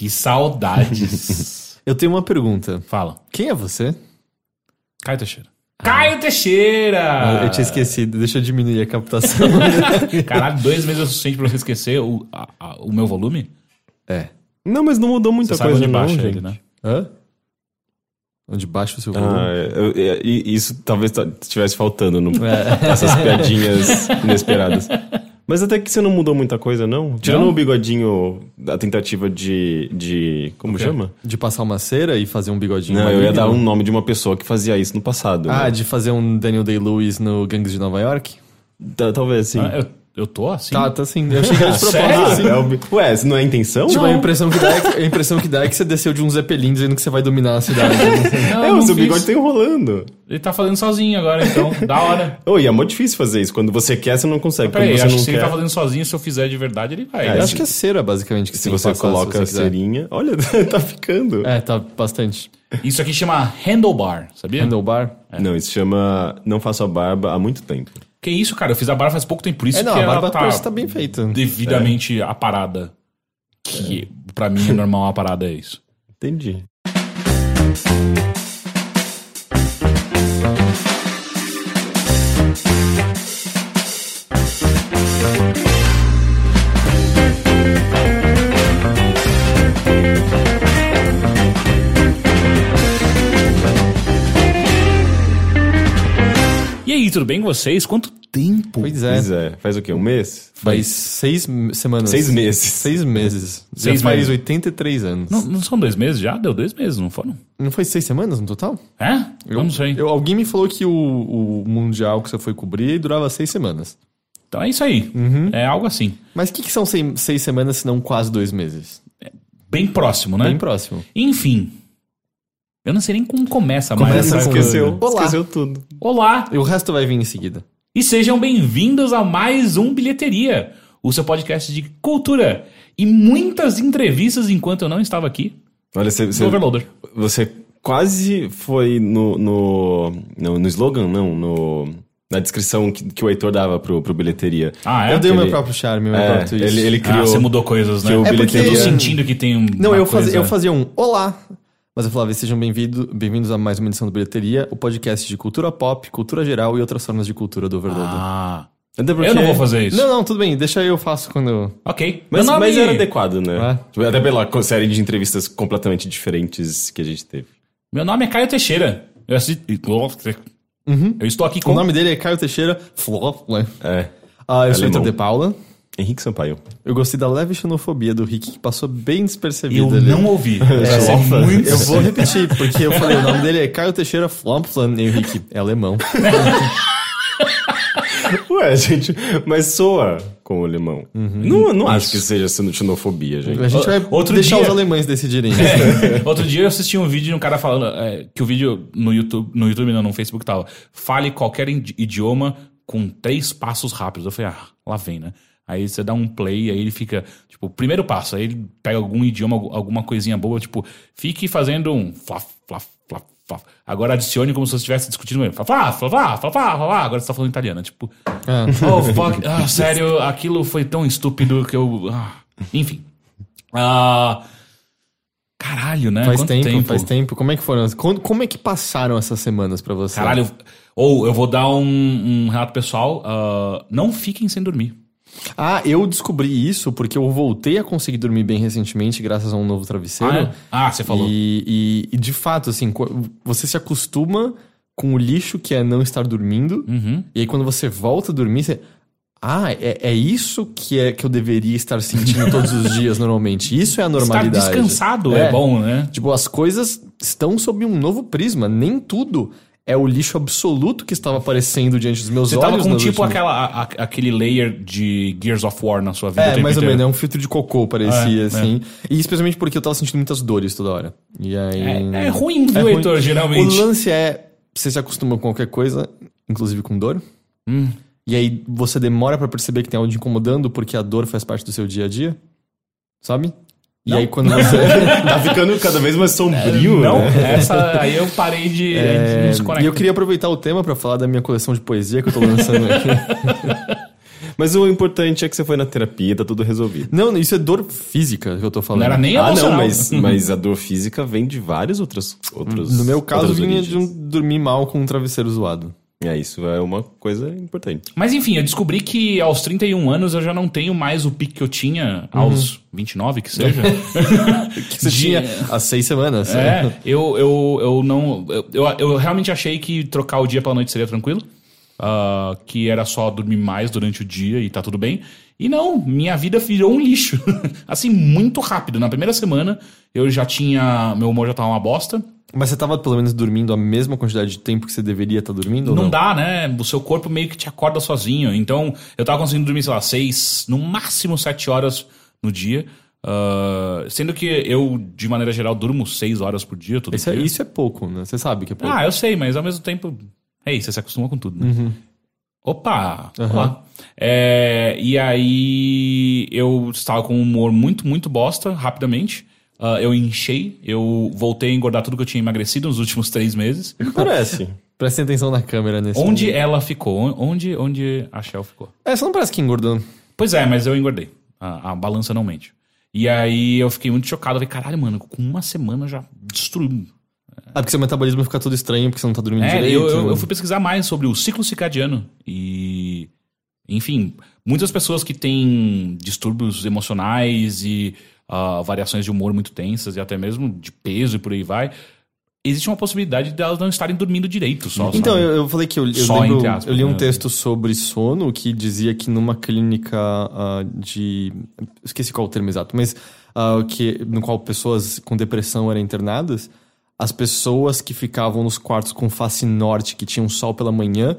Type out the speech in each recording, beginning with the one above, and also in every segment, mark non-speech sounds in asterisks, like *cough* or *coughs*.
Que saudades. *laughs* Eu tenho uma pergunta. Fala. Quem é você? Caio Teixeira. Caio Teixeira! Eu tinha esquecido, deixa eu diminuir a captação. *laughs* Caralho, dois meses é o suficiente pra você esquecer o, a- a- o meu volume? é. Não, mas não mudou muita Você sabe coisa onde não, baixa gente. ele, né? Hã? Onde baixa o seu volume? Ah, eu- eu- e- isso talvez t- estivesse faltando no, É. essas piadinhas inesperadas. *laughs* Mas até que você não mudou muita coisa, não? Tirando Não? o bigodinho, a tentativa de. de como quê? chama? De passar uma cera e fazer um bigodinho Não, eu ia dar um nome de uma pessoa que fazia isso no passado. Ah, né? de fazer um Daniel Day-Lewis no Gangs de Nova York? Ta- Talvez sim. Ah, eu, eu tô assim? Tá, tá sim. Eu achei que era de *laughs* propósito, Ah, sim. é bi- Ué, isso não é a intenção? Tipo, a Não. impressão, que dá é que, a impressão que dá é que você desceu de um Zeppelin dizendo que você vai dominar a cidade. *laughs* Não, É, não o seu fiz. bigode tá enrolando. Ele tá fazendo sozinho agora, então. da hora. Oi, é muito difícil fazer isso. Quando você quer, você não consegue. Peraí, Quando você acho que não se quer. ele tá fazendo sozinho, se eu fizer de verdade, ele vai. É, Eu acho que é cera, basicamente, que Se que você passar, coloca se a você quiser. cerinha. Olha, *laughs* tá ficando. É, tá bastante. Isso aqui chama handlebar, sabia? Handlebar? Não, isso chama Não Faço a Barba há muito tempo. Que isso, cara? Eu fiz a barba faz pouco tempo, por isso É, não, que a ela barba tá tá bem feita. devidamente aparada. Que pra mim é normal a parada é isso. Entendi. Aí, tudo bem com vocês? Quanto tempo? Pois é. Pois é. Faz o quê? Um mês? Faz seis m- semanas. Seis meses. Seis meses. Seis Já faz meses. 83 anos. Não, Não, não são dois meses já? Deu dois meses, não foram? foi seis semanas no total? É? Eu não sei. Eu- alguém me falou que o, o Mundial que você foi cobrir durava seis semanas. Então é isso aí. Uhum. É algo assim. Mas o que, que são seis, seis semanas se não quase dois meses? Bem próximo, né? Bem próximo. Enfim. Eu não sei nem como começa, Começa mas. com- Esqueceu. Olá. Esqueceu tudo. Olá! E o resto vai vir em seguida. E sejam bem-vindos a mais um Bilheteria, o seu podcast de cultura e muitas entrevistas enquanto eu não estava aqui Olha, você, você, Overloader. você quase foi no, no, no, no slogan, não, no, na descrição que, que o Heitor dava pro, pro bilheteria. Ah, é? eu dei o meu ele- próprio charme, meu É, próprio twist. ele, ele Ah, criou... você mudou coisas, né? É porque eu tô bilheteria- sentindo que tem um. Não, uma eu fazia, coisa- eu fazia um olá. Mas eu falava, sejam bem-vindo- bem-vindos a mais uma edição do Bilheteria, o podcast de cultura pop, cultura geral e outras formas de cultura do Overloader. Ah. Até porque- Eu não vou fazer isso. Não, não, tudo bem, deixa eu faço quando eu... Ok. Mas, nome- mas era adequado, né? É. Tipo, Até pela série de entrevistas completamente diferentes que a gente teve. Meu nome é Caio Teixeira. Eu assisti. Eu estou aqui com. O nome dele é Caio Teixeira Flop, né? É. Ah, eu sou. Heitor de Paula. Henrique Sampaio. Eu gostei da leve xenofobia do Rick, que passou bem despercebida Eu ali. não ouvi. *laughs* Ser Slofa. muito. Eu vou repetir, porque eu falei, o nome *laughs* dele é Caio Teixeira Flomplan, e Rick é alemão. *laughs* Ué, gente, mas soa com o alemão. Não, não acho que seja sendo xenofobia, gente. A gente vai Outro deixar dia- os alemães decidirem. Outro dia eu assisti um vídeo de um cara falando é, que o vídeo no YouTube, no YouTube não, no Facebook tava, fale qualquer idi- idioma com três passos rápidos. Eu falei, ah, lá vem, né? Aí você dá um play, aí ele fica, tipo, o primeiro passo, aí ele pega algum idioma, algu- alguma coisinha boa, tipo, fique fazendo um flaf, flaf, flaf, flaf. Agora adicione como se você estivesse discutindo com ele. Flaf, flaf, flaf, flaf. Agora você tá falando italiano, tipo, Ah. *laughs* oh, fuck, ah, sério, aquilo foi tão estúpido que eu, ah, enfim. Ah, caralho, né? Faz Quanto tempo, faz tempo. Como é que foram? Como, é que passaram essas semanas pra você? Caralho, ou eu vou dar um, um relato pessoal. ah, não fiquem sem dormir. Ah, eu descobri isso porque eu voltei a conseguir dormir bem recentemente, graças a um novo travesseiro. Ah, é? Ah, você falou. E, e- e, de fato, assim, você se acostuma com o lixo que é não estar dormindo. Uhum. E aí quando você volta a dormir, você. Ah, é, é isso que é que eu deveria estar sentindo todos os dias normalmente. Isso é a Estar normalidade. descansado é. bom, né? Tipo, as coisas estão sob um novo prisma. Nem tudo é o lixo absoluto que estava aparecendo diante dos meus Você olhos. tava com tipo últimas- aquela, a- aquele layer de Gears of War na sua vida. É, mais ou inteiro. menos, é um filtro de cocô, parecia, É, assim. E especialmente porque eu tava sentindo muitas dores toda hora. E aí. É, é ruim, viu, É. Heitor, geralmente. O lance é. Você se acostuma com qualquer coisa, inclusive com dor. Hum. E aí você demora pra perceber que tem algo te incomodando porque a dor faz parte do seu dia a dia. Sabe? E Não. aí quando você. *laughs* Tá ficando cada vez mais sombrio, Não, né? essa aí eu parei de, É, de desconectar. e eu queria aproveitar o tema pra falar da minha coleção de poesia que eu tô lançando aqui. *laughs* Mas o importante é que você foi na terapia, tá tudo resolvido. Não, isso é dor física que eu tô falando. Não era nem Ah, não, emocional. mas, *laughs* mas a dor física vem de vários outros. outros No meu caso, outras vinha de um dormir mal com um travesseiro zoado. É, isso é uma coisa importante. Mas enfim, eu descobri que aos 31 anos eu já não tenho mais o pique que eu tinha aos 29, que seja. *laughs* Que você tinha há seis semanas. É, eu, eu, eu não. Eu, eu, realmente achei que trocar o dia pela noite seria tranquilo. ah, que era só dormir mais durante o dia e tá tudo bem. E não, minha vida virou um lixo. *laughs* assim, muito rápido. Na primeira semana eu já tinha. Meu humor já tava uma bosta. Mas você tava pelo menos dormindo a mesma quantidade de tempo que você deveria estar dormindo? ou Não, não dá, né? O seu corpo meio que te acorda sozinho. Então, eu tava conseguindo dormir, sei lá, seis, no máximo sete horas no dia. Ah, sendo que eu, de maneira geral, durmo seis horas por dia, todo Isso é, isso é pouco, né? Você sabe que é pouco. Ah, eu sei, mas ao mesmo tempo. É isso, você se acostuma com tudo, né? Opa! Uhum. Olá. É, e aí eu estava com um humor muito, muito bosta, rapidamente. Ah, eu enchei, eu voltei a engordar tudo que eu tinha emagrecido nos últimos três meses. *laughs* Parece. Prestem atenção na câmera nesse Onde momento. ela ficou? Onde, onde a Shell ficou? É, você não parece que engordou. Pois é, mas eu engordei. A, a balança não mente. E aí eu fiquei muito chocado. Eu falei, caralho, mano, com uma semana já destruiu. Ah, porque seu metabolismo fica todo estranho porque você não tá dormindo É, direito. eu, eu, eu fui pesquisar mais sobre o ciclo circadiano. E. Enfim, muitas pessoas que têm distúrbios emocionais e ah, variações de humor muito tensas e até mesmo de peso e por aí vai. Existe uma possibilidade de elas não estarem dormindo direito só. Então, eu, eu falei que eu, eu Só lembro- aspas, eu li um né? texto sobre sono que dizia que numa clínica ah, de. Esqueci qual o termo exato, mas ah, que, no qual pessoas com depressão eram internadas, as pessoas que ficavam nos quartos com face norte, que tinham sol pela manhã,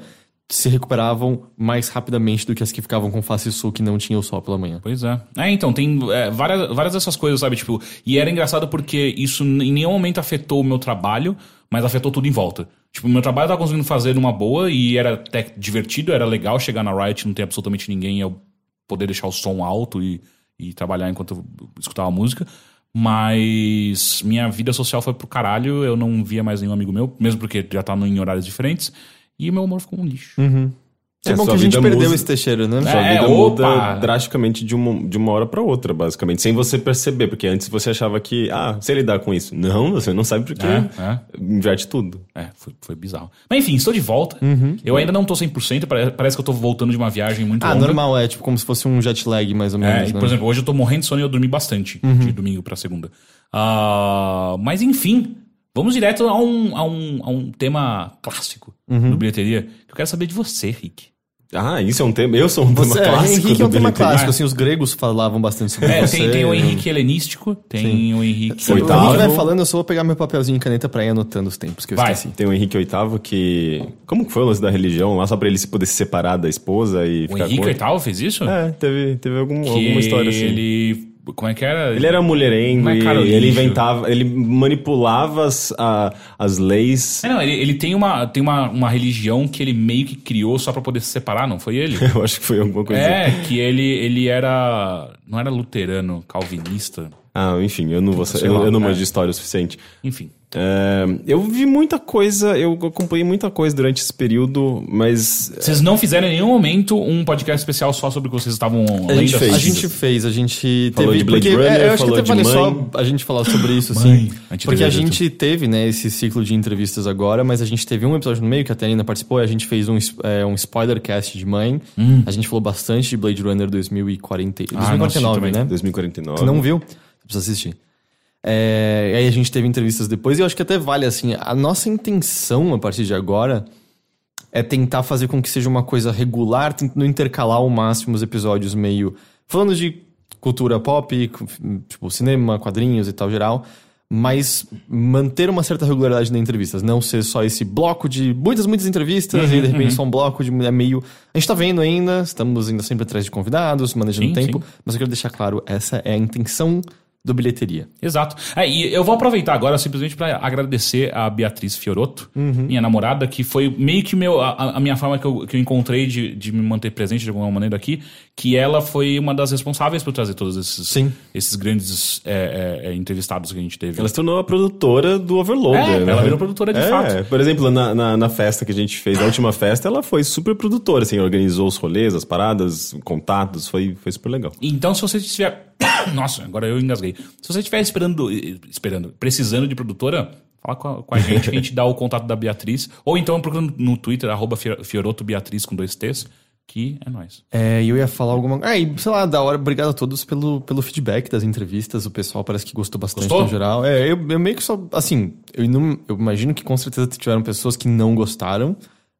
se recuperavam mais rapidamente do que as que ficavam com face sul, que não tinham o sol pela manhã. Pois é. É, então, tem é, várias, várias dessas coisas, sabe? Tipo, e era engraçado porque isso em nenhum momento afetou o meu trabalho, mas afetou tudo em volta. Tipo, meu trabalho eu tava conseguindo fazer numa boa e era até divertido, era legal chegar na Riot, não ter absolutamente ninguém, eu poder deixar o som alto e, e trabalhar enquanto eu escutava música. Mas minha vida social foi pro caralho, eu não via mais nenhum amigo meu, mesmo porque já tava em horários diferentes, e meu humor ficou um lixo. É, É, bom que a gente perdeu muda- esse Teixeira, né? Sua É, vida opa! muda drasticamente de uma, de uma hora pra outra, basicamente. Sem você perceber, porque antes você achava que, ah, sei lidar com isso. Não, você não sabe porque É, é. inverte tudo. É, foi, foi bizarro. Mas enfim, estou de volta. Eu ainda não tô 100%, pare- parece que eu tô voltando de uma viagem muito Ah, longa. normal, é tipo como se fosse um jet lag, mais ou É, menos, e, né? por exemplo, hoje eu tô morrendo de sono e eu dormi bastante de domingo pra segunda. Ah, mas enfim, vamos direto a um, a um, a um tema clássico do bilheteria. Que eu quero saber de você, Rick. Ah, isso é um tema. Eu sou um Você, tema clássico. Henrique é um do tema bilheteria. clássico, assim, os gregos falavam bastante sobre É, você. tem, tem o Henrique helenístico, tem o Henrique. Se o Oitavo. Henrique vai falando, eu só vou pegar meu papelzinho e caneta pra ir anotando os tempos que eu Vai. esqueci. Tem o Henrique VIII que. Como que foi o lance da religião lá, só pra ele se poder se separar da esposa e O ficar Henrique com e tal fez isso? É, teve, teve algum, que alguma história assim. Ele... ele. Como é que era? era mulherengo e cara, ele inventava, ele manipulava as, a- as leis. É, não, ele, ele tem, uma, tem uma, uma religião que ele meio que criou só pra poder se separar, não foi ele? *laughs* Eu acho que foi alguma coisa. É, que ele, ele era. Não era luterano, calvinista. Ah, enfim, eu não vou Sei eu, lá, eu não é. manjo de história o suficiente. Enfim. É, eu vi muita coisa, eu acompanhei muita coisa durante esse período, mas Vocês não fizeram em nenhum momento um podcast especial só sobre o que vocês estavam A gente fez. A gente fez, a gente Falou teve. de Blade porque, Runner, é, eu acho que falou até de vale mãe. só a gente falar sobre isso, *laughs* Mãe. sim. A gente Porque a gente teve, né, esse ciclo de entrevistas agora, mas a gente teve um episódio no meio que a Thelina participou e a gente fez um, é, um spoilercast de mãe. A gente falou bastante de Blade Runner 2040, Hum. Ah, não assisti 2049, também. né? 2049. Tu não viu? Você precisa assistir. É, e aí a gente teve entrevistas depois e eu acho que até vale assim. A nossa intenção a partir de agora é tentar fazer com que seja uma coisa regular, tentando intercalar ao máximo os episódios meio. Falando de cultura pop, tipo cinema, quadrinhos e tal geral. Mas manter uma certa regularidade nas entrevistas, não ser só esse bloco de muitas, muitas entrevistas Uhum, e de repente só um bloco de é meio. A gente tá vendo ainda, estamos ainda sempre atrás de convidados, manejando Sim, tempo, sim. mas eu quero deixar claro, essa é a intenção do bilheteria. Exato. É, e eu vou aproveitar agora simplesmente para agradecer a Beatriz Fioroto, minha namorada, que foi meio que meu, a, a minha forma que eu, que eu encontrei de, de me manter presente de alguma maneira aqui, que ela foi uma das responsáveis por trazer todos esses, Sim. esses grandes é, é, é, entrevistados que a gente teve. Ela se tornou a produtora do Overloader, É, né? ela virou produtora de é, fato. Por exemplo, na, na, na festa que a gente fez, a última festa, ela foi super produtora, assim, organizou os rolês, as paradas, contatos, foi, foi super legal. Então, se você estiver. *coughs* Nossa, agora eu engasguei. Se você estiver esperando, esperando, precisando de produtora, fala com a, com a *laughs* gente, que a gente dá o contato da Beatriz. Ou então procurando no Twitter, arroba Fior- Fioroto Beatriz com dois T's, que é nóis. É, e eu ia falar alguma coisa. Ah, e sei lá, da hora, obrigado a todos pelo, pelo feedback das entrevistas. O pessoal parece que gostou bastante Gostou? no geral. É, eu, eu meio que só. Assim, eu, não, eu imagino que com certeza tiveram pessoas que não gostaram,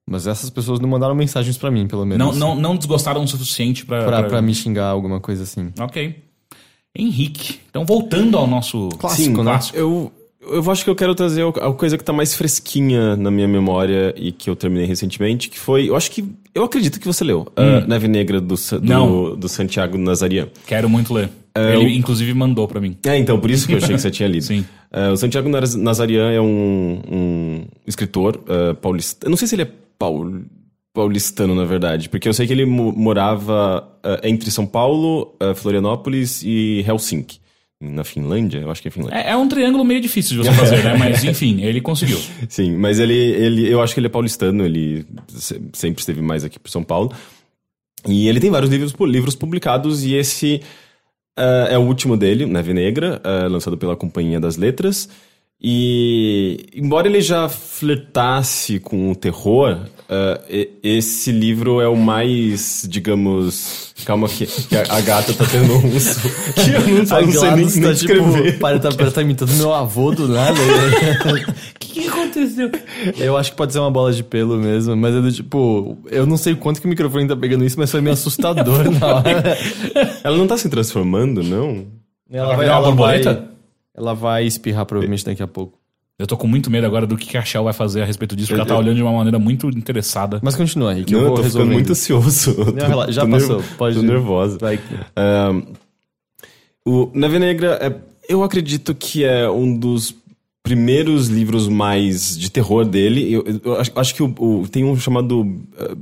mas essas pessoas não mandaram mensagens pra mim, pelo menos. Não, não, não desgostaram o suficiente. Pra, pra- pra me xingar, alguma coisa assim. Ok. Henrique. Então, voltando ao nosso. Clássico, Sim, né? clássico. Eu, eu acho que eu quero trazer a coisa que tá mais fresquinha na minha memória e que eu terminei recentemente, que foi. Eu acho que. Eu acredito que você leu. a Neve Negra do, do, do Santiago Nazarian. Quero muito ler. Ele, inclusive, mandou pra mim. É, então, por isso que eu achei que você tinha *laughs* lido. Sim. É, o Santiago Naz- Nazarian é um, um escritor é, paulista. Eu não sei se ele é paul- paulistano, na verdade, porque eu sei que ele mo- morava é, entre São Paulo, é, Florianópolis e Helsinki. Na Finlândia? Eu acho que é Finlândia. É, é um triângulo meio difícil de você fazer, né? Mas, *laughs* enfim, ele conseguiu. Sim, mas ele, ele, eu acho que ele é paulistano, ele se- sempre esteve mais aqui por São Paulo. E ele tem vários livros, livros publicados, e esse eh, é o último dele, Neve Negra, lançado pela Companhia das Letras. E, embora ele já flertasse com o terror, e- esse livro é o mais, digamos. Calma, que, que a, a gata tá tendo um. *laughs* que eu não, A não sei nem, nem tá, descrever. tipo, para, tá, tá imitando meu avô do nada. O *laughs* que, que aconteceu? Eu acho que pode ser uma bola de pelo mesmo, mas é do tipo. Eu não sei quanto que o microfone tá pegando isso, mas foi meio assustador *laughs* na hora. Ela não tá se transformando, não? Ela vai dar uma borboleta? Ela vai espirrar provavelmente daqui a pouco. Eu tô com muito medo agora do que a Shell vai fazer a respeito disso, porque ela tá olhando de uma maneira muito interessada. Mas continua, Rick. Não, eu eu tô ficando resolvendo. muito ansioso. Eu tô- relaxa, já tô passou, nerv- pode Tô ir. nervosa. Vai que- Ahn, o Neve Negra, é, eu acredito que é um dos primeiros livros mais de terror dele. Eu, eu acho, acho que o, o- tem um chamado uh,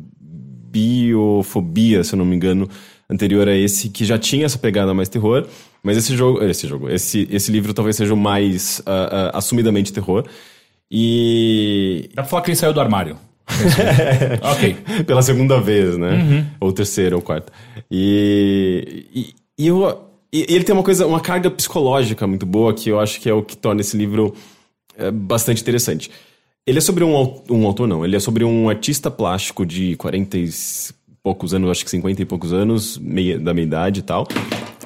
Biofobia, se eu não me engano, anterior a esse, que já tinha essa pegada mais terror. Mas esse jogo, esse jogo, esse, esse livro talvez seja o mais ah, ah, assumidamente terror. E Dá pra falar que ele saiu do armário. *laughs* ok. pela segunda vez, né? Ou terceira ou quarta. E, e, e eu, e ele tem uma coisa, uma carga psicológica muito boa que eu acho que é o que torna esse livro é, bastante interessante. Ele é sobre um, um autor, não. Ele é sobre um artista plástico de 40 e poucos anos, acho que 50 e poucos anos, meia, da minha idade e tal,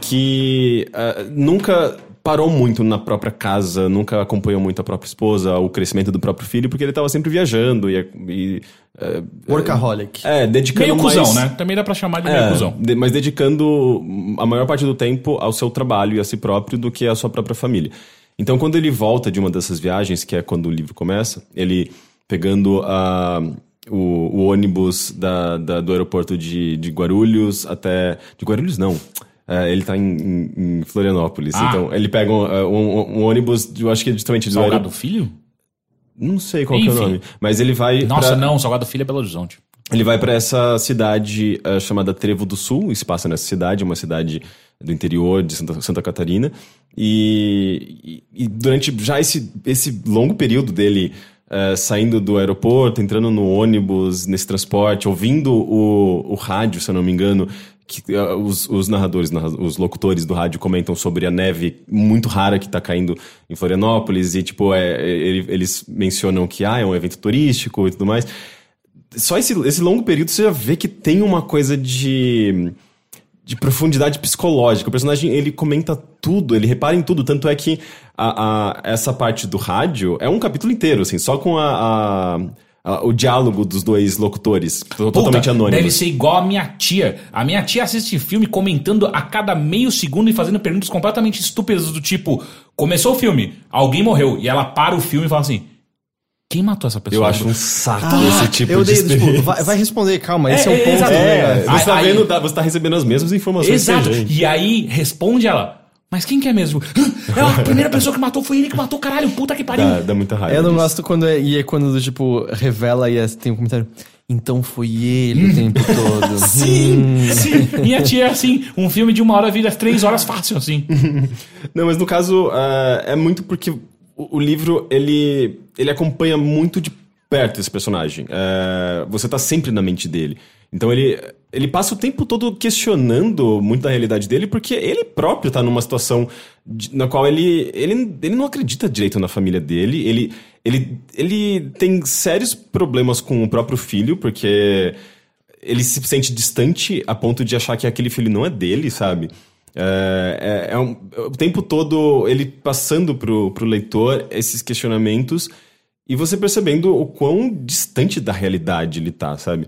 que ah, nunca parou muito na própria casa, nunca acompanhou muito a própria esposa, o crescimento do próprio filho, porque ele estava sempre viajando e, e ah, Workaholic. é, dedicando Meio mais... cuzão, né? Também dá pra chamar de meio É, cuzão. de- mas dedicando a maior parte do tempo ao seu trabalho e a si próprio do que à sua própria família. Então, quando ele volta de uma dessas viagens, que é quando o livro começa, ele pegando a, o, o ônibus da, da- do aeroporto de, de Guarulhos até. De Guarulhos, não. É, ele tá em, em- em Florianópolis. Ah. Então, ele pega um, um- um ônibus, eu acho que é justamente do Salgado aeroporto. Filho? Não sei qual que é o Enfim. nome. Mas ele vai. Nossa, pra- não, Salgado Filho é Belo Horizonte. ele vai pra essa cidade eh, chamada Trevo do Sul, e se passa nessa cidade, uma cidade do interior de Santa, Santa Catarina. E, e- e durante já esse, esse longo período dele eh, saindo do aeroporto, entrando no ônibus, nesse transporte, ouvindo o, o rádio, se eu não me engano, que eh, os, os narradores, narra- os locutores do rádio comentam sobre a neve muito rara que tá caindo em Florianópolis, e tipo, é, ele- eles mencionam que ah, é um evento turístico e tudo mais. Só esse, esse longo período você já vê que tem uma coisa de, de profundidade psicológica. O personagem, ele comenta tudo, ele repara em tudo. Tanto é que a, a- essa parte do rádio é um capítulo inteiro, assim, só com a, a- o diálogo dos dois locutores, to- totalmente Puta, anônimos. Deve ser igual a minha tia. A minha tia assiste filme comentando a cada meio segundo e fazendo perguntas completamente estúpidas do tipo: começou o filme, alguém morreu. E ela para o filme e fala assim: quem matou essa pessoa? Eu acho um saco Ah, esse tipo eu de dei, tipo, experiência. vai, vai responder, calma, esse é, É, um é, ponto. né, É, você tá, Aí- vendo, você tá recebendo as mesmas informações Exato. que a gente. E aí responde ela: Mas quem que é mesmo? É a *laughs* primeira pessoa que matou foi ele que matou, caralho, puta que pariu. Dá, dá muita raiva. Eu não disso. gosto quando é, e é quando, tipo, revela e é- tem um comentário. Então foi ele o tempo todo. *laughs* Sim, sim. Minha tia é assim, um filme de uma hora vira três horas fácil, assim. *laughs* Não, mas no caso, ah, é muito porque o, livro, ele, ele acompanha muito de perto esse personagem. Ah, você tá sempre na mente dele. Então ele, ele passa o tempo todo questionando muito da realidade dele, porque ele próprio tá numa situação de- na qual ele, ele, ele não acredita direito na família dele. Ele, ele, ele tem sérios problemas com o próprio filho, porque ele se sente distante a ponto de achar que aquele filho não é dele, sabe? É, é- é um- o tempo todo ele passando pro, pro leitor esses questionamentos e você percebendo o quão distante da realidade ele tá, sabe?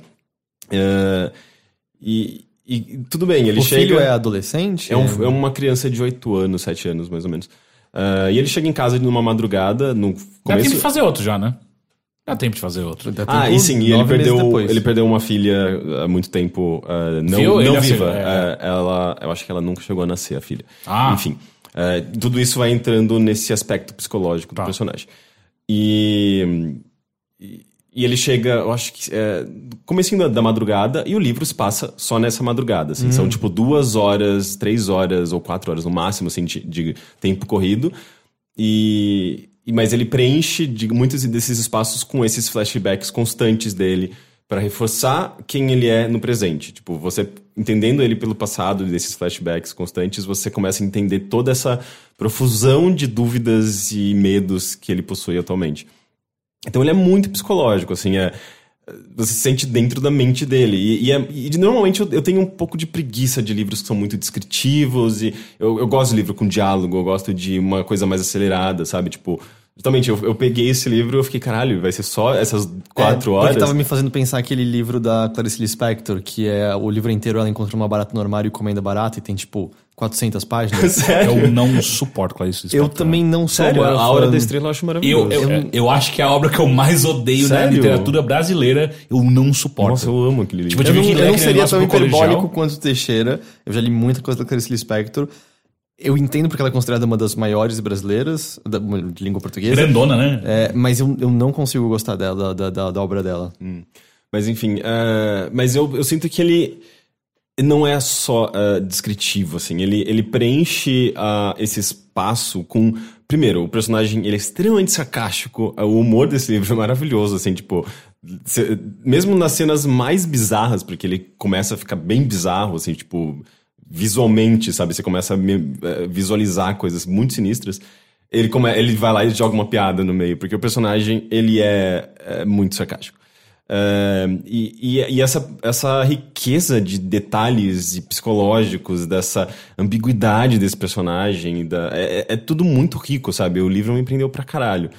É, e, e tudo bem, ele o chega. filho é adolescente? É, um- é uma criança de 8 anos, 7 anos, mais ou menos. Ah, e ele chega em casa numa madrugada, no começo... tempo de fazer outro já, né? Dá tempo de fazer outro. Dá Ah, e sim, e ele perdeu, ele perdeu uma filha há muito tempo ah, não, Viu? Ele não assim, viva. é. Ah, ela, eu acho que ela nunca chegou a nascer, a filha. Ah. Enfim, ah, tudo isso vai entrando nesse aspecto psicológico do Tá. personagem. E, e, e ele chega, eu acho que é, comecinho da, da madrugada, e o livro se passa só nessa madrugada. Assim, São tipo duas horas, três horas ou quatro horas no máximo assim, de, de tempo corrido. E- mas ele preenche de muitos desses espaços com esses flashbacks constantes dele para reforçar quem ele é no presente. Tipo, você entendendo ele pelo passado desses flashbacks constantes, você começa a entender toda essa profusão de dúvidas e medos que ele possui atualmente. Então ele é muito psicológico, assim, é você se sente dentro da mente dele. E, e, é- e normalmente eu, eu tenho um pouco de preguiça de livros que são muito descritivos. E eu, eu gosto de livro com diálogo, eu gosto de uma coisa mais acelerada, sabe? Tipo, justamente, eu, eu peguei esse livro e eu fiquei, caralho, vai ser só essas quatro é, horas? Porque tava me fazendo pensar aquele livro da Clarice Lispector, que é o livro inteiro ela encontra uma barata no armário e comenda barata e tem tipo 400 páginas. *laughs* Sério? Eu não suporto Clarice eu Lispector. também não sou Sério, a Hora da Estrela eu acho Eu, maravilhoso. eu, eu, acho que é a obra que eu mais odeio na Sério? literatura brasileira. Eu não suporto. Nossa, eu amo aquele livro. Tipo, Eu não, eu não seria tão hiperbólico quanto o Teixeira. Eu já li muita coisa da Clarice Lispector. Eu entendo porque ela é considerada uma das maiores brasileiras da, de língua portuguesa. Grandona, né? É, mas eu, eu não consigo gostar dela, da, da, da obra dela. Mas enfim, eh, mas eu, eu sinto que ele não é só eh, descritivo, assim. Ele, ele preenche ah, esse espaço com... Primeiro, o personagem ele é extremamente sarcástico. ah, O humor desse livro é maravilhoso, assim, tipo... cê- mesmo nas cenas mais bizarras, porque ele começa a ficar bem bizarro, assim, tipo... Visualmente, sabe? Você começa a me- eh, visualizar coisas muito sinistras. Ele, come, ele vai lá e joga uma piada no meio, porque o personagem, ele é, é muito sarcástico. E e, e essa, essa riqueza de detalhes e psicológicos, dessa ambiguidade desse personagem, da, é, é- é tudo muito rico, sabe? O livro me prendeu pra caralho.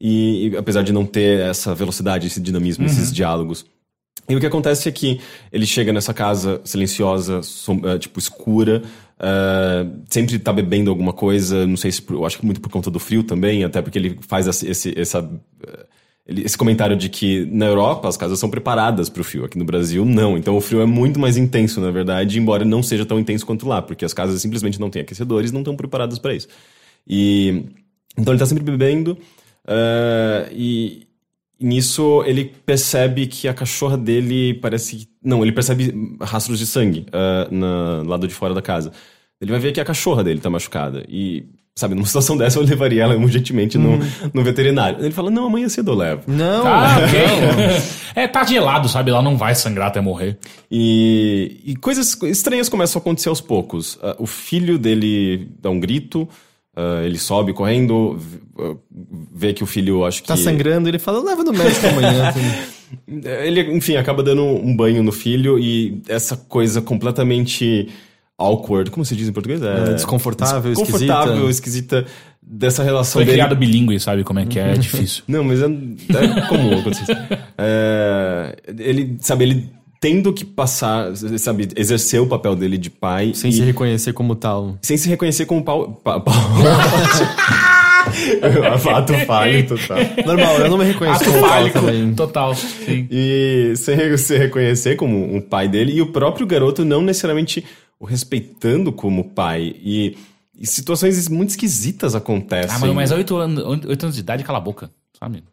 E, e apesar de não ter essa velocidade, esse dinamismo, esses diálogos. E o que acontece é que ele chega nessa casa silenciosa, som- eh, tipo, escura, eh, sempre tá bebendo alguma coisa, não sei se, eu acho que muito por conta do frio também, até porque ele faz esse, esse- essa, eh, esse comentário de que na Europa as casas são preparadas para o frio, aqui no Brasil não. Então o frio é muito mais intenso, na verdade, embora não seja tão intenso quanto lá, porque as casas simplesmente não têm aquecedores, não estão preparadas para isso. E então ele tá sempre bebendo eh, e nisso ele percebe que a cachorra dele parece. Não, ele percebe rastros de sangue ah, na, lado de fora da casa. Ele vai ver que a cachorra dele tá machucada. E, sabe, numa *laughs* situação dessa eu levaria ela urgentemente no, no veterinário. Ele fala: Não, amanhã cedo eu levo. Não, Ah, não. *laughs* é, tá gelado, sabe? Ela não vai sangrar até morrer. E, e coisas estranhas começam a acontecer aos poucos. Ah, o filho dele dá um grito. ah, ele sobe correndo, ah, vê que o filho, acho que. Tá sangrando, ele fala, leva no médico amanhã. *laughs* Ele, enfim, acaba dando um banho no filho e essa coisa completamente awkward, como se diz em português? É, desconfortável, desconfortável, esquisita, dessa relação Foi dele. criado bilíngue, sabe como é que é? É difícil. *laughs* Não, mas é, é comum acontecer isso. É, ele, sabe, ele tendo que passar, sabe, exercer o papel dele de pai Sem e- se reconhecer como tal. sem se reconhecer como pau. Pa, pau. *laughs* Fato falho total. Normal, eu não me reconheço Ato como fálico. também. Total. Sim. E sem se reconhecer como um pai dele, e o próprio garoto não necessariamente o respeitando como pai. E, e situações muito esquisitas acontecem. Ah, mas, mas 8 anos, oito anos de idade, cala a boca, sabe?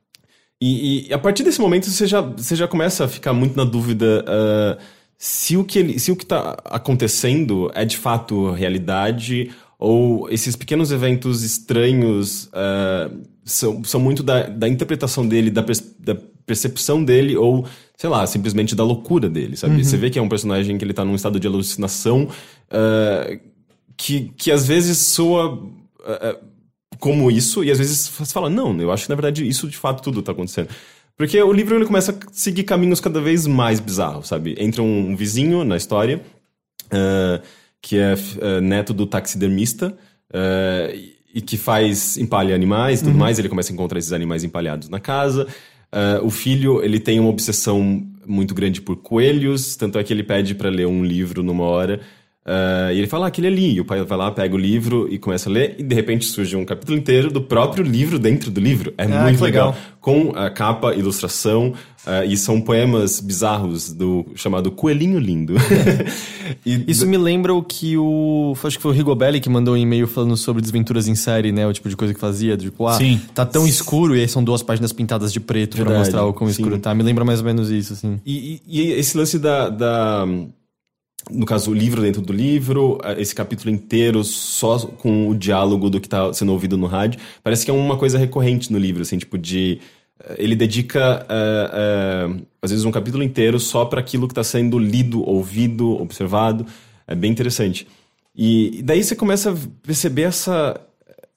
E, e a partir desse momento você já, você já começa a ficar muito na dúvida uh, se o que ele, se o que está acontecendo é de fato realidade ou esses pequenos eventos estranhos uh, são, são muito da, da interpretação dele, da, da percepção dele ou sei lá, simplesmente da loucura dele, sabe? Uhum. Você vê que é um personagem que ele tá num estado de alucinação uh, que, que às vezes soa uh, como isso, e às vezes você fala, não, eu acho que na verdade isso de fato tudo tá acontecendo. Porque o livro ele começa a seguir caminhos cada vez mais bizarros, sabe? Entra um, um vizinho na história, uh, que é uh, neto do taxidermista, uh, e que faz, empalha animais e tudo uhum. mais, ele começa a encontrar esses animais empalhados na casa. O filho, ele tem uma obsessão muito grande por coelhos, tanto é que ele pede para ler um livro numa hora, Uh, e ele fala ah, aquele ali. E o pai vai lá, pega o livro e começa a ler, e de repente surge um capítulo inteiro do próprio livro dentro do livro. É ah, muito legal. legal. Com a capa, ilustração, uh, e são poemas bizarros do chamado Coelhinho Lindo. *laughs* e, *laughs* Isso me lembra o que o. Acho que foi o Rigobelli que mandou um e-mail falando sobre desventuras em série, né? O tipo de coisa que fazia. Tipo, ah, Sim. tá tão escuro, e aí são duas páginas pintadas de preto para mostrar o quão escuro tá. Me lembra mais ou menos isso, assim. E, e, e esse lance da, da no caso, o livro dentro do livro, eh, esse capítulo inteiro só com o diálogo do que está sendo ouvido no rádio. Parece que é uma coisa recorrente no livro, assim, tipo de. Eh, ele dedica, uh, uh, às vezes, um capítulo inteiro só para aquilo que está sendo lido, ouvido, observado. É bem interessante. E daí você começa a perceber essa,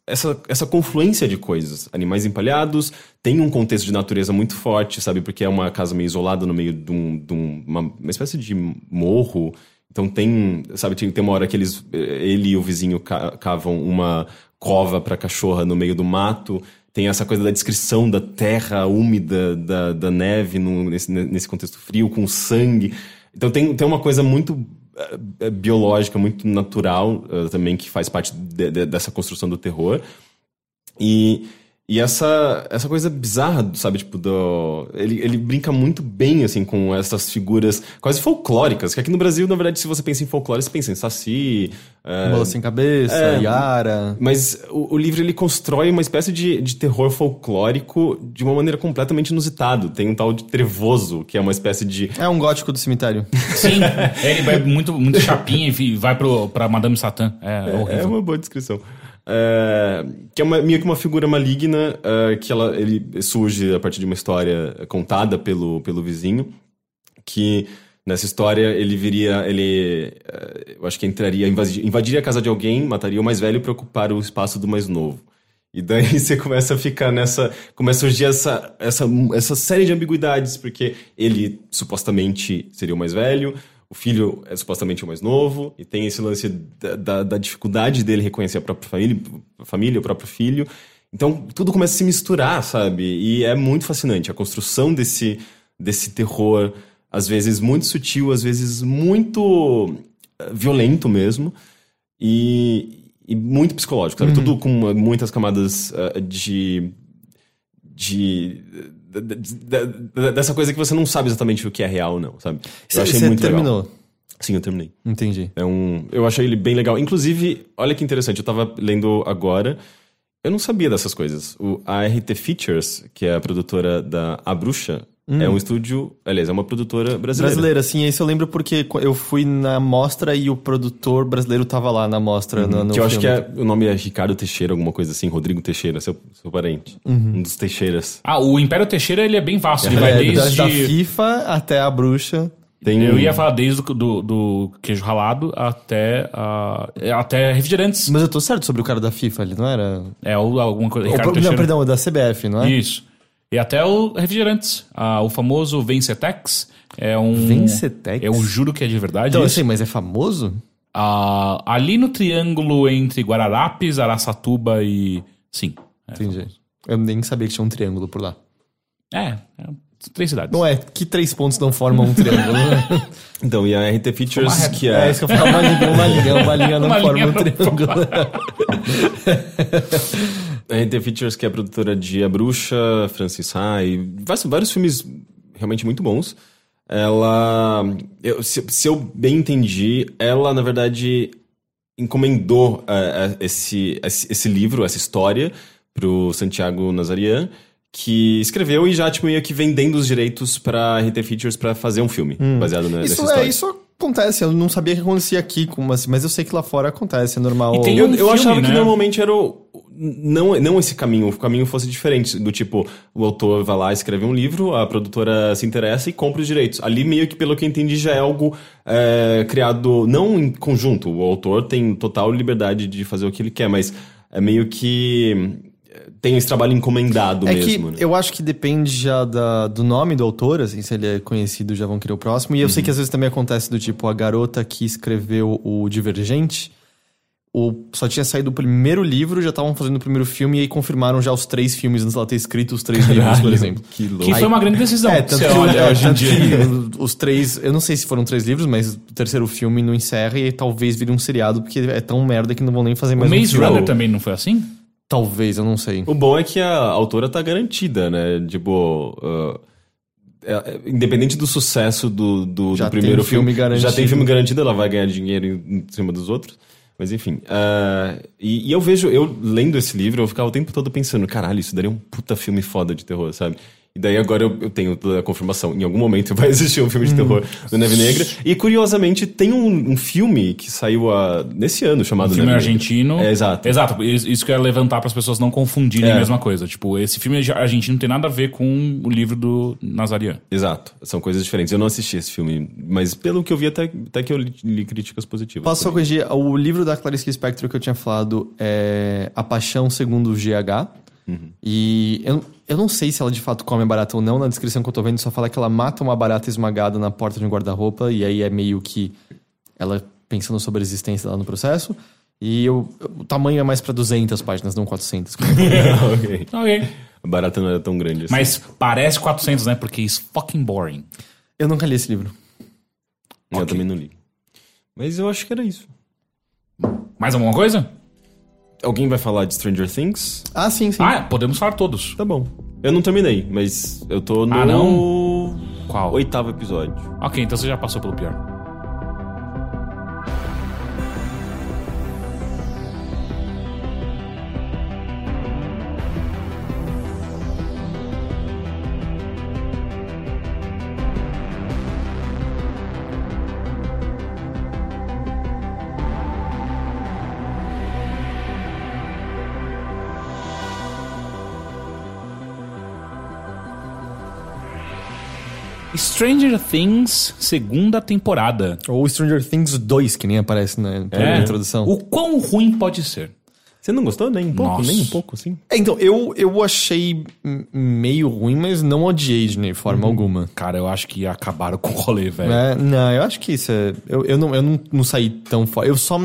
essa, essa confluência de coisas. Animais empalhados, tem um contexto de natureza muito forte, sabe? Porque é uma casa meio isolada no meio de, um, de uma, uma espécie de morro. Então tem, sabe, tem, tem uma hora que eles, ele e o vizinho cavam uma cova para cachorra no meio do mato. Tem essa coisa da descrição da terra úmida, da, da neve no, nesse, nesse contexto frio, com sangue. Então tem, tem uma coisa muito é, biológica, muito natural uh, também, que faz parte de, de, dessa construção do terror. E e essa, essa coisa bizarra, sabe, tipo, do. Ele, ele brinca muito bem, assim, com essas figuras quase folclóricas. Que aqui no Brasil, na verdade, se você pensa em folclore, você pensa em Saci. É... Bola sem cabeça, é, Yara. Mas o, o, livro ele constrói uma espécie de, de terror folclórico de uma maneira completamente inusitada. Tem um tal de trevoso, que é uma espécie de. É um gótico do cemitério. Sim, ele vai muito, muito chapinha e vai pro, pra Madame Satã. É, é, horrível. é uma boa descrição. É, que é uma, meio que uma figura maligna é, que ela, ele surge a partir de uma história contada pelo, pelo vizinho que nessa história ele viria ele é, eu acho que entraria invadir, invadiria a casa de alguém mataria o mais velho para ocupar o espaço do mais novo. E daí *laughs* você começa a ficar nessa começa a surgir essa, essa, essa série de ambiguidades porque ele supostamente seria o mais velho o filho é supostamente o mais novo, e tem esse lance da, da, da dificuldade dele reconhecer a própria família, a família, o próprio filho. Então, tudo começa a se misturar, sabe? E é muito fascinante. A construção desse, desse terror, às vezes muito sutil, às vezes muito eh, violento mesmo, e, e muito psicológico, sabe? Uhum. Tudo com muitas camadas uh, de. de dessa coisa que você não sabe exatamente o que é real ou não, sabe? Eu achei você muito terminou? Legal. Sim, eu terminei. Entendi. É um, eu achei ele bem legal. Inclusive, olha que interessante, eu tava lendo agora, eu não sabia dessas coisas. O, a RT Features, que é a produtora da A Bruxa, Hum. É um estúdio, aliás, é uma produtora brasileira. Brasileira, sim, isso eu lembro porque eu fui na mostra e o produtor brasileiro tava lá na mostra. Uhum. No, no que eu filme. acho que é, o nome é Ricardo Teixeira, alguma coisa assim, Rodrigo Teixeira, seu, seu parente. Uhum. Um dos Teixeiras. Ah, o Império Teixeira ele é bem vasto, ele é, vai desde... Da FIFA até a bruxa. Tem... Eu ia falar desde do, do, do queijo ralado até, uh, até refrigerantes. Mas eu tô certo sobre o cara da FIFA, ele não era. É, ou alguma coisa. Ricardo o, não, perdão, da CBF, não é? Isso. E até o refrigerantes. Ah, o famoso Vencetex é um. Vencetex? Eu juro que é de verdade. Então, isso. assim, mas é famoso? Ah, ali no triângulo entre Guararapes, Araçatuba e. Sim. É Entendi. Famoso. Eu nem sabia que tinha um triângulo por lá. É, é três cidades. Não é, que três pontos não formam um triângulo? Né? *laughs* então, e a RT Features, que é... É isso que eu falo, uma linha, uma linha, uma linha *laughs* não uma forma linha um triângulo. *laughs* A RT Features, que é a produtora de A Bruxa, Francis Ha, e vários, vários filmes realmente muito bons. Ela. Eu, se, se, eu bem entendi, ela, na verdade, encomendou eh, esse, esse, livro, essa história, pro Santiago Nazarian, que escreveu e já, tipo, meio que vendendo os direitos pra RT Features pra fazer um filme baseado na, nessa Isso, história. é, isso acontece. Eu não sabia que acontecia aqui, como assim, mas eu sei que lá fora acontece, é normal. Eu, um eu filme, achava que né? normalmente era o. Não, não esse caminho, o caminho fosse diferente. Do tipo, o autor vai lá, escreve um livro, a produtora se interessa e compra os direitos. Ali, meio que, pelo que eu entendi, já é algo é, criado não em conjunto. O autor tem total liberdade de fazer o que ele quer, mas é meio que. É, Tem esse trabalho encomendado É mesmo. que né? eu acho que depende já da- do nome do autor, assim, se ele é conhecido, já vão querer o próximo. E eu Uhum. sei que às vezes também acontece do tipo, a garota que escreveu o Divergente, o, só tinha saído o primeiro livro, já estavam fazendo o primeiro filme, e aí confirmaram já os três filmes antes dela ter escrito os três livros, por exemplo. Que louco. Que foi uma grande decisão. É, tanto que, olha é, hoje em dia. que os três, eu não sei se foram três livros, mas o terceiro filme não encerra e talvez vire um seriado, porque é tão merda que não vão nem fazer O mais um Maze. Runner também não foi assim? Talvez, eu não sei. O bom é que a autora tá garantida, né? Tipo. ah, é- é- independente do sucesso do, do, Já do tem primeiro filme filme, garantido. já tem filme garantido, ela vai ganhar dinheiro em, em cima dos outros. Mas enfim. ah, e, e eu vejo, eu lendo esse livro, eu ficava o tempo todo pensando: caralho, isso daria um puta filme foda de terror, sabe? E daí agora eu, eu tenho toda a confirmação. Em algum momento *laughs* vai existir um filme de terror do Neve Negra. E curiosamente, tem um, um filme que saiu ah, nesse ano chamado O filme Neve Negra. argentino. É, exato. Exato. Isso que eu ia levantar para as pessoas não confundirem É. a mesma coisa. Tipo, esse filme argentino não tem nada a ver com o livro do Nazarian. Exato, são coisas diferentes. Eu não assisti esse filme, mas pelo que eu vi, até, até que eu li, li críticas positivas. Posso só corrigir? O livro da Clarice Lispector que eu tinha falado é A Paixão Segundo o GH. E eu, eu não sei se ela de fato come a barata ou não. Na descrição que eu tô vendo só fala que ela mata uma barata esmagada na porta de um guarda-roupa. E aí é meio que ela pensando sobre a existência dela no processo. E eu, o tamanho é mais pra 200 páginas, não 400. *laughs* ok. Ok. A barata não era tão grande assim. Mas parece 400, né? Porque it's fucking boring. eu nunca li esse livro. Eu também não li. Mas eu acho que era isso. Mais alguma coisa? Alguém vai falar de Stranger Things? Ah, sim, sim. Ah, podemos falar todos. Tá bom. Eu não terminei, mas eu tô no Ah, não? Qual? oitavo episódio. Ok, então você já passou pelo pior. Stranger Things, segunda temporada. Ou Stranger Things 2, que nem aparece na, na introdução. O quão ruim pode ser? Você não gostou? Nem um pouco? Nossa. Nem um pouco, assim? É, então, eu, eu achei meio ruim, mas não odiei de nem forma alguma. Cara, eu acho que acabaram com o rolê, velho. É, não, eu acho que isso é. Eu, eu, não, eu não, não saí tão fora. Eu só.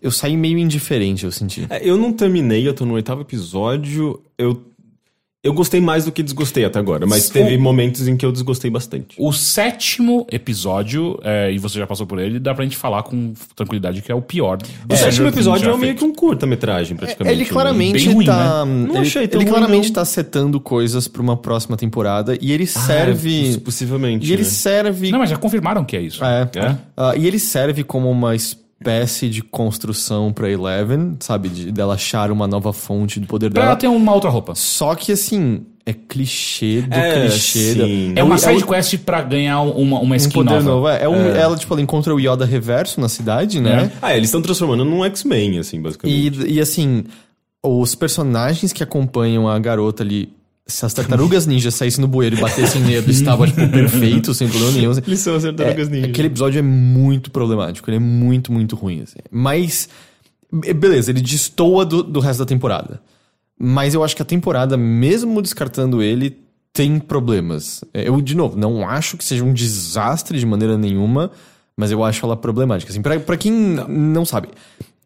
Eu saí meio indiferente, eu senti. É, eu não terminei, eu tô no oitavo episódio. Eu, eu gostei mais do que desgostei até agora, mas O- teve momentos em que eu desgostei bastante. O sétimo episódio, é, e você já passou por ele, dá pra gente falar com tranquilidade que é o pior. O sétimo episódio é meio que um curta-metragem, praticamente. Ele né? claramente ruim, tá. Não ele achei tão ele ruim, claramente não. tá setando coisas pra uma próxima temporada e ele serve. Ah, possivelmente. e ele né? serve. Não, mas já confirmaram que é isso. É. É? Ah, e ele serve como uma espécie de construção pra Eleven, sabe? De, dela achar uma nova fonte do poder Pra dela. ela ter uma outra roupa. Só que assim, é clichê do É, clichê. da-. É uma o- side o- quest pra ganhar uma, uma um skin poder nova. novo. É, é um- ela, tipo, ela encontra o Yoda reverso na cidade, né? Ah, eles estão transformando num X-Men, assim, basicamente. E, e assim, os personagens que acompanham a garota ali, se as tartarugas ninjas saíssem no bueiro e batessem nele, *laughs* estava, tipo, perfeito, sem problema nenhum. assim. Eles são as tartarugas É, ninja. Aquele episódio é muito problemático, ele é muito, muito ruim. assim. Mas, be- beleza, ele destoa do, do resto da temporada. Mas eu acho que a temporada, mesmo descartando ele, tem problemas. É, Eu, de novo, não acho que seja um desastre de maneira nenhuma, mas eu acho ela problemática. Assim, pra, pra quem não. sabe,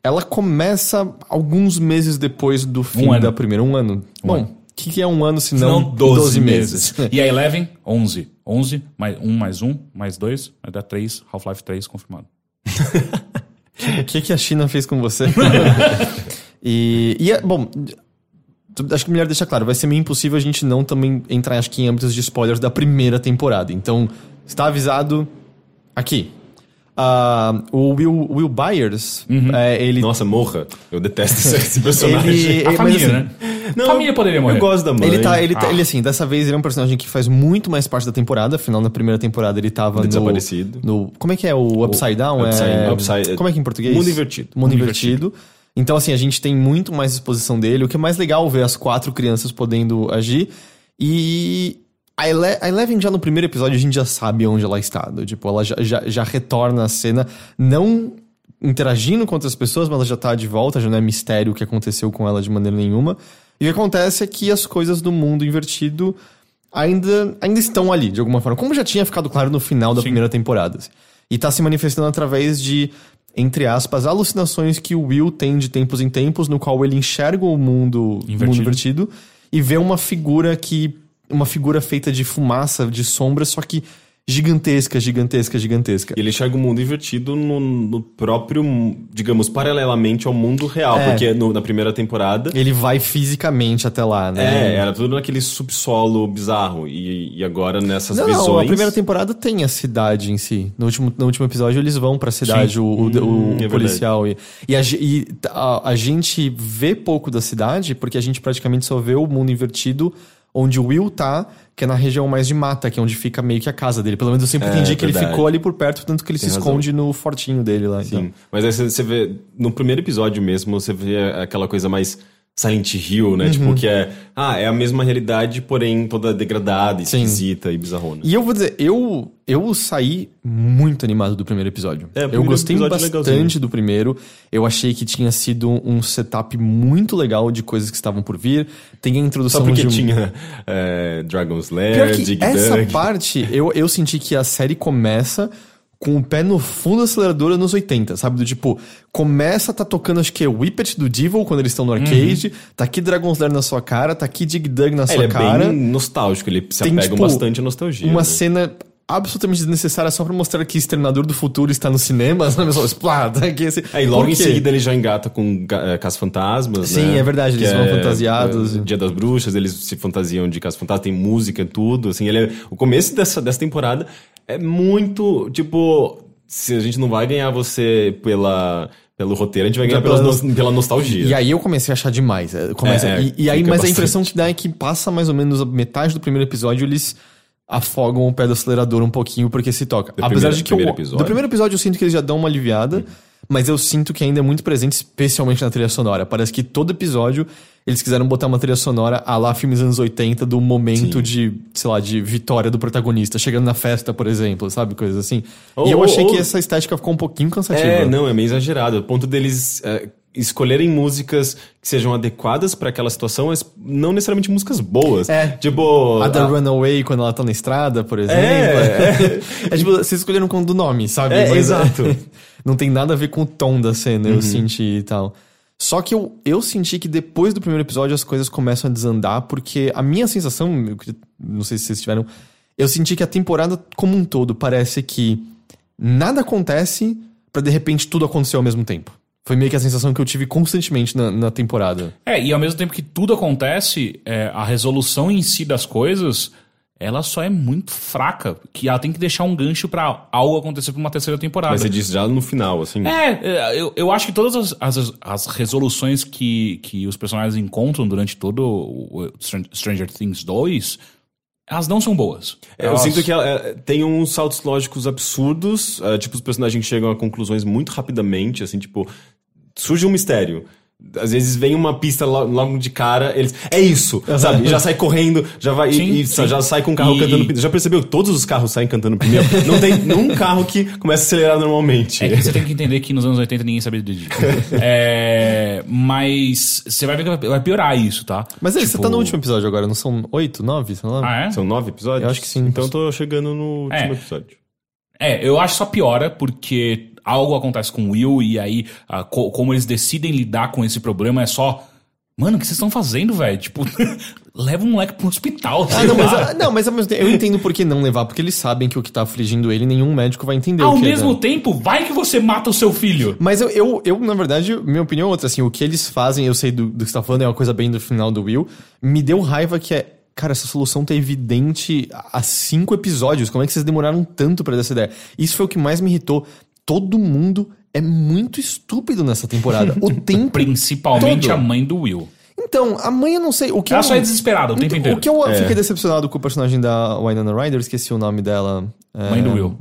ela começa alguns meses depois do fim ano. da primeira. Um ano. Bom, ano. O que, que é um ano se não, Não, 12, 12 meses? E a Eleven, 11. 11, mais 1 mais 1, mais 2, vai dar 3, Half-Life 3 confirmado. O *laughs* que, que a China fez com você? *laughs* e, e é, bom, acho que melhor deixar claro, vai ser meio impossível a gente não também entrar, acho que, em âmbitos de spoilers da primeira temporada. Então, está avisado aqui. Ah, o Will, Will Byers, é, ele Nossa, morra. Eu detesto esse, esse personagem. Ele- A família, assim, né? Não, família poderia morrer. Eu gosto da mãe. Ele tá, ele, tá- Ah. ele assim, dessa vez ele é um personagem que faz muito mais parte da temporada. Afinal, na primeira temporada ele tava no. Desaparecido. No, como é que é? O Upside Down? Upside- é, Upside- como é que é em português? Mundo Invertido. Mundo, Mundo invertido. Então, assim, a gente tem muito mais exposição dele. O que é mais legal ver as quatro crianças podendo agir. E a, Ele a Eleven já no primeiro episódio a gente já sabe onde ela está. Do, Tipo, ela já, já, já retorna à cena, não interagindo com outras pessoas, mas ela já tá de volta, já não é mistério o que aconteceu com ela de maneira nenhuma. E o que acontece é que as coisas do mundo invertido ainda, ainda estão ali, de alguma forma. Como já tinha ficado claro no final da primeira temporada. assim. E tá se manifestando através de, entre aspas, alucinações que o Will tem de tempos em tempos, no qual ele enxerga o mundo invertido, mundo invertido e vê uma figura que. Uma figura feita de fumaça, de sombra, só que gigantesca, gigantesca, gigantesca. Ele enxerga o mundo invertido no, no próprio, digamos, paralelamente ao mundo real. É. Porque no- na primeira temporada. Ele vai fisicamente até lá, né? É, era tudo naquele subsolo bizarro. E, e agora nessas Não, visões. não, a primeira temporada tem a cidade em si. No último, no último episódio eles vão pra cidade, Sim. o, o, o Hum, é policial. E, e, a, e a, a gente vê pouco da cidade porque a gente praticamente só vê o mundo invertido onde o Will tá, que é na região mais de mata, que é onde fica meio que a casa dele. Pelo menos eu sempre É, entendi que ele ficou ali por perto, tanto que ele Tem se razão. esconde no fortinho dele lá. Então. Sim. Mas aí você vê. No primeiro episódio mesmo, você vê aquela coisa mais. Silent Hill, né? Uhum. Tipo, que é. Ah, é a mesma realidade, porém toda degradada, Sim. esquisita e bizarrona. E eu vou dizer, eu, eu saí muito animado do primeiro episódio. É, eu gostei episódio é bastante legalzinho. do primeiro. Eu achei que tinha sido um setup muito legal de coisas que estavam por vir. Tem a introdução Só porque de um... tinha é, Dragon's Pior Lair, que Dig essa Dug. parte, eu, eu senti que a série começa com o pé no fundo da aceleradora nos 80, sabe? Do tipo, começa, tá tocando, acho que é Whippet do Devil, quando eles estão no arcade, tá aqui Dragon's Lair na sua cara, tá aqui Dig Dug na É, sua ele é cara. bem nostálgico, ele se Tem, apega tipo, bastante à nostalgia. Uma né? cena absolutamente desnecessária só pra mostrar que Exterminador do Futuro está no cinema, sabe? Só explada. Aqui, assim. É, e logo Por em quê? seguida ele já engata com, ga- eh, Caça-Fantasmas, Sim, né? é verdade, Que eles vão fantasiados. eh, Dia das Bruxas, eles se fantasiam de Caça-Fantasmas, tem música e tudo, assim, ele é, o começo dessa, dessa temporada é muito, tipo, se a gente não vai ganhar você pela, pelo roteiro, a gente vai ganhar pela- nos- pela nostalgia. E aí eu comecei a achar demais. é, É, é, e, e aí, mas a bastante. impressão que dá é que passa mais ou menos a metade do primeiro episódio, eles afogam o pé do acelerador um pouquinho porque se toca. Do Apesar primeiro- de que eu, primeiro episódio. do primeiro episódio eu sinto que eles já dão uma aliviada, mas eu sinto que ainda é muito presente, especialmente na trilha sonora. Parece que todo episódio eles quiseram botar uma trilha sonora a lá filmes anos 80 do momento Sim. de, sei lá, de vitória do protagonista, chegando na festa, por exemplo, sabe? Coisas assim. Ou- e eu ou- achei ou- que essa estética ficou um pouquinho cansativa. É, não, é meio exagerado. O ponto deles é, escolherem músicas que sejam adequadas pra aquela situação, mas não necessariamente músicas boas. É. Tipo. A da a- Runaway, quando ela tá na estrada, por exemplo. É, *laughs* É, tipo, vocês escolheram com do nome, sabe? É, exato. Uhum. *laughs* não tem nada a ver com o tom da cena, eu senti e tal. Só que eu, eu senti que depois do primeiro episódio as coisas começam a desandar, porque a minha sensação, não sei se vocês tiveram, eu senti que a temporada como um todo parece que nada acontece pra de repente tudo acontecer ao mesmo tempo. Foi meio que a sensação que eu tive constantemente na, na temporada. É, e ao mesmo tempo que tudo acontece, é, a resolução em si das coisas, ela só é muito fraca. Que ela tem que deixar um gancho pra algo acontecer pra uma terceira temporada. Mas você disse já no final, assim. É, é, eu, eu acho que todas as, as, as resoluções que, que os personagens encontram durante todo o o Stran- Stranger Things 2, elas não são boas. Eu Elas- sinto que ela, é, tem uns saltos lógicos absurdos, é, tipo, os personagens chegam a conclusões muito rapidamente, assim, tipo, surge um mistério. Às vezes vem uma pista lo- logo de cara, eles. É isso! Sabe? E já sai correndo, já vai. Sim, e, sim. já sai com o carro E- cantando pneu. Já percebeu? Todos os carros saem cantando pneu. Não tem *laughs* nenhum carro que começa a acelerar normalmente. É que você tem que entender que nos anos 80 ninguém sabia dirigir. *laughs* é, mas você vai ver que vai- piorar isso, tá? Mas aí, você Tipo, tá no último episódio agora, não são oito, nove? Lá. Ah, é? São nove episódios? Eu acho que sim. Então eu tô chegando no último É. episódio. É, eu acho só piora, porque algo acontece com o Will e aí ah, co- como eles decidem lidar com esse problema é só. Mano, o que vocês estão fazendo, velho? Tipo, *laughs* leva o moleque pro hospital. Ah, sei não, mas, ah, não, mas ao mesmo tempo, eu entendo por que não levar, porque eles sabem que o que tá afligindo ele, nenhum médico vai entender Ao é, mesmo né? tempo, vai que você mata o seu filho. Mas eu, eu, eu, na verdade, minha opinião é outra, assim, o que eles fazem, eu sei do, do que você tá falando, é uma coisa bem do final do Will, me deu raiva que é, cara, essa solução tá evidente há cinco episódios, como é que vocês demoraram tanto pra dar essa ideia? Isso foi o que mais me irritou. Todo mundo é muito estúpido nessa temporada. O *laughs* tempo. Principalmente todo. a mãe do Will. Então, a mãe eu não sei. O que Ela eu... só é desesperada o tempo Então, inteiro. O que eu É. fiquei decepcionado com o personagem da Winona Ryder, esqueci o nome dela. é, Mãe do Will.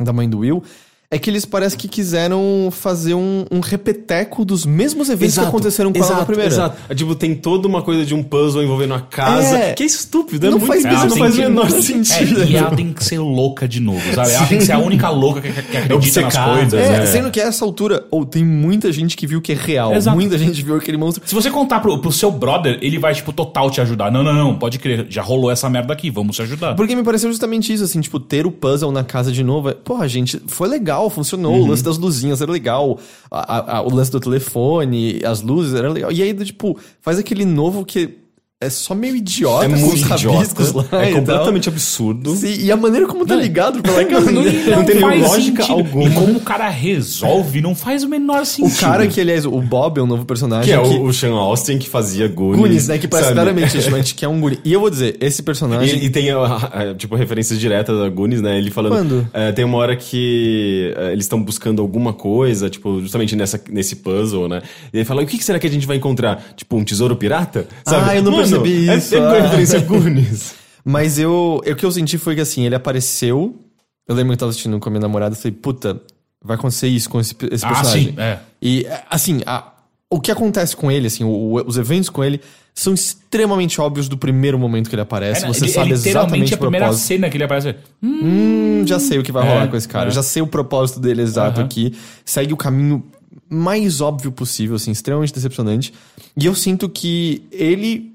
Da mãe do Will. É que eles parece que quiseram fazer um, um repeteco dos mesmos eventos que aconteceram com ela na primeira. Exato. É, Tipo, tem toda uma coisa de um puzzle envolvendo a casa. É. Que é estúpido, é Não muito faz- isso Ela não faz o menor sentido. É, e ela tem que ser louca de novo, sabe? Ela tem que ser a única louca que, que acredita nas coisas. É, né? sendo que a essa altura, ou tem muita gente que viu que é real. Exato. Muita gente viu aquele monstro. Se você contar pro, pro seu brother, ele vai, tipo, total te ajudar. Não, não, não, pode crer. Já rolou essa merda aqui, vamos te ajudar. Porque me pareceu justamente isso, assim, tipo, ter o puzzle na casa de novo. é, Porra, gente, foi legal, funcionou. O lance das luzinhas era legal. a- a- o lance do telefone, as luzes era legal. E aí, tipo, faz aquele novo que é só meio idiota. É com muito idiota. lá É e tal. completamente absurdo. Sim, e a maneira como tá ligado pela *laughs* Não, casa não, dele. não tem faz lógica sentido. alguma. E como o cara resolve, não faz o menor O sentido. cara que, aliás, o Bob é um novo personagem. Que é o, o Sean Austin que fazia Goonies. Goonies, né? Que parece sabe? claramente justamente que é um Goonie. E eu vou dizer, esse personagem. E, e tem, ah, ah, tipo, referências diretas a Goonies, né? Ele falando... Quando? eh, tem uma hora que eh, eles estão buscando alguma coisa, tipo, justamente nessa, nesse puzzle, né? E ele fala, o que que será que a gente vai encontrar? Tipo, um tesouro pirata? Sabe? Ah, eu não percebi é isso, ah. uma referência a Goonies. *laughs* Mas eu, eu, o que eu senti foi que assim, ele apareceu. Eu lembro que eu tava assistindo com a minha namorada e falei, puta, vai acontecer isso com esse, esse Ah, personagem. sim, é. E, assim, a- o que acontece com ele, assim, o- os eventos com ele são extremamente óbvios do primeiro momento que ele aparece. É, Você ele- sabe literalmente exatamente a o primeira propósito. cena que ele aparece. Hum, Hum, já sei o que vai É, rolar com esse cara. é. Já sei o propósito dele exato Aham. aqui. Segue o caminho mais óbvio possível, assim, extremamente decepcionante. E eu sinto que ele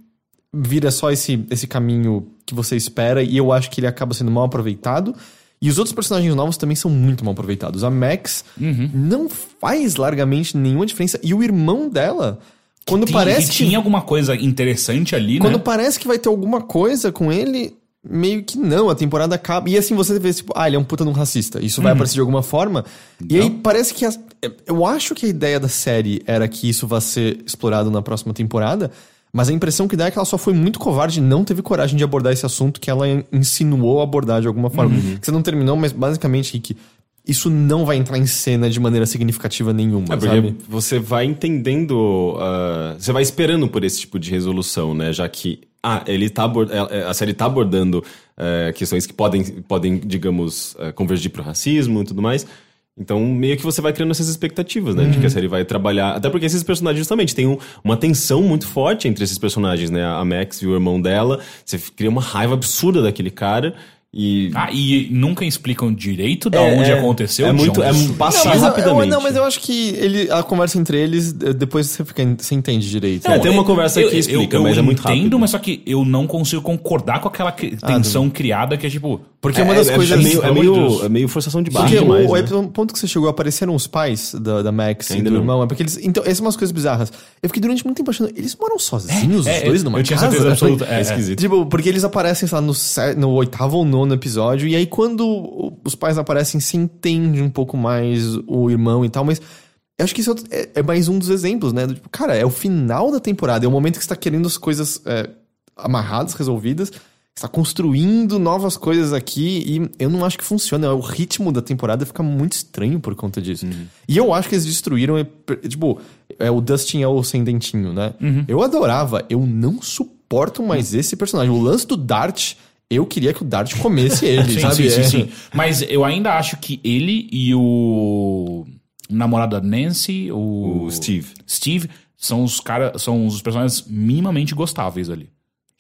vira só esse, esse caminho que você espera e eu acho que ele acaba sendo mal aproveitado. E os outros personagens novos também são muito mal aproveitados. A Max Uhum. não faz largamente nenhuma diferença. E o irmão dela, quando Tinha- parece que que tinha alguma coisa interessante ali, quando né? parece que vai ter alguma coisa com ele, meio que não, a temporada acaba. E assim você vê, tipo, ah, ele é um puta de um racista. Isso Uhum. vai aparecer de alguma forma. E aí parece que. as- eu acho que a ideia da série era que isso vai ser explorado na próxima temporada. Mas a impressão que dá é que ela só foi muito covarde e não teve coragem de abordar esse assunto que ela insinuou abordar de alguma forma. Uhum. Que você não terminou, mas basicamente, Rick, isso não vai entrar em cena de maneira significativa nenhuma, É porque sabe? você vai entendendo, ah, você vai esperando por esse tipo de resolução, né? Já que ah, ele tá eh, a série tá abordando eh, questões que podem, podem digamos, eh, convergir pro racismo e tudo mais. Então, meio que você vai criando essas expectativas, né? De que a série vai trabalhar. Até porque esses personagens, justamente, tem um- uma tensão muito forte entre esses personagens, né? A Max e o irmão dela. Você cria uma raiva absurda daquele cara. E. Ah, e nunca explicam direito da É, onde é. aconteceu. É muito- é passa Não, mas eu- eu, rapidamente. não, mas eu acho que ele, a conversa entre eles, eh, depois você, fica, você entende direito. É, tem uma conversa eu- que eu- explica, eu mas é muito entendo, rápido. mas só que eu não consigo concordar com aquela Ah, tensão criada que é tipo. Porque uma das é, coisas. É meio, é, meio, é meio forçação de barra Porque demais. o, né? o ponto que você chegou, apareceram os pais da, da Max e do não. irmão. É porque eles. Então, essas são umas coisas bizarras. Eu fiquei durante muito tempo achando. Eles moram sozinhos, É, os dois, é, numa eu tinha casa? certeza absoluta. É, É, é. esquisito. Tipo, porque eles aparecem, sei lá, no, no oitavo ou nono episódio, e aí quando os pais aparecem, se entende um pouco mais o irmão e tal, mas eu acho que isso é, é mais um dos exemplos, né? Tipo, cara, é o final da temporada, é o momento que você tá querendo as coisas é, amarradas, resolvidas, você tá construindo novas coisas aqui, e eu não acho que funciona. O ritmo da temporada fica muito estranho por conta disso. E eu acho que eles destruíram, tipo, é, o Dustin é o sem dentinho, né? Eu adorava, eu não suporto mais esse personagem. O lance do Dart, eu queria que o Dart comesse *laughs* ele, Sim, sabe? sim, sim, É. sim. Mas eu ainda acho que ele e o namorado da Nancy, o, O Steve. Steve, são os cara, são os personagens minimamente gostáveis ali.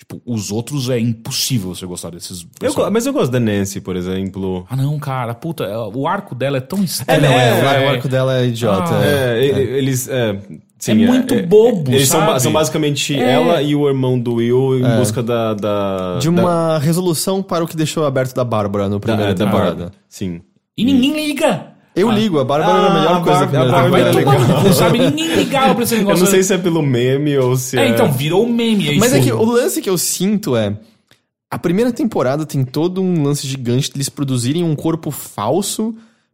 Tipo, os outros é impossível você gostar desses Eu mas eu gosto da Nancy, por exemplo. Ah, não, cara, puta, é, o arco dela é tão estranho. É, não, é, o- é, o arco dela é idiota. Ah, é. É, e- eles. É, sim, É muito bobo, Eles são, sabe? são basicamente É. ela e o irmão do Will em busca da. da De uma resolução para o que deixou aberto da Bárbara no Da, primeiro da, da temporada. Bárbara. Sim. E ninguém liga. Eu ligo, a Bárbara era a Ah, melhor a coisa a Bárbara era legal. cu, sabe? Ninguém ligava pra esse *laughs* Eu negócio. não sei se é pelo meme ou se é. É, então, virou meme. É Mas isso. é que o lance que eu sinto é. A primeira temporada tem todo um lance gigante de eles produzirem um corpo falso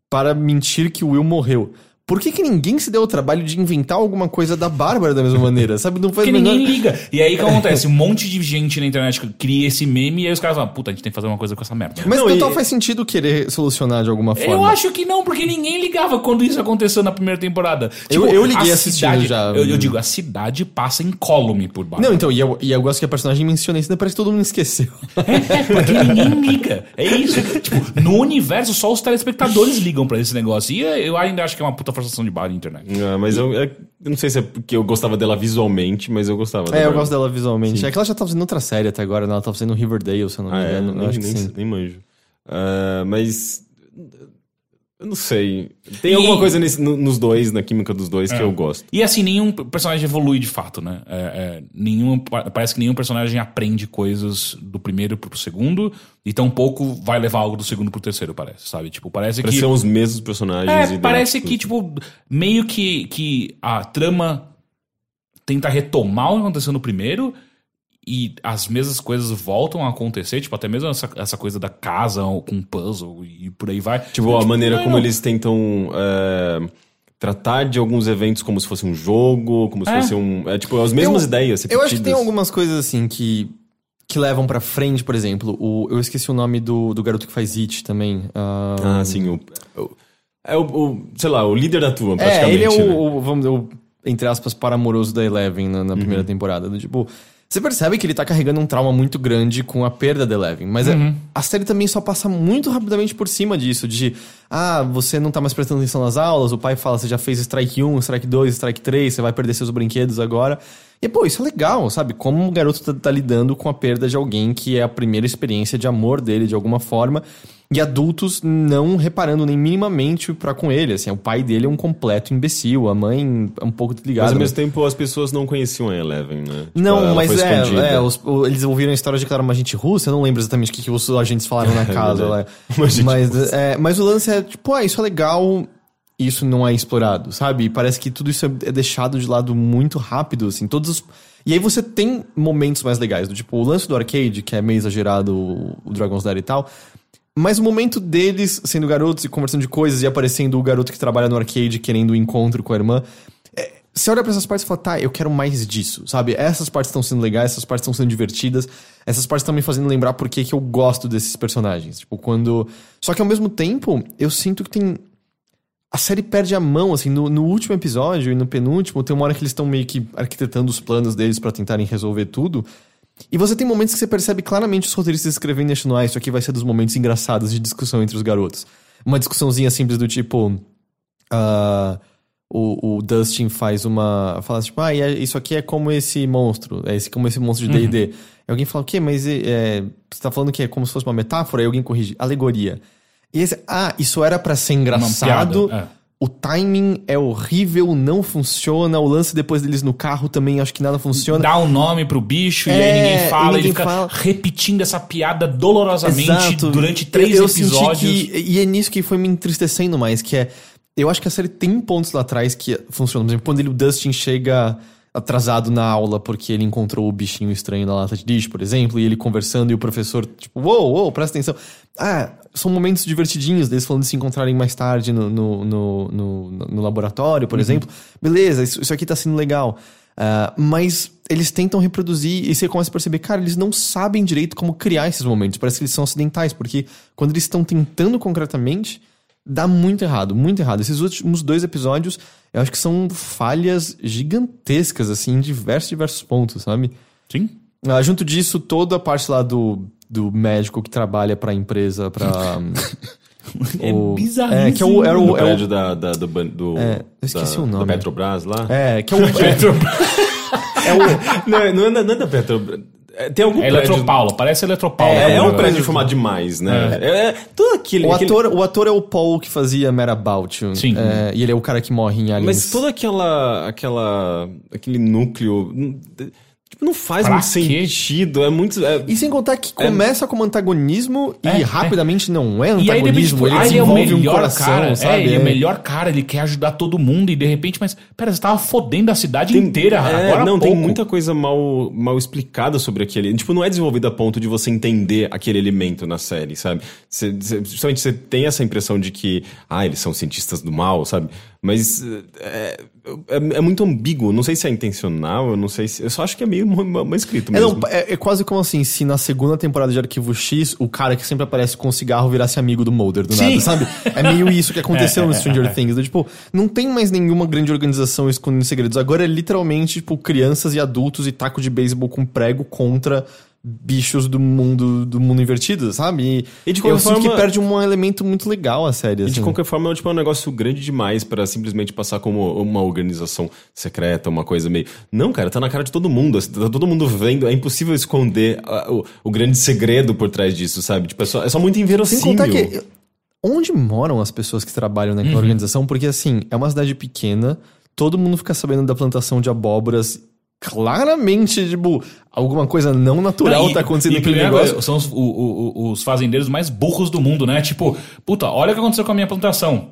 para mentir que o Will morreu. Por que, que ninguém se deu o trabalho de inventar alguma coisa da Bárbara da mesma maneira? *laughs* Sabe? Não faz Porque menor... ninguém liga. E aí o que *laughs* acontece? Um monte de gente na internet cria esse meme e aí os caras falam, puta, a gente tem que fazer uma coisa com essa merda. Mas Não, total e- faz sentido querer solucionar de alguma forma. Eu acho que não, porque ninguém ligava quando isso aconteceu na primeira temporada. Tipo, Eu- eu liguei a assistindo cidade- já. Eu, eu digo, a cidade passa incólume por baixo. Não, então, e eu, e eu gosto que a personagem menciona isso, ainda parece que todo mundo esqueceu. *laughs* É, porque ninguém liga. É isso. Tipo, no universo, só os telespectadores ligam pra esse negócio. E eu ainda acho que é uma puta forçação de barra na internet. Ah, mas eu, é- eu não sei se é porque eu gostava dela visualmente, mas eu gostava É, eu dela. gosto dela visualmente. É que ela já tá fazendo outra série até agora, né? Ela tá fazendo Riverdale, se eu não me Ah, é, engano. nem, que nem, sim. nem manjo. Ah, mas. Eu não sei. Tem E- alguma coisa nesse- no- nos dois, na química dos dois, que eu gosto. E assim, nenhum personagem evolui de fato, né? É, é, nenhum, pa- parece que nenhum personagem aprende coisas do primeiro pro segundo, e tampouco vai levar algo do segundo pro terceiro, parece, sabe? Tipo, parece Parece que. ser os mesmos personagens. É, parece que, tipo, meio que, que a trama tenta retomar o que aconteceu no primeiro e as mesmas coisas voltam a acontecer, tipo, até mesmo essa, essa coisa da casa com puzzle e por aí vai. Tipo, a maneira não, como não. eles tentam é, tratar de alguns eventos como se fosse um jogo, como se É. fosse um. É tipo, as mesmas Eu- ideias. Eu acho que tem repetidas. algumas coisas assim que, que levam pra frente, por exemplo. O, eu esqueci o nome do, do garoto que faz It também. Ah, Ah, sim, o. o- é o, o- sei lá, o líder da turma, É, praticamente. ele é o, né? o, vamos dizer, o, entre aspas, paramoroso da Eleven na, na Uhum. primeira temporada. Do tipo, você percebe que ele tá carregando um trauma muito grande com a perda da Eleven. Mas é- Uhum. a série também só passa muito rapidamente por cima disso. De, ah, você não tá mais prestando atenção nas aulas, o pai fala, você já fez strike 1, strike 2, strike 3, você vai perder seus brinquedos agora. E, pô, isso é legal, sabe? Como o garoto tá, tá lidando com a perda de alguém que é a primeira experiência de amor dele, de alguma forma. E adultos não reparando nem minimamente pra com ele. Assim, o pai dele é um completo imbecil, a mãe é um pouco desligada. Mas ao mas- mesmo tempo as pessoas não conheciam a Eleven, né? Tipo, Não, mas é, é, os- eles ouviram a história de que ela era uma agente russa, eu não lembro exatamente o que, que os agentes falaram na *laughs* casa. lá. mas, russa. é, mas o lance é, tipo, ah, isso é legal, isso não é explorado, sabe? E parece que tudo isso é, é deixado de lado muito rápido, assim, todos os... E aí você tem momentos mais legais, do tipo, o lance do arcade, que é meio exagerado, o, Dragon's Den e tal, mas o momento deles sendo garotos e conversando de coisas e aparecendo o garoto que trabalha no arcade querendo o encontro com a irmã. é, Você olha pra essas partes e fala, tá, eu quero mais disso, sabe? Essas partes estão sendo legais, essas partes estão sendo divertidas, essas partes estão me fazendo lembrar por que eu gosto desses personagens. Tipo, quando. Só que ao mesmo tempo, eu sinto que tem. A série perde a mão, assim, no, no último episódio e no penúltimo, tem uma hora que eles estão meio que arquitetando os planos deles pra tentarem resolver tudo. E você tem momentos que você percebe claramente os roteiristas escrevendo e achando, ah, isso aqui vai ser dos momentos engraçados de discussão entre os garotos. Uma discussãozinha simples do tipo. ah, o, o Dustin faz uma. Fala tipo, ah, e é- isso aqui é como esse monstro. É esse, como esse monstro de DD. Aí alguém fala, o quê? Mas é, você tá falando que é como se fosse uma metáfora? Aí alguém corrige, alegoria. E esse, ah, isso era pra ser engraçado. piada, é. O timing é horrível, não funciona. O lance depois deles no carro também acho que nada funciona. Dá um nome pro bicho e É, aí ninguém fala, e ninguém ele fica fala. repetindo essa piada dolorosamente durante três eu, eu episódios. Que, e é nisso que foi me entristecendo mais, que é. Eu acho que a série tem pontos lá atrás que funcionam. Por exemplo, quando ele, o Dustin chega atrasado na aula porque ele encontrou o bichinho estranho na lata de lixo, por exemplo, e ele conversando e o professor, tipo, uou, uou, presta atenção. Ah, são momentos divertidinhos deles falando de se encontrarem mais tarde no, no, no, no, no laboratório, por exemplo. Beleza, isso, isso aqui tá sendo legal. Ah, mas eles tentam reproduzir e você começa a perceber, cara, eles não sabem direito como criar esses momentos. Parece que eles são acidentais, porque quando eles estão tentando concretamente, dá muito errado, muito errado. Esses últimos dois episódios, eu acho que são falhas gigantescas, assim, em diversos, diversos pontos, sabe? Sim. Ah, junto disso, toda a parte lá do, do médico que trabalha pra empresa, pra. *laughs* É o- bizarríssimo. É, que é o. É o, é o- da, da- do, ban- do- É, eu esqueci da, o nome. Da Petrobras lá. é, que é o. *laughs* É, *laughs* é o Não, é- não, é, não é da Petrobras. É, Tem algum É. Eletropaula, parece Eletropaula. É, é um prédio formado demais, né? É, é todo aquele... o, aquele- ator, o ator é o Paul que fazia Mad About You. Sim. É, e ele é o cara que morre em Aliens. Mas toda aquela... aquela aquele núcleo... Tipo, não faz Pra muito quê? sentido. É muito... é- E sem contar que começa como antagonismo e É, rapidamente não é E aí, de repente, antagonismo. tipo, ele ah, ele é o desenvolve um melhor coração, cara. sabe? É, ele é o melhor cara, ele quer ajudar todo mundo e de repente, mas, pera, você tava fodendo a cidade inteira É, agora não, pouco. tem muita coisa mal, mal explicada sobre aquele. Tipo, não é desenvolvido a ponto de você entender aquele elemento na série, sabe? Você, você, justamente você tem essa impressão de que, ah, eles são cientistas do mal, sabe? Mas é, é, é muito ambíguo. Não sei se é intencional, eu não sei se. Eu só acho que é meio *laughs* mal, escrito É, mesmo. não, é, é quase como assim, se na segunda temporada de Arquivo X, o cara que sempre aparece com cigarro virasse amigo do Mulder do Sim. nada, sabe? É meio isso que *laughs* aconteceu no Stranger Things. né? Tipo, não tem mais nenhuma grande organização escondendo segredos. Agora é literalmente, tipo, crianças e adultos e taco de beisebol com prego contra bichos do mundo do mundo invertido, sabe? E, E de eu qualquer que forma- perde um elemento muito legal a série. E de assim. qualquer forma, é, tipo, é um negócio grande demais pra simplesmente passar como uma organização secreta, uma coisa meio. Não, cara, tá na cara de todo mundo. assim, Tá todo mundo vendo. É impossível esconder ah, o, o grande segredo por trás disso, sabe? Tipo, é só, é só muito Sem inverossímil. contar que. Onde moram as pessoas que trabalham naquela Uhum. organização? Porque, assim, é uma cidade pequena, todo mundo fica sabendo da plantação de abóboras. Claramente, tipo, alguma coisa não natural Não, e- tá acontecendo e naquele primeira negócio. São os, o- o- os fazendeiros mais burros do mundo, né? Tipo, puta, olha o que aconteceu com a minha plantação.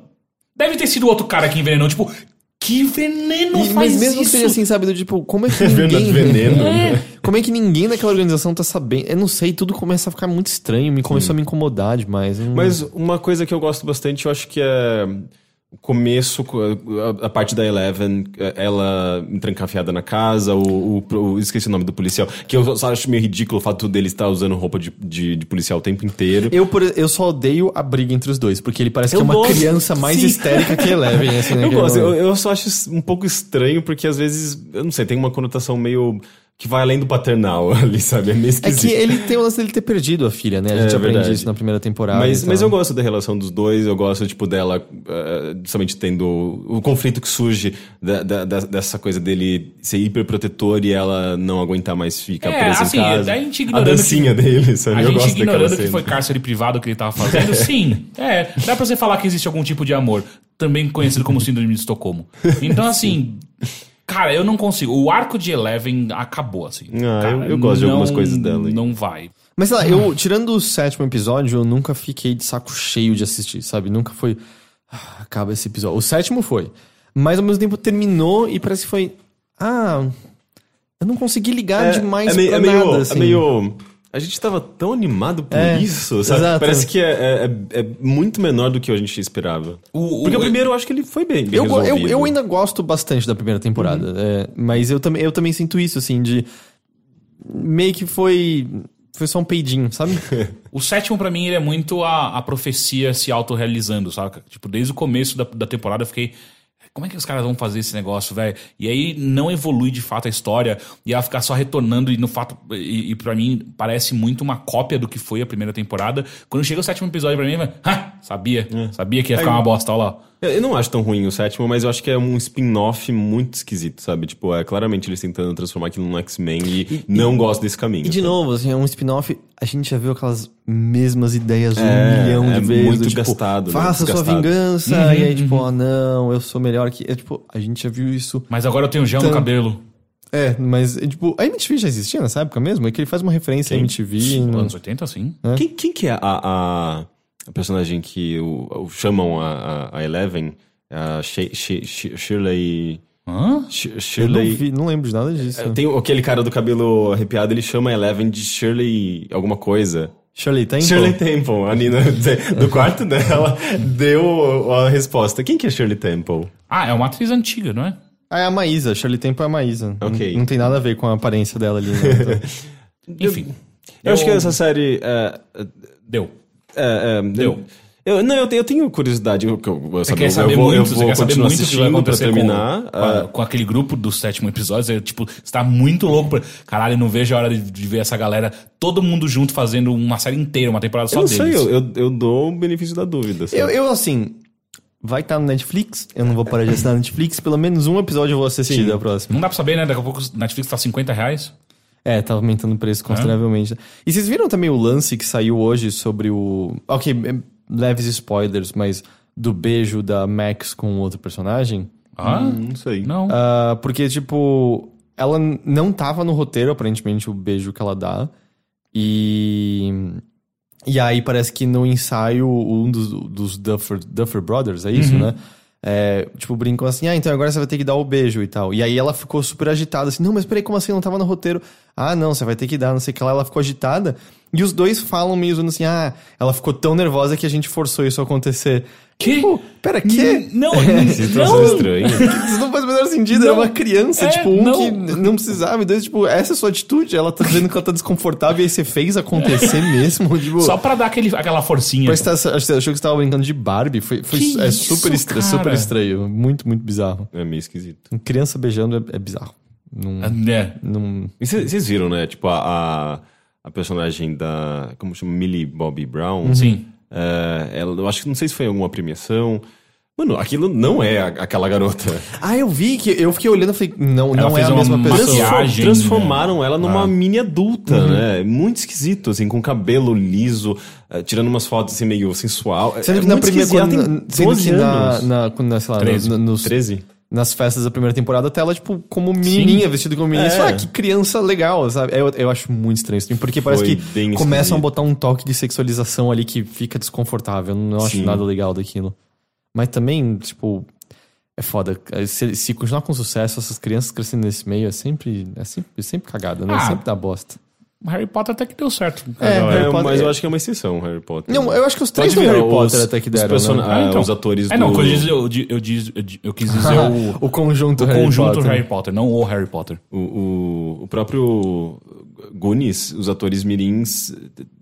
Deve ter sido outro cara que envenenou. Tipo, que veneno E- faz mas mesmo isso? que seja assim, sabe, do tipo, como é que *laughs* ninguém... veneno. É, como é que ninguém daquela organização tá sabendo? Eu não sei, tudo começa a ficar muito estranho, me começou a me incomodar demais. não- Mas uma coisa que eu gosto bastante, eu acho que é o começo, a, a parte da Eleven, ela trancafiada na casa, o, o, o- esqueci o nome do policial, que eu só acho meio ridículo o fato dele estar usando roupa de, de, de policial o tempo inteiro. Eu, por- eu só odeio a briga entre os dois, porque ele parece Eu que é uma gosto, criança mais sim. histérica que Eleven, assim, *laughs* Eu naquele gosto, eu, momento. eu só acho um pouco estranho, porque às vezes, eu não sei, tem uma conotação meio. Que vai além do paternal *laughs* ali, sabe? É meio É esquisito. que ele tem o lance dele ter perdido a filha, né? A gente É aprende verdade. isso na primeira temporada. Mas, e mas eu gosto da relação dos dois, eu gosto, tipo, dela somente tendo o conflito que surge da- da- da- dessa coisa dele ser hiperprotetor e ela não aguentar mais ficar É, presa assim, em casa. a gente a dancinha dele, sabe? A eu gente gosto ignorando que foi cárcere privado que ele tava fazendo, *laughs* sim. É, dá pra você falar que existe algum tipo de amor, também conhecido como síndrome de Estocolmo. Então, assim, cara, eu não consigo. O arco de Eleven acabou, assim. Ah, Cara, eu- eu gosto de algumas não- coisas dela, hein. Não vai. Mas sei lá, eu, tirando o sétimo episódio, eu nunca fiquei de saco cheio de assistir, sabe? Nunca foi. "Ah, acaba esse episódio. O sétimo foi. Mas ao mesmo tempo terminou e parece que foi. Ah. Eu não consegui ligar demais é meio, pra é meio, nada, é assim. meio- A gente tava tão animado por É, isso, sabe? exato. Parece que é, é- é muito menor do que a gente esperava. O- o- Porque o primeiro eu acho que ele foi bem, bem Eu, go- eu, resolvido. eu ainda gosto bastante da primeira temporada, é, mas eu, também eu também sinto isso, assim, de. Meio que foi. Foi só um peidinho, sabe? *laughs* O sétimo, pra mim, ele é muito a, a profecia se autorrealizando, saca? Tipo, desde o começo da, da temporada eu fiquei. Como é que os caras vão fazer esse negócio, velho? E aí não evolui de fato a história e ela ficar só retornando e no fato. E, e para mim parece muito uma cópia do que foi a primeira temporada. Quando chega o sétimo episódio pra mim, vai, ah, sabia, sabia que ia ficar uma bosta, olha lá. Eu eu não acho tão ruim o sétimo, mas eu acho que é um spin-off muito esquisito, sabe? Tipo, é claramente eles tentando transformar aquilo num X-Men e, não gosto desse caminho. E de sabe? novo, assim, é um spin-off, a gente já viu aquelas mesmas ideias um É, milhão de é vezes. muito tipo, gastado, né? Faça sua Desgastado. vingança, Uhum, e aí, tipo, ah, não, eu sou melhor que. É, tipo, a gente já viu isso. Mas agora eu tenho gel no Então- cabelo. É, mas, é, tipo, a MTV já existia nessa época mesmo? É que ele faz uma referência à MTV. no- Anos 80, sim. Quem, quem que é a, a, a personagem que o, o- chamam a, a, a Eleven? A She- She- She- Shirley... Hã? Sh- Eu não, Shirley... vi, não lembro de nada disso. Tem aquele cara do cabelo arrepiado, ele chama a Eleven de Shirley alguma coisa. Shirley Temple? Shirley Temple. A Nina, *laughs* do quarto dela, deu a resposta. Quem que é Shirley Temple? Ah, é uma atriz antiga, não é? Ah, é a Maísa. Shirley Temple é a Maísa. Ok. Não, não tem nada a ver com a aparência dela ali. Né? Então- *laughs* Enfim. Eu, acho que essa série... É, Deu. É, é, Deu. Eu, não, eu tenho, eu tenho curiosidade. Eu, eu, eu, Você sabe, quer eu saber vou, muito, eu você vou quer saber muito o que vai acontecer terminar. com, com, Ah, com aquele grupo do sétimo episódio. É, tipo, você tá muito louco. Pra... Caralho, eu não vejo a hora de, de ver essa galera, todo mundo junto, fazendo uma série inteira, uma temporada só eu não deles. sei, eu, eu, eu dou o benefício da dúvida. sabe? eu, eu, assim, vai estar no Netflix. Eu não vou parar de assinar Netflix. Pelo menos um episódio eu vou assistir Sim. da próxima. Não dá pra saber, né? Daqui a pouco o Netflix tá 50 reais. É, tá aumentando o preço consideravelmente. E vocês viram também o lance que saiu hoje sobre o. Ok, é, leves spoilers, mas do beijo da Max com outro personagem? Ah, Hum, não sei. não. Ah, porque, tipo, ela não tava no roteiro, aparentemente, o beijo que ela dá. E. E aí parece que no ensaio, um dos, dos Duffer, Duffer Brothers, é isso, né? É, tipo, brincam assim, ah, então agora você vai ter que dar o beijo e tal. E aí ela ficou super agitada, assim, não, mas peraí, como assim? Não tava no roteiro. Ah, não, você vai ter que dar, não sei o que lá. Ela ficou agitada. E os dois falam meio assim, ah, ela ficou tão nervosa que a gente forçou isso a acontecer. Que? Pô, pera, que? Não, *laughs* Situação não. estranha. *laughs* Isso não faz o menor sentido. Era Não. uma criança, É, tipo, um não. que não precisava, e dois, tipo, essa é a sua atitude. Ela tá dizendo que ela tá desconfortável e aí você fez acontecer *laughs* mesmo. Tipo, Só pra dar aquele, aquela forcinha. Parece que tá- achou que você tava brincando de Barbie. Foi, foi é isso, super, estra- cara? super estranho. Muito, muito bizarro. É meio esquisito. Criança beijando é, é bizarro. Não, É. não... E vocês viram, né? Tipo, a, a, personagem da. Como chama? Millie Bobby Brown. Sim. É, ela, eu acho que não sei se foi alguma premiação. Mano, aquilo não é a- aquela garota. Ah, eu vi que eu fiquei olhando e falei, não, Ela não é a mesma pessoa. maquiagem. Transformaram ela numa Ah. mini adulta, né? Muito esquisito, assim, com cabelo liso, eh, tirando umas fotos assim meio sensual. Sendo É que na primeira. Quando, Ela tem sendo 12 que na, anos. na, quando, na, sei lá, 13. no- nos, 13? Nas festas da primeira temporada, até ela, tipo, como menininha, vestida como menina. É. Ah, que criança legal, sabe? Eu, eu acho muito estranho isso, porque parece Foi que bem começam a botar um toque de sexualização ali que fica desconfortável. Eu não acho Sim. nada legal daquilo. Mas também, tipo, é foda. Se, se continuar com sucesso, essas crianças crescendo nesse meio é sempre, é sempre, é sempre cagada, né? Ah. Sempre dá bosta. Harry Potter até que deu certo. É. Harry É, Potter- mas eu acho que é uma exceção, Harry Potter. Não, eu acho que os três Pode do Harry Potter os- até que os deram, person- né? ah, então. os atores É, não, do- quando eu, diz, eu, eu, diz, eu, quis dizer *laughs* o, O conjunto o Harry conjunto Potter. Harry Potter, não o Harry Potter. O, o, o próprio Goonies, os atores mirins,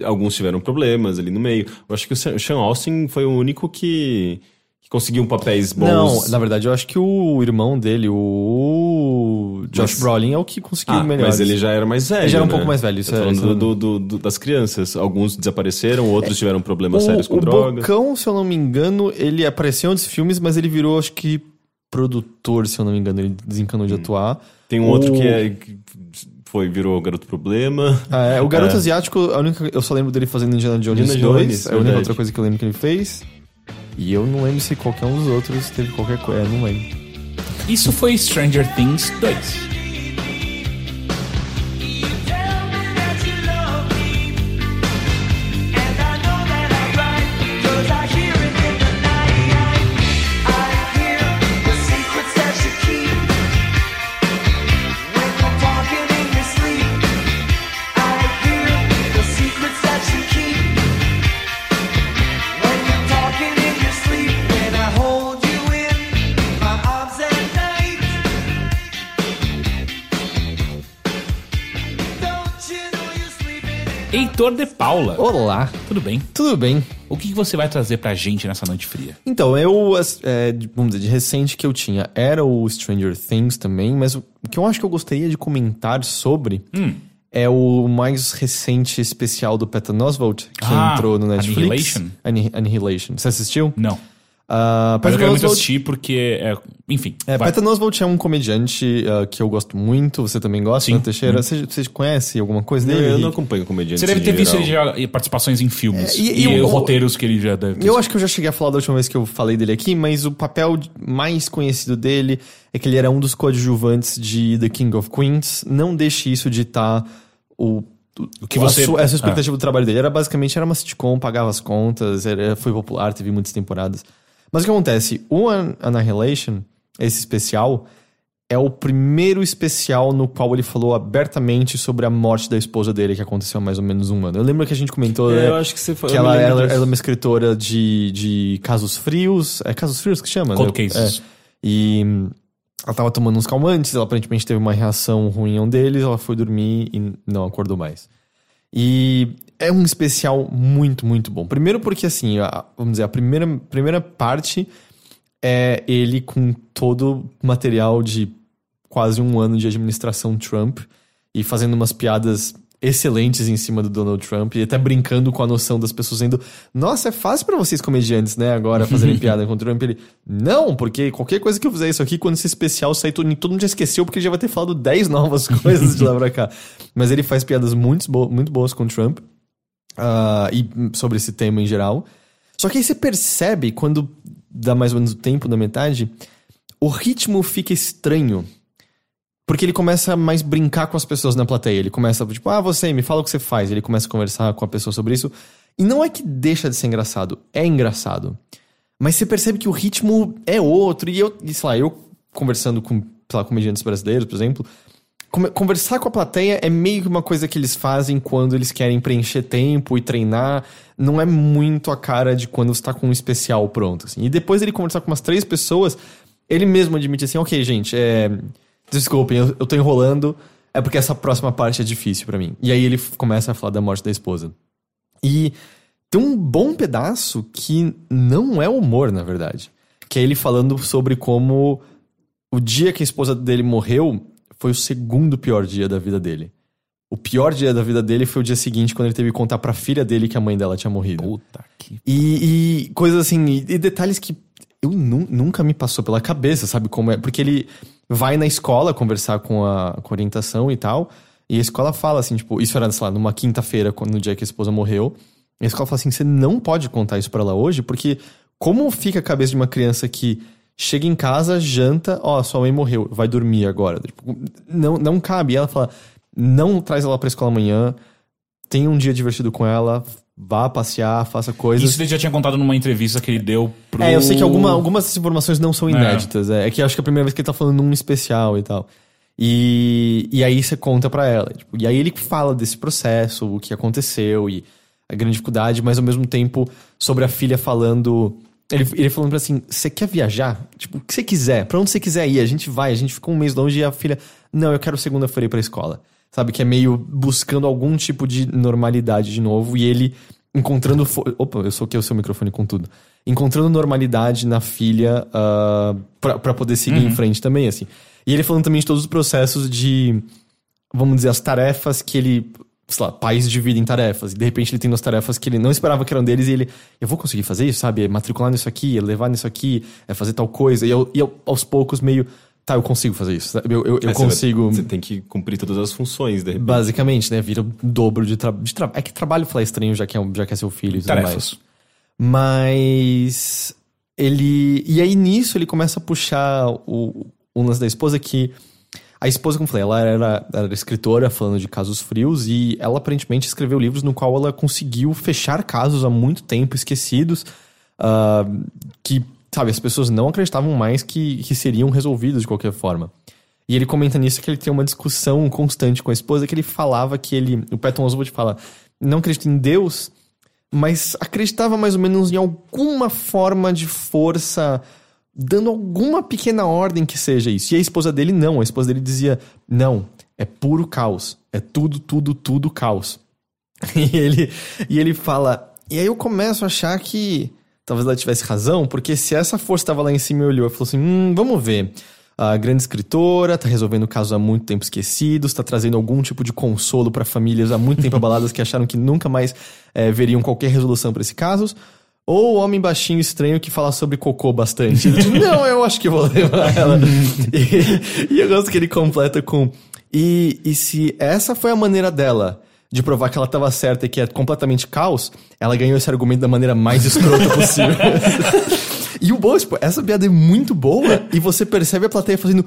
alguns tiveram problemas ali no meio. Eu acho que o Sean- o Sean Austin foi o único que, que conseguiu papéis bons. Não, na verdade, eu acho que o irmão dele, o Josh Mas- Brolin, é o que conseguiu Ah, melhor. mas ele já era mais velho. Ele já era um né? pouco mais velho, Tô isso é- falando é- do, do- do- das crianças. Alguns desapareceram, outros tiveram problemas sérios com o drogas. Bocão, se eu não me engano, ele apareceu em outros filmes, mas ele virou, acho que, produtor, se eu não me engano. Ele desencanou Hum. de atuar. Tem um outro O- que, é, que foi, virou garoto problema. Ah, é, o Garoto É. Asiático, a única, eu só lembro dele fazendo Indiana Jones Indiana 2. Jones, é a única outra coisa que eu lembro que ele fez. E eu não lembro se qualquer um dos outros teve qualquer coisa. É, não lembro. Isso foi Stranger Things 2. Heitor de Paula. Olá, Tudo bem? tudo bem? O que que você vai trazer pra gente nessa noite fria? Então, eu, é, de- vamos dizer, de recente que eu tinha era o Stranger Things também, mas o que eu acho que eu gostaria de comentar sobre Hum. é o mais recente especial do Patton Oswalt, que Ah, entrou no Netflix. Annihilation? Anni- Annihilation. Você assistiu? Não. Uh, Mas eu quero muito assistir porque, é, enfim. é, vai. Patton Oswalt é um comediante uh, que eu gosto muito, você também gosta, Sim. Uhum. né, Teixeira? Você, você conhece alguma coisa dele? eu não acompanho comediantes Você deve ter visto ele já participações em filmes. É, e- e e o- roteiros que ele já deve ter. Eu acho que eu já cheguei a falar da última vez que eu falei dele aqui, mas o papel mais conhecido dele é que ele era um dos coadjuvantes de The King of Queens. Não deixe isso ditar o. O que você- A sua, essa expectativa do trabalho dele. Era basicamente era uma sitcom, pagava as contas, era, foi popular, teve muitas temporadas. Mas o que acontece? O An- Annihilation, esse especial, é o primeiro especial no qual ele falou abertamente sobre a morte da esposa dele, que aconteceu há mais ou menos um ano. Eu lembro que a gente comentou. É, né, eu acho que você foi. que ela, ela, ela é uma escritora de, de casos frios. É casos frios que chama? Cold né? cases. É. E hum, ela tava tomando uns calmantes, ela aparentemente teve uma reação ruim a um deles, ela foi dormir e não acordou mais. E é um especial muito, muito bom. Primeiro porque, assim, a- vamos dizer, a primeira, primeira parte é ele com todo o material de quase um ano de administração Trump e fazendo umas piadas excelentes em cima do Donald Trump e até brincando com a noção das pessoas dizendo nossa, é fácil pra vocês comediantes, né, agora fazerem *laughs* piada com o Trump. Ele, não, porque qualquer coisa que eu fizer isso aqui, quando esse especial sair, todo, todo mundo já esqueceu porque ele já vai ter falado 10 novas *laughs* coisas de lá pra cá. Mas ele faz piadas muito, bo muito boas com o Trump ah, e sobre esse tema em geral. Só que aí você percebe, quando dá mais ou menos o tempo da metade, o ritmo fica estranho. Porque ele começa a mais brincar com as pessoas na plateia. Ele começa, tipo, ah, você, me fala o que você faz. Ele começa a conversar com a pessoa sobre isso. E não é que deixa de ser engraçado, é engraçado. Mas você percebe que o ritmo é outro. E eu, sei lá, eu conversando com, sei lá, comediantes brasileiros, por exemplo, conversar com a plateia é meio que uma coisa que eles fazem quando eles querem preencher tempo e treinar. Não é muito a cara de quando você tá com um especial pronto, assim. E depois ele conversar com umas três pessoas, ele mesmo admite assim, ok, gente, é... Desculpem, eu, eu tô enrolando, é porque essa próxima parte é difícil pra mim. E aí ele começa a falar da morte da esposa. E tem um bom pedaço que não é humor, na verdade. Que é ele falando sobre como o dia que a esposa dele morreu foi o segundo pior dia da vida dele. O pior dia da vida dele foi o dia seguinte, quando ele teve que contar pra filha dele que a mãe dela tinha morrido. Puta que. E, e coisas assim, e, e detalhes que eu nu- nunca me passou pela cabeça, sabe como é? Porque ele vai na escola conversar com a, com a orientação e tal, e a escola fala assim, tipo, isso era, sei lá, numa quinta-feira, no dia que a esposa morreu, e a escola fala assim, você não pode contar isso pra ela hoje, porque como fica a cabeça de uma criança que chega em casa, janta, ó, sua mãe morreu, vai dormir agora. Tipo, não, não cabe. E ela fala, não traz ela pra escola amanhã, tenha um dia divertido com ela, vá passear, faça coisas. Isso ele já tinha contado numa entrevista que ele deu pro. É, eu sei que alguma, algumas dessas informações não são É. inéditas. É, é que acho que é a primeira vez que ele tá falando num especial e tal. E, e aí você conta pra ela. tipo, e aí ele fala desse processo, o que aconteceu e a grande dificuldade, mas ao mesmo tempo sobre a filha falando. Ele, ele falando pra assim: você quer viajar? Tipo, o que você quiser, pra onde você quiser ir, a gente vai, a gente fica um mês longe e a filha. Não, eu quero segunda-feira ir pra escola. Sabe? Que é meio buscando algum tipo de normalidade de novo e ele encontrando. fo- Opa, eu soquei o seu microfone com tudo. Encontrando normalidade na filha ah, pra, pra poder seguir em frente também, assim. E ele falando também de todos os processos de. Vamos dizer, as tarefas que ele. Sei lá, pais dividem em tarefas. E de repente ele tem umas tarefas que ele não esperava que eram deles e ele. Eu vou conseguir fazer isso, sabe? É matricular nisso aqui, é levar nisso aqui, é fazer tal coisa. E, eu, e eu, aos poucos, meio. Tá, eu consigo fazer isso. Eu, eu, eu consigo. Você tem que cumprir todas as funções, de repente. Basicamente, né? Vira o dobro de trabalho. Tra é que trabalho falar estranho já que é, um- já que é seu filho e tudo mais. Tarefas. Mas ele. E aí nisso ele começa a puxar o, o lance da esposa que. A esposa, como eu falei, ela era, era escritora falando de casos frios e ela aparentemente escreveu livros no qual ela conseguiu fechar casos há muito tempo esquecidos ah, que, sabe, as pessoas não acreditavam mais que, que seriam resolvidos de qualquer forma. E ele comenta nisso que ele tem uma discussão constante com a esposa que ele falava que ele, o Patton Oswalt fala, não acredita em Deus, mas acreditava mais ou menos em alguma forma de força, dando alguma pequena ordem que seja isso. E a esposa dele não, a esposa dele dizia: "Não, é puro caos, é tudo, tudo, tudo caos". *laughs* E ele e ele fala: "E aí eu começo a achar que talvez ela tivesse razão, porque se essa força estava lá em cima e olhou e falou assim: "Hum, vamos ver. A grande escritora tá resolvendo casos há muito tempo esquecidos, tá trazendo algum tipo de consolo para famílias há muito tempo abaladas que acharam que nunca mais eh, veriam qualquer resolução para esses casos. Ou o homem baixinho estranho que fala sobre cocô bastante. Não, eu acho que vou levar ela. e, e eu gosto que ele completa com. E, e se essa foi a maneira dela de provar que ela tava certa e que é completamente caos, ela ganhou esse argumento da maneira mais escrota possível. *laughs* e o bom, tipo, essa piada é muito boa e você percebe a plateia fazendo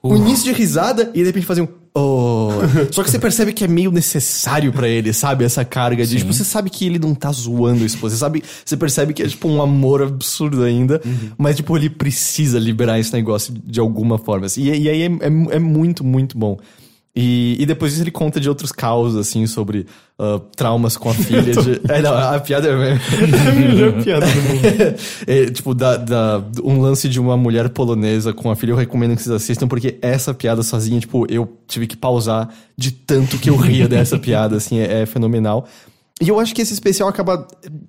um início de risada e de repente fazem um. Oh. Só que você percebe que é meio necessário pra ele, sabe? Essa carga de. Tipo, você sabe que ele não tá zoando isso. Você sabe. Você percebe que é tipo um amor absurdo ainda. Mas, tipo, ele precisa liberar esse negócio de alguma forma. assim. E, e aí é, é, é muito, muito bom. E, e depois disso ele conta de outros causos, assim, sobre ah, traumas com a *laughs* filha. De... É, não, a piada é a melhor *laughs* piada do mundo. *laughs* É, tipo, da, da- um lance de uma mulher polonesa com a filha, eu recomendo que vocês assistam, porque essa piada sozinha, tipo, eu tive que pausar de tanto que eu ria dessa piada, assim, é, é fenomenal. E eu acho que esse especial acaba.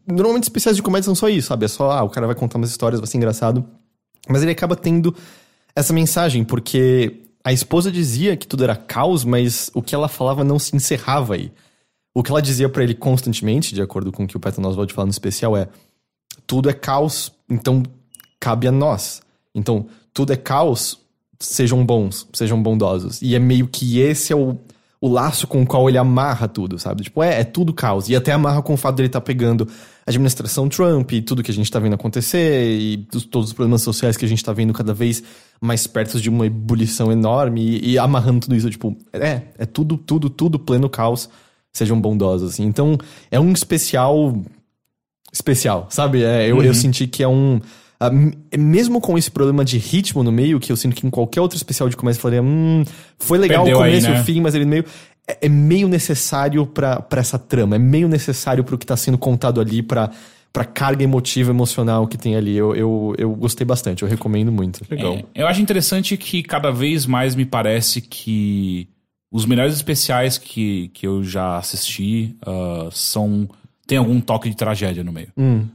Normalmente especiais de comédia são só isso, sabe? É só, ah, o cara vai contar umas histórias, vai ser engraçado. Mas ele acaba tendo essa mensagem, porque a esposa dizia que tudo era caos, mas o que ela falava não se encerrava aí. O que ela dizia pra ele constantemente, de acordo com o que o Patton Oswalt fala no especial, é: tudo é caos, então cabe a nós. Então, tudo é caos, sejam bons, sejam bondosos. E é meio que esse é o, o laço com o qual ele amarra tudo, sabe? Tipo, é, é tudo caos. E até amarra com o fato dele estar pegando a administração Trump e tudo que a gente tá vendo acontecer e os- todos os problemas sociais que a gente tá vendo cada vez mais perto de uma ebulição enorme e, e amarrando tudo isso, tipo, é, é tudo, tudo, tudo pleno caos, sejam bondosos, assim. Então, é um especial especial, sabe? É, eu, eu senti que é um. Ah, m- mesmo com esse problema de ritmo no meio, que eu sinto que em qualquer outro especial de comédia eu falaria, hum, foi legal Perdeu o começo e né? o fim, mas ele no meio. É, é meio necessário pra essa trama, é meio necessário pro que tá sendo contado ali, pra, pra carga emotiva, emocional que tem ali. Eu, eu, eu gostei bastante, eu recomendo muito. Legal. É, eu acho interessante que cada vez mais me parece que os melhores especiais que, que eu já assisti ah, são. tem algum toque de tragédia no meio.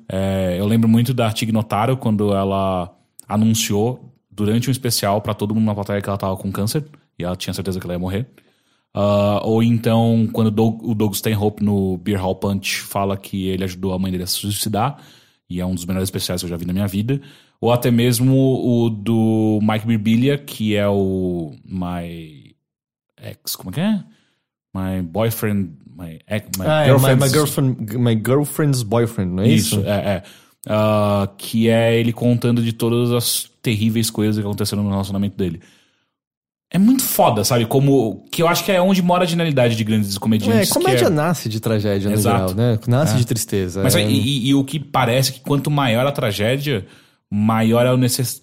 É, eu lembro muito da Tig Notaro quando ela anunciou durante um especial pra todo mundo na plateia que ela tava com câncer e ela tinha certeza que ela ia morrer. Ah, ou então, quando o Doug, o Doug Stanhope no Beer Hall Punch fala que ele ajudou a mãe dele a se suicidar, e é um dos melhores especiais que eu já vi na minha vida. Ou até mesmo o do Mike Birbiglia, que é o My Ex. Como é que é? My Boyfriend. My, ex, my Ah, é, my, girlfriend's- my, girlfriend, my girlfriend's boyfriend, não é isso? isso, é, é. Ah, que é ele contando de todas as terríveis coisas que aconteceram no relacionamento dele. É muito foda, sabe? Como. Que eu acho que é onde mora a genialidade de grandes É, comediantes. que comédia é- nasce de tragédia no Exato. geral, né? Nasce de tristeza. Mas é... e, e- o que parece que quanto maior a tragédia, maior é o necess...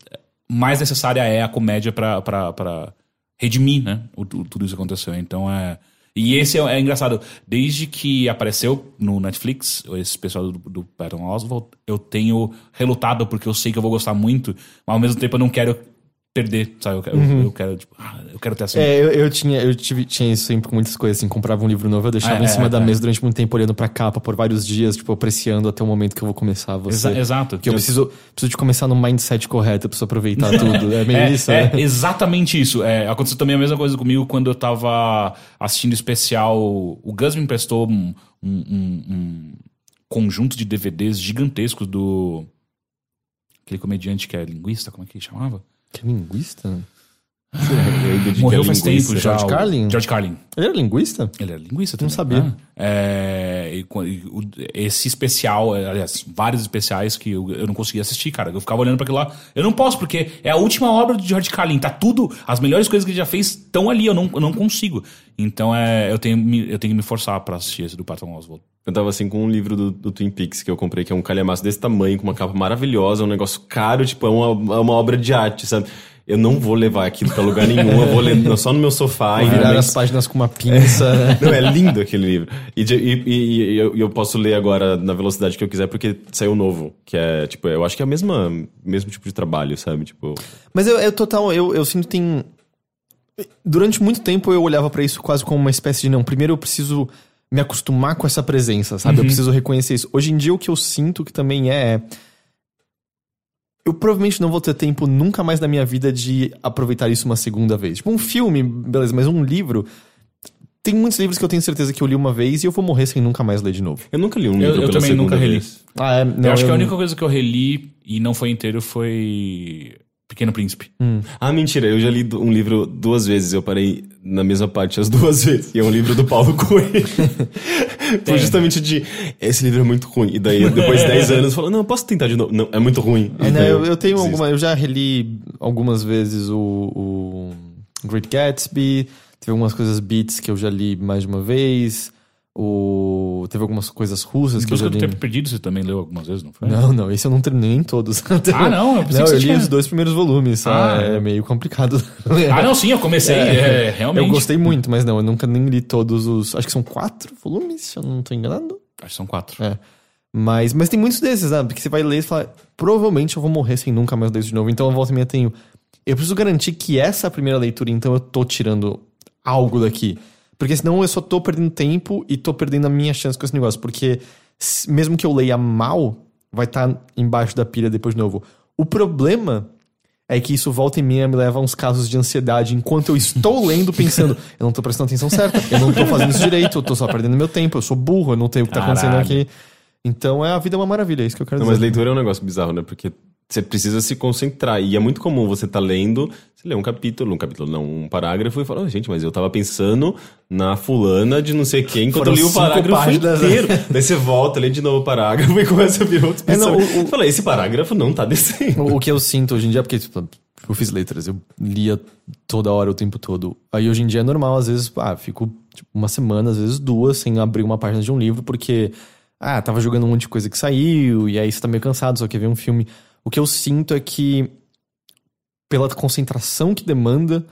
mais necessária é a comédia pra, pra, pra redimir, né? O, tu- tudo isso que aconteceu. Então é. E esse é, é engraçado. Desde que apareceu no Netflix, esse pessoal do, do Patton Oswalt, eu tenho relutado porque eu sei que eu vou gostar muito, mas ao mesmo tempo eu não quero perder, sabe? Eu quero, eu quero, tipo, ah, eu quero ter assim. É, eu, eu tinha, eu tive, tinha isso sempre com muitas coisas, assim, comprava um livro novo, eu deixava É, em cima é, da é. mesa durante muito tempo, olhando pra capa por vários dias, tipo, apreciando até o momento que eu vou começar você. Exa- exato. Porque eu preciso, preciso de começar no mindset correto, eu preciso aproveitar *laughs* tudo. É meio É, isso, é né? exatamente isso. É, aconteceu também a mesma coisa comigo quando eu tava assistindo especial. O Gus me emprestou um, um- um- um conjunto de DVDs gigantescos do. Aquele comediante que é linguista, como é que ele chamava? Que linguista? Eu dediquei Morreu faz tempo já. George Carlin? George Carlin. Ele era linguista? Ele era linguista também. sabia. né? É, esse especial, é, aliás, vários especiais que eu, eu não conseguia assistir, cara. Eu ficava olhando pra aquilo lá. Eu não posso, porque é a última obra do George Carlin. Tá tudo. As melhores coisas que ele já fez estão ali. Eu não, eu não consigo. Então é, eu, tenho, eu tenho que me forçar pra assistir esse do Patton Oswalt. Eu tava assim com um livro do, do Twin Peaks que eu comprei, que é um calhamaço desse tamanho, com uma capa maravilhosa, um negócio caro, tipo, é uma, é uma obra de arte, sabe? Eu não vou levar aquilo pra lugar nenhum, eu vou ler só no meu sofá. e Virar mas- as páginas com uma pinça. né? *laughs* Não, é lindo aquele livro. E, e- e- e eu, eu posso ler agora na velocidade que eu quiser, porque saiu novo. Que é, tipo, eu acho que é o mesmo tipo de trabalho, sabe? Tipo, Mas eu, eu total, eu, eu sinto que tem. Durante muito tempo eu olhava pra isso quase como uma espécie de não. Primeiro eu preciso me acostumar com essa presença, sabe? Eu preciso reconhecer isso. Hoje em dia o que eu sinto que também é. Eu provavelmente não vou ter tempo nunca mais na minha vida de aproveitar isso uma segunda vez. Tipo, um filme, beleza, mas um livro. Tem muitos livros que eu tenho certeza que eu li uma vez e eu vou morrer sem nunca mais ler de novo. eu nunca li um Eu- livro eu pela também segunda nunca reli. vez. Ah, é, não, eu acho que a única coisa que eu reli e não foi inteiro foi Pequeno Príncipe. Ah, mentira, eu já li um livro duas vezes, eu parei na mesma parte as duas *laughs* vezes. E é um livro do Paulo Coelho. *laughs* Foi justamente de, esse livro é muito ruim. E daí, depois de 10 *laughs* anos, falou, não, posso tentar de novo. Não, é muito ruim. É, E né, daí eu, eu tenho. Eu já reli algumas vezes o, o Great Gatsby. Teve algumas coisas beats que eu já li mais de uma vez. O, teve algumas coisas russas que eu já Busca do li. Tempo Perdido você também leu algumas vezes, não foi? Não, não, esse eu não terminei nem todos. *laughs* Ah, não, eu não, eu li tinha. os dois primeiros volumes. Ah, Ah, é meio complicado. *laughs* Ah, não, sim, eu comecei. É, realmente. Eu gostei muito, mas não, eu nunca nem li todos os. Acho que são quatro volumes, se eu não tô enganado. Acho que são quatro. É. Mas, mas tem muitos desses, sabe? Porque você vai ler e fala, provavelmente eu vou morrer sem nunca mais ler isso de novo. Então, a volta e meia tenho. Eu preciso garantir que essa é a primeira leitura, então eu tô tirando algo daqui. Porque senão eu só tô perdendo tempo e tô perdendo a minha chance com esse negócio. Porque mesmo que eu leia mal, vai estar embaixo da pilha depois de novo. O problema é que isso volta e meia me leva a uns casos de ansiedade enquanto eu estou *laughs* lendo pensando, eu não tô prestando atenção certa, eu não tô fazendo isso direito, eu tô só perdendo meu tempo, eu sou burro, eu não tenho o que tá acontecendo Caralho. aqui. Então é, a vida é uma maravilha, é isso que eu quero Não, mas dizer. leitura é um negócio bizarro, né? Porque você precisa se concentrar. E é muito comum você tá lendo, você lê um capítulo, um capítulo não, um parágrafo e fala, "Oh, gente, mas eu tava pensando na fulana de não sei quem enquanto eu li o parágrafo páginas, né? inteiro. Daí você volta, lê de novo o parágrafo *laughs* e começa a vir outros É, não, pensamentos. o- o- Fala, esse parágrafo não tá descendo. O, o que eu sinto hoje em dia, porque tipo, eu fiz letras, eu lia toda hora, o tempo todo. Aí hoje em dia é normal, às vezes, ah, fico tipo, uma semana, às vezes duas, sem abrir uma página de um livro, porque, ah, tava jogando um monte de coisa que saiu, e aí você tá meio cansado, só quer ver um filme. O que eu sinto é que, pela concentração que demanda,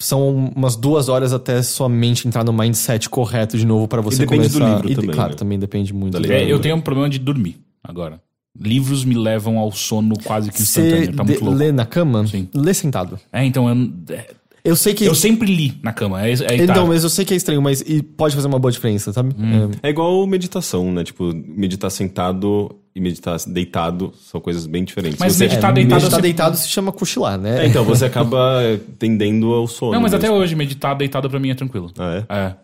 são umas duas horas até sua mente entrar no mindset correto de novo pra você depende do começar. livro e, também, Claro, né? também depende muito. Da do. É, eu tenho um problema de dormir agora. Livros me levam ao sono quase que instantâneo. Tá muito louco. lê na cama? Sim. Lê sentado. É, então eu, é, Eu sei que. eu sempre li na cama. É, é, tá. Então, mas eu sei que é estranho, mas e pode fazer uma boa diferença, sabe? Hum. É, É igual meditação, né? Tipo, meditar sentado e meditar deitado são coisas bem diferentes. Mas Você- meditar é, deitado meditar você- deitado se chama cochilar, né? É, então, você acaba tendendo ao sono. Não, mas até mesmo. hoje, meditar deitado pra mim é tranquilo. Ah, é? É.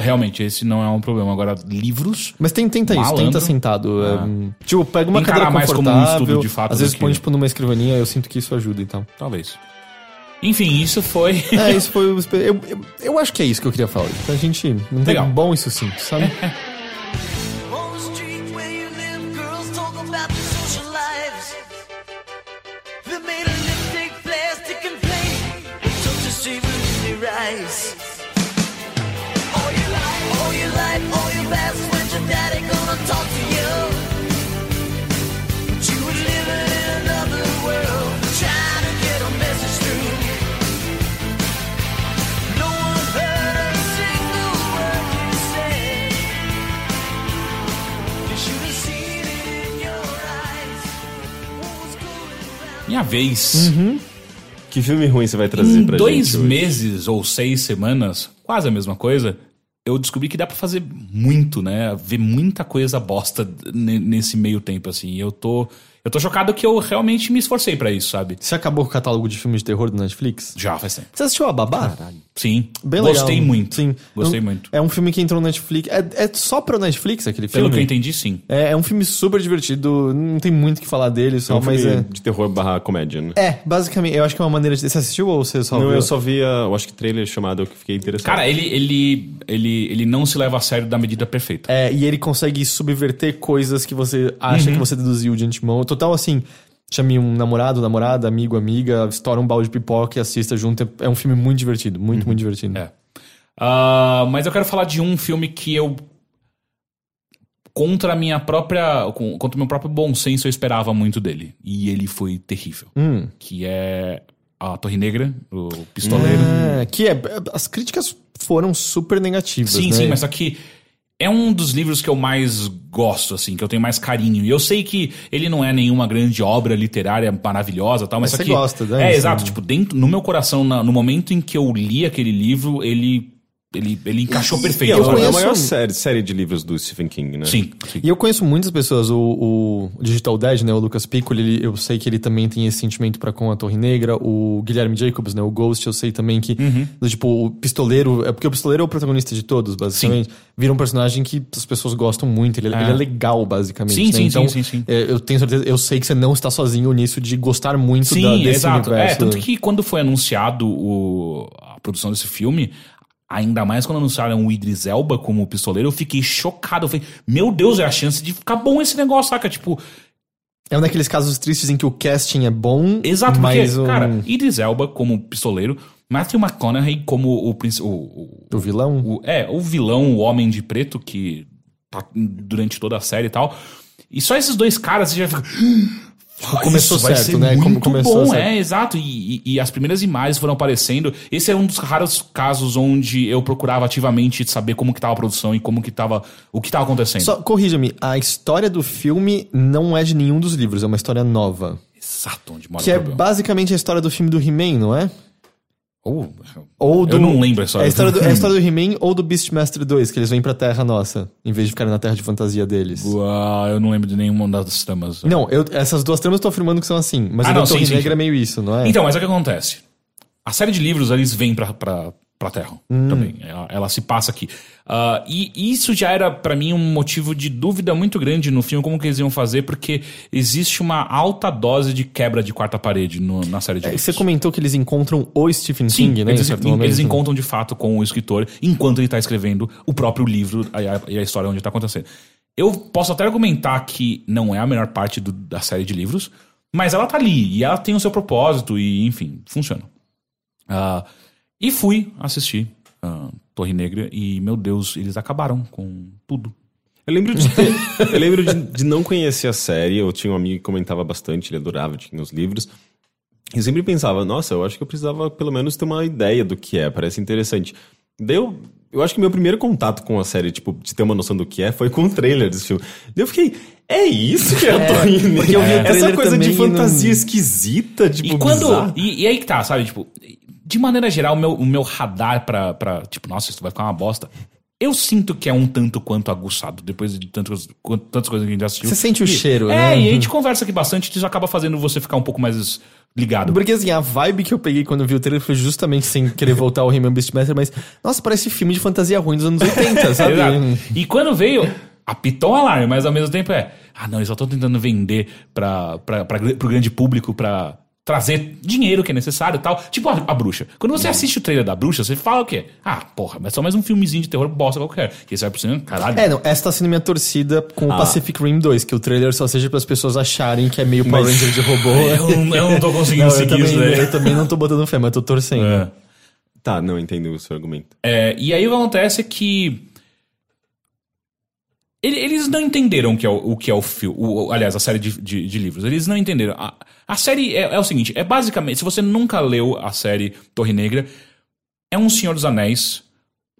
Realmente, esse não é um problema. Agora, livros. Mas tem, tenta isso, Malandro. tenta sentado. é, Ah. tipo, pega uma Encarar cadeira mais como um confortável. estudo de fato às vezes que- põe, tipo, numa escrivaninha, eu sinto que isso ajuda e tal. Talvez. Enfim, isso foi. *laughs* É, isso foi. Eu, eu, eu acho que é isso que eu queria falar. A gente não tem Legal. bom e sucinto, sabe? *laughs* eyes. All your life, all your life, all your past, when's your daddy gonna talk to you? But you were living in another world, trying to get a message through. No one heard a single word you said. You should have seen it in your eyes. What was going around? Minha vez. Que filme ruim você vai trazer Em pra dois gente hoje? meses ou seis semanas, quase a mesma coisa, eu descobri que dá pra fazer muito, né? Ver muita coisa bosta ne- nesse meio tempo, assim. Eu tô, eu tô chocado que eu realmente me esforcei pra isso, sabe? Você acabou com o catálogo de filmes de terror do Netflix? Já faz tempo. Você assistiu a Babá? Sim. Bem Gostei legal. muito. Sim. Gostei É um- muito. É um filme que entrou no Netflix. É, é só pro Netflix aquele Pelo filme? que eu entendi, sim. É, é um filme super divertido. Não tem muito o que falar dele, É só, um mas filme é. de terror barra comédia, né? É, basicamente, eu acho que é uma maneira de. Você assistiu ou você só Não, viu? eu só vi, a, eu acho que trailer chamado eu que fiquei interessado. Cara, ele, ele, ele, ele não se leva a sério da medida perfeita. É, e ele consegue subverter coisas que você acha Uhum. que você deduziu de antemão. Total, assim, chame um namorado, namorada, amigo, amiga, estoura um balde de pipoca e assista junto. É um filme muito divertido, muito, muito divertido. É. Ah, mas eu quero falar de um filme que eu. Contra a minha própria. Contra o meu próprio bom senso, eu esperava muito dele. E ele foi terrível. Hum. Que é A Torre Negra, o Pistoleiro. É, que é. As críticas foram super negativas. sim, né? sim, mas só que. É um dos livros que eu mais gosto, assim, que eu tenho mais carinho. E eu sei que ele não é nenhuma grande obra literária maravilhosa tal, mas, Mas você que. gosta, né? É, Isso. exato. Tipo, dentro, no meu coração, na- no momento em que eu li aquele livro, ele. Ele, ele encaixou perfeito. é, eu a- é conheço- a maior série, série de livros do Stephen King, né? Sim, sim. E eu conheço muitas pessoas, o, o Digital Dead, né, o Lucas Piccoli, ele- eu sei que ele também tem esse sentimento pra com a Torre Negra, o Guilherme Jacobs, né, o Ghost, eu sei também que, Uhum. tipo, o Pistoleiro, é porque o Pistoleiro é o protagonista de todos, basicamente, vira um personagem que as pessoas gostam muito, ele é, É. ele é legal, basicamente, Sim, né? sim, então, sim, sim, sim. é, eu tenho certeza, eu sei que você não está sozinho nisso de gostar muito da, Sim, desse exato. universo. É, tanto que quando foi anunciado o- a produção desse filme, ainda mais quando anunciaram o Idris Elba como pistoleiro, eu fiquei chocado. Eu falei, meu Deus, é a chance de ficar bom esse negócio, saca? Tipo, É um daqueles casos tristes em que o casting é bom, exato, porque, mas o, cara, Idris Elba como pistoleiro, Matthew McConaughey como o, o, o, o vilão... o- é, o vilão, o homem de preto, que tá durante toda a série e tal. E só esses dois caras, você já fica. "Ah, começou certo, né? Como começou bom, certo. é, exato. E, e- e as primeiras imagens foram aparecendo. Esse é um dos raros casos onde eu procurava ativamente saber como que tava a produção e como que tava. o que tava acontecendo. Só corrija-me, a história do filme não é de nenhum dos livros, é uma história nova. Exato, onde mora Que é problema. basicamente a história do filme do He-Man, não é? Ou- Ou do, Eu não lembro a história. É a história do, é a história do He-Man ou do Beastmaster 2, que eles vêm pra Terra Nossa, em vez de ficarem na Terra de fantasia deles. Uau, eu não lembro de nenhuma das tramas. Não, eu, essas duas tramas eu tô afirmando que são assim, mas Ah, a não, Torre sim, sim, Negra sim. é meio isso, não é? Então, mas é o que acontece. A série de livros, eles vêm pra, pra, pra Terra Hum. também. Ela, ela se passa aqui. Ah, e isso já era, pra mim, um motivo de dúvida muito grande no filme, como que eles iam fazer, porque existe uma alta dose de quebra de quarta parede no- na série de É, livros. Você comentou que eles encontram o Stephen Sim, King, né? em eles, certo eles encontram de fato com o escritor enquanto ele tá escrevendo o próprio livro e a, a história onde tá acontecendo. Eu posso até argumentar que não é a melhor parte do- da série de livros, mas ela tá ali e ela tem o seu propósito e, enfim, funciona. Ah, e fui assistir ah, Torre Negra e, meu Deus, eles acabaram com tudo. Eu lembro de ter, *laughs* eu lembro de, de não conhecer a série. Eu tinha um amigo que comentava bastante, ele adorava, tinha os livros. Eu sempre pensava, nossa, eu acho que eu precisava pelo menos ter uma ideia do que é, parece interessante. Daí eu, eu acho que meu primeiro contato com a série, tipo, de ter uma noção do que é, foi com o trailer desse filme. Daí eu fiquei, é isso que eu tô indo. porque eu vi o Essa coisa de e fantasia não- esquisita, tipo, E quando. E, e aí que tá, sabe? Tipo, de maneira geral, o meu, o meu radar pra, pra. Tipo, nossa, isso vai ficar uma bosta. Eu sinto que é um tanto quanto aguçado, depois de tantas, quant- tantas coisas que a gente assistiu. Você sente o E- cheiro, é, né? e a gente conversa aqui bastante, isso acaba fazendo você ficar um pouco mais ligado. Porque assim, a vibe que eu peguei quando eu vi o trailer foi justamente sem querer voltar ao He-Man Beastmaster, mas, nossa, parece filme de fantasia ruim dos anos 80, *laughs* sabe? E quando veio, apitou o alarme, mas ao mesmo tempo é. Ah, não, eles só estão tentando vender pra, pra, pra, pro grande público pra trazer dinheiro que é necessário e tal. Tipo a, a bruxa. Quando você assiste o trailer da bruxa, você fala o quê? Ah, porra, mas é só mais um filmezinho de terror bosta qualquer. E aí você vai pro cinema, caralho. É, não, essa tá sendo minha torcida com o Pacific Rim 2, que o trailer só seja para as pessoas acharem que é meio Power Ranger de robô. *laughs* Eu, não- eu não tô conseguindo *laughs* Não, seguir também, isso daí. eu também não tô botando fé, mas eu tô torcendo. É. Tá, não entendo o seu argumento. É, e aí o que acontece é que. Ele- Eles não entenderam o que é o, o que é o filme. Aliás, a série de, de- de livros. Eles não entenderam. A, a série é, é o seguinte: é basicamente. Se você nunca leu a série Torre Negra, é um Senhor dos Anéis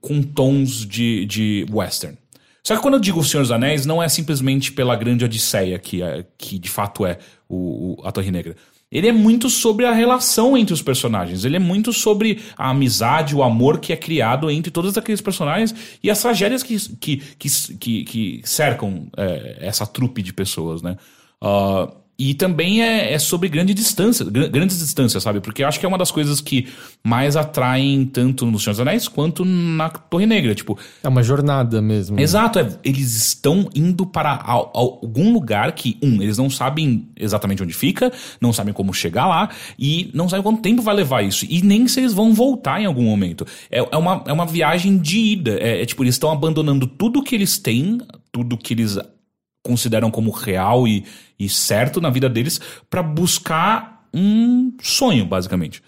com tons de, de western. Só que quando eu digo Senhor dos Anéis, não é simplesmente pela grande odisseia que, é- que de fato é o, o- a Torre Negra. Ele é muito sobre a relação entre os personagens. Ele é muito sobre a amizade, o amor que é criado entre todos aqueles personagens e as tragédias que, que, que, que, que cercam é, essa trupe de pessoas, né? Ah, e também é, é sobre grande distância, gran- grandes distâncias, sabe? Porque eu acho que é uma das coisas que mais atraem tanto no Senhor dos Anéis quanto na Torre Negra. Tipo, É uma jornada mesmo. Exato, é, eles estão indo para al- algum lugar que, um, eles não sabem exatamente onde fica, não sabem como chegar lá e não sabem quanto tempo vai levar isso. E nem se eles vão voltar em algum momento. É, é, uma, é uma viagem de ida. É, é tipo, eles estão abandonando tudo que eles têm, tudo que eles consideram como real e, e certo na vida deles, para buscar um sonho, basicamente.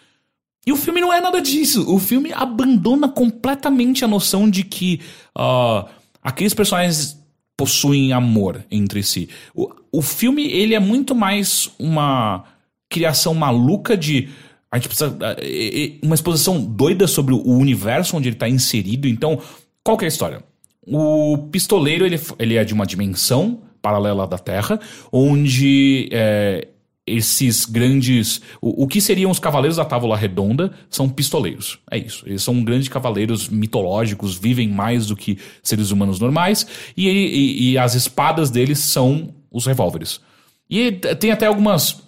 E o filme não é nada disso. O filme abandona completamente a noção de que ah, aqueles personagens possuem amor entre si. O, o filme, ele é muito mais uma criação maluca de... A gente precisa... ah, Uma exposição doida sobre o universo onde ele está inserido. Então, qual que é a história? O pistoleiro, ele, ele é de uma dimensão paralela da Terra, onde é, esses grandes. O, o que seriam os cavaleiros da Távola Redonda são pistoleiros. É isso. Eles são grandes cavaleiros mitológicos, vivem mais do que seres humanos normais, e, e- e as espadas deles são os revólveres. E tem até algumas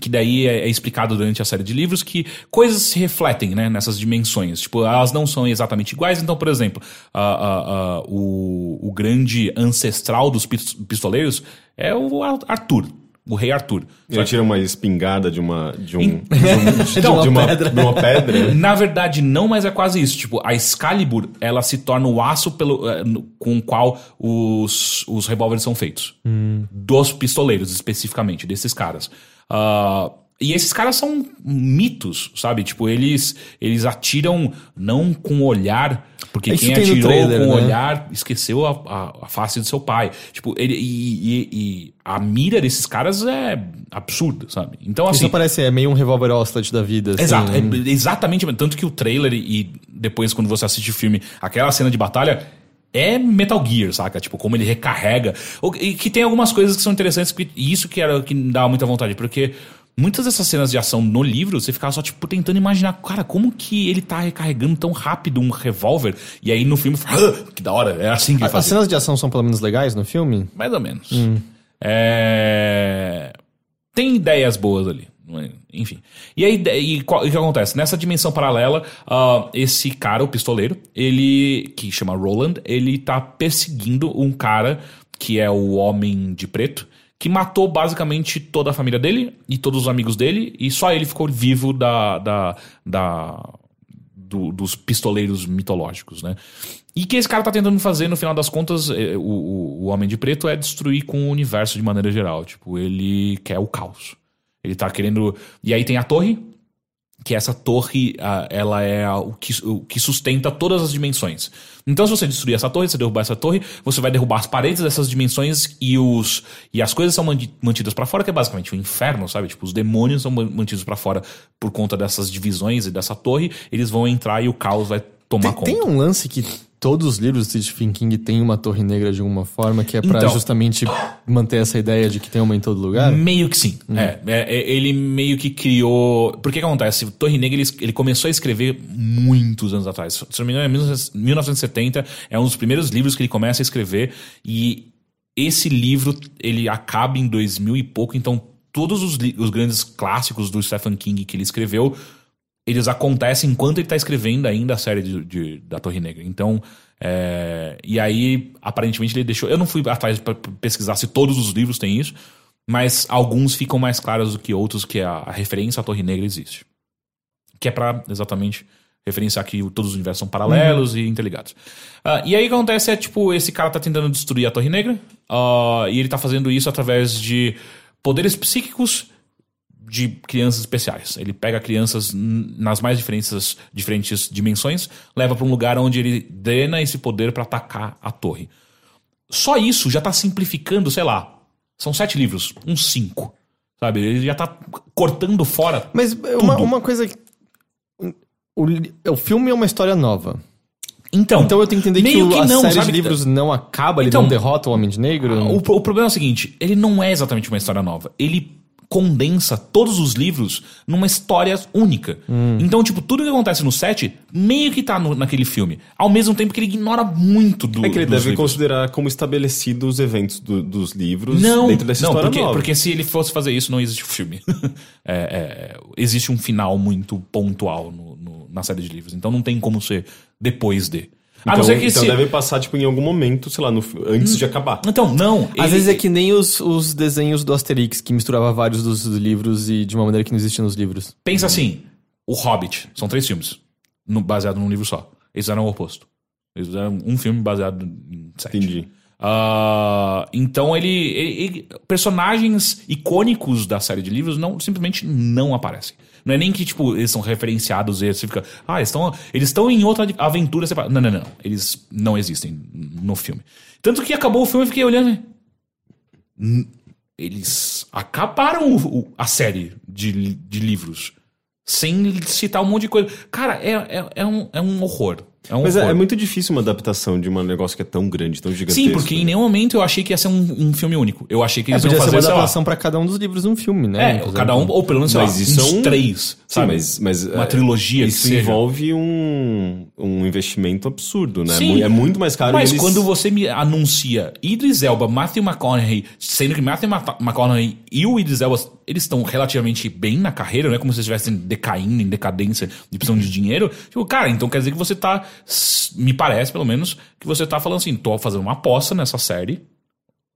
que daí é, é explicado durante a série de livros que coisas se refletem né, nessas dimensões. Tipo, elas não são exatamente iguais. Então, por exemplo, a- a- a- o, o grande ancestral dos pis- pistoleiros é o Ar- Arthur, o rei Arthur. Ele tira uma espingarda de uma. de um. *laughs* De, um- *laughs* de uma, pedra. De uma pedra. *laughs* Na verdade, não, mas é quase isso. Tipo, a Excalibur, ela se torna o aço pelo, eh, com o qual os, os revólveres são feitos. Dos pistoleiros, especificamente, desses caras. Ah, e esses caras são mitos, sabe? Tipo, eles, eles atiram não com o olhar, porque Isso quem atirou trailer, com o né? olhar esqueceu a, a, a face do seu pai. Tipo, ele, e, e- e a mira desses caras é absurda, sabe? Então, assim. Isso parece é meio um revólver Oslet da vida. Assim. Exato, é exatamente. Tanto que o trailer e depois, quando você assiste o filme, aquela cena de batalha é Metal Gear, saca? Tipo, como ele recarrega. E que tem algumas coisas que são interessantes, e isso que era que me dava muita vontade, porque. Muitas dessas cenas de ação no livro, você ficava só, tipo, tentando imaginar, cara, como que ele tá recarregando tão rápido um revólver? E aí no filme, fala, "Ah, que da hora, é assim que ele As faz. cenas de ação são pelo menos legais no filme? Mais ou menos. É... Tem ideias boas ali. Enfim. E aí, e e o que acontece? Nessa dimensão paralela, ah, esse cara, o pistoleiro, ele, que chama Roland, ele tá perseguindo um cara que é o Homem de Preto, que matou basicamente toda a família dele e todos os amigos dele, e só ele ficou vivo da, da, da, do- dos pistoleiros mitológicos, né? E que esse cara tá tentando fazer, no final das contas, é, o, o, o Homem de Preto é destruir com o universo de maneira geral. Tipo, ele quer o caos. Ele tá querendo. E aí tem a torre, que essa torre, ela é o que, o que sustenta todas as dimensões. Então, se você destruir essa torre, se você derrubar essa torre, você vai derrubar as paredes dessas dimensões e os e as coisas são mantidas pra fora, que é basicamente o inferno, sabe? Tipo, os demônios são man- mantidos pra fora por conta dessas divisões e dessa torre, eles vão entrar e o caos vai tomar Tem, conta. tem um lance que todos os livros do Stephen King têm uma torre negra de alguma forma, que é pra Então. justamente manter essa ideia de que tem uma em todo lugar? Meio que sim. É, é, é, ele meio que criou. Por que que acontece? O Torre Negra ele, ele começou a escrever muitos anos atrás. Se não me engano, é 1970. É um dos primeiros livros que ele começa a escrever. E esse livro ele acaba em 2000 e pouco. Então, todos os, os grandes clássicos do Stephen King que ele escreveu eles acontecem enquanto ele está escrevendo ainda a série de, de- da Torre Negra. Então, é, e aí, aparentemente, ele deixou. Eu não fui atrás para pesquisar se todos os livros têm isso, mas alguns ficam mais claros do que outros que a, a referência à Torre Negra existe. Que é para exatamente referenciar que todos os universos são paralelos e interligados. Ah, e aí o que acontece é, tipo, esse cara tá tentando destruir a Torre Negra, ah, e ele tá fazendo isso através de poderes psíquicos de crianças especiais. Ele pega crianças nas mais diferentes, diferentes dimensões, leva para um lugar onde ele drena esse poder para atacar a torre. Só isso já tá simplificando, sei lá. São sete livros, uns cinco. Sabe? Ele já tá cortando fora. Mas uma, uma coisa. O, o filme é uma história nova. Então, Então eu tenho que entender que, o- que a não, série sabe? de livros não acaba, ele Então, não derrota o Homem de Negro. O, o problema é o seguinte: ele não é exatamente uma história nova. Ele condensa todos os livros numa história única. Então, tipo, tudo que acontece no set meio que tá no- naquele filme. Ao mesmo tempo que ele ignora muito do. É que ele deve livros. considerar como estabelecidos os eventos do- dos livros Não, dentro dessa não história porque, nova. porque se ele fosse fazer isso, não existe o filme. *laughs* É, é, existe um final muito pontual no- no- na série de livros. Então não tem como ser depois de. A Então, não ser que então se... deve passar, tipo, em algum momento, sei lá, no, antes de acabar. Então, não. Às ele- vezes é que nem os, os desenhos do Asterix, que misturava vários dos livros e de uma maneira que não existia nos livros. Pensa assim: O Hobbit. São três filmes. no- baseado num livro só. Eles fizeram o oposto. Eles fizeram um filme baseado em sete. Entendi. Ah, então ele, ele- ele- Personagens icônicos da série de livros não simplesmente não aparecem. Não é nem que, tipo, eles são referenciados e você fica. Ah, eles estão eles estão em outra aventura separada. Não, não, não. Eles não existem no filme. Tanto que acabou o filme e fiquei olhando. e, "Hum, Eles acabaram o- o- a série de, de livros. Sem citar um monte de coisa. Cara, é, é, é um, é um horror. É um Mas é, é muito difícil uma adaptação de um negócio que é tão grande, tão gigantesco. Sim, porque em nenhum momento eu achei que ia ser um, um filme único. Eu achei que É, eles podia iam ser fazer, uma sei lá, adaptação pra cada um dos livros de um filme, né? é, cada um, ou pelo menos, sei lá, Mas isso uns é um- três, Sim, sabe? mas, mas Uma é, trilogia que Isso seja. envolve um, um investimento absurdo, né? Sim. É muito mais caro. Mas eles- quando você me anuncia Idris Elba, Matthew McConaughey, sendo que Matthew Ma- McConaughey e o Idris Elba, eles estão relativamente bem na carreira, não é como se eles estivessem decaindo, em decadência, de precisão de dinheiro. Tipo, cara, então quer dizer que você tá, me parece pelo menos, que você tá falando assim, tô fazendo uma aposta nessa série,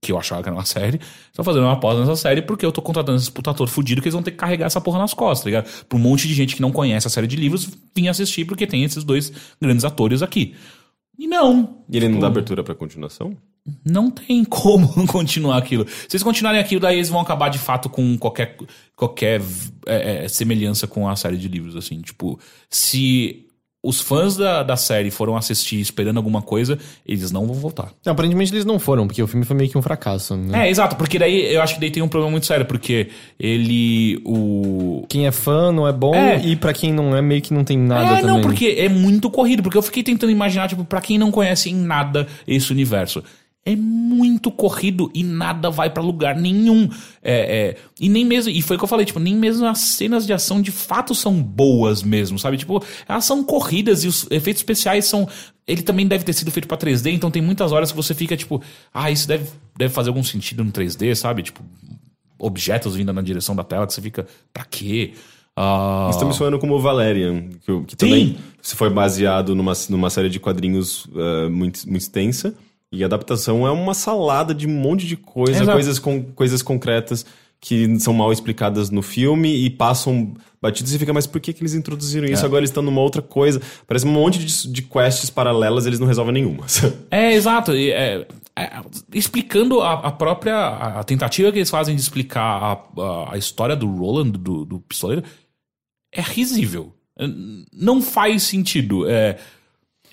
que eu achava que era uma série, tô fazendo uma aposta nessa série porque eu tô contratando esses puta ator fudido que eles vão ter que carregar essa porra nas costas, tá ligado? Pra um monte de gente que não conhece a série de livros vir assistir porque tem esses dois grandes atores aqui. E não. E ele não Tipo, dá abertura pra continuação? não tem *laughs* como continuar aquilo. Se eles continuarem aquilo, daí eles vão acabar de fato com qualquer, qualquer é, é, semelhança com a série de livros, assim. Tipo, se os fãs da, da série foram assistir esperando alguma coisa, eles não vão voltar. Não, aparentemente eles não foram, porque o filme foi meio que um fracasso. Né? É, exato, porque daí eu acho que daí tem um problema muito sério, porque ele. O. Quem é fã não é bom, É. e pra quem não é, meio que não tem nada É, também. não, porque é muito corrido, porque eu fiquei tentando imaginar, tipo, pra quem não conhece em nada esse universo. É muito corrido e nada vai pra lugar nenhum. É, é, e nem mesmo, e foi o que eu falei, tipo, nem mesmo as cenas de ação de fato são boas mesmo, sabe? Tipo, elas são corridas e os efeitos especiais são. Ele também deve ter sido feito pra 3D, então tem muitas horas que você fica, tipo, ah, isso deve, deve fazer algum sentido no 3D, sabe? Tipo, objetos vindo na direção da tela que você fica, pra quê? Ah, Isso tá me soando como o Valerian, que, que também se foi baseado numa, numa série de quadrinhos eh, muito, muito extensa. E a adaptação é uma salada de um monte de coisa, Exato. coisas, com, coisas concretas que são mal explicadas no filme e passam batidos e fica, mas por que, que eles introduziram isso? Agora eles estão numa outra coisa. Parece um monte de, de quests paralelas eles não resolvem nenhuma. *laughs* É, exato. E, é, é, explicando a, a própria a tentativa que eles fazem de explicar a, a, a história do Roland, do, do pistoleiro, é risível. É, Não faz sentido. É,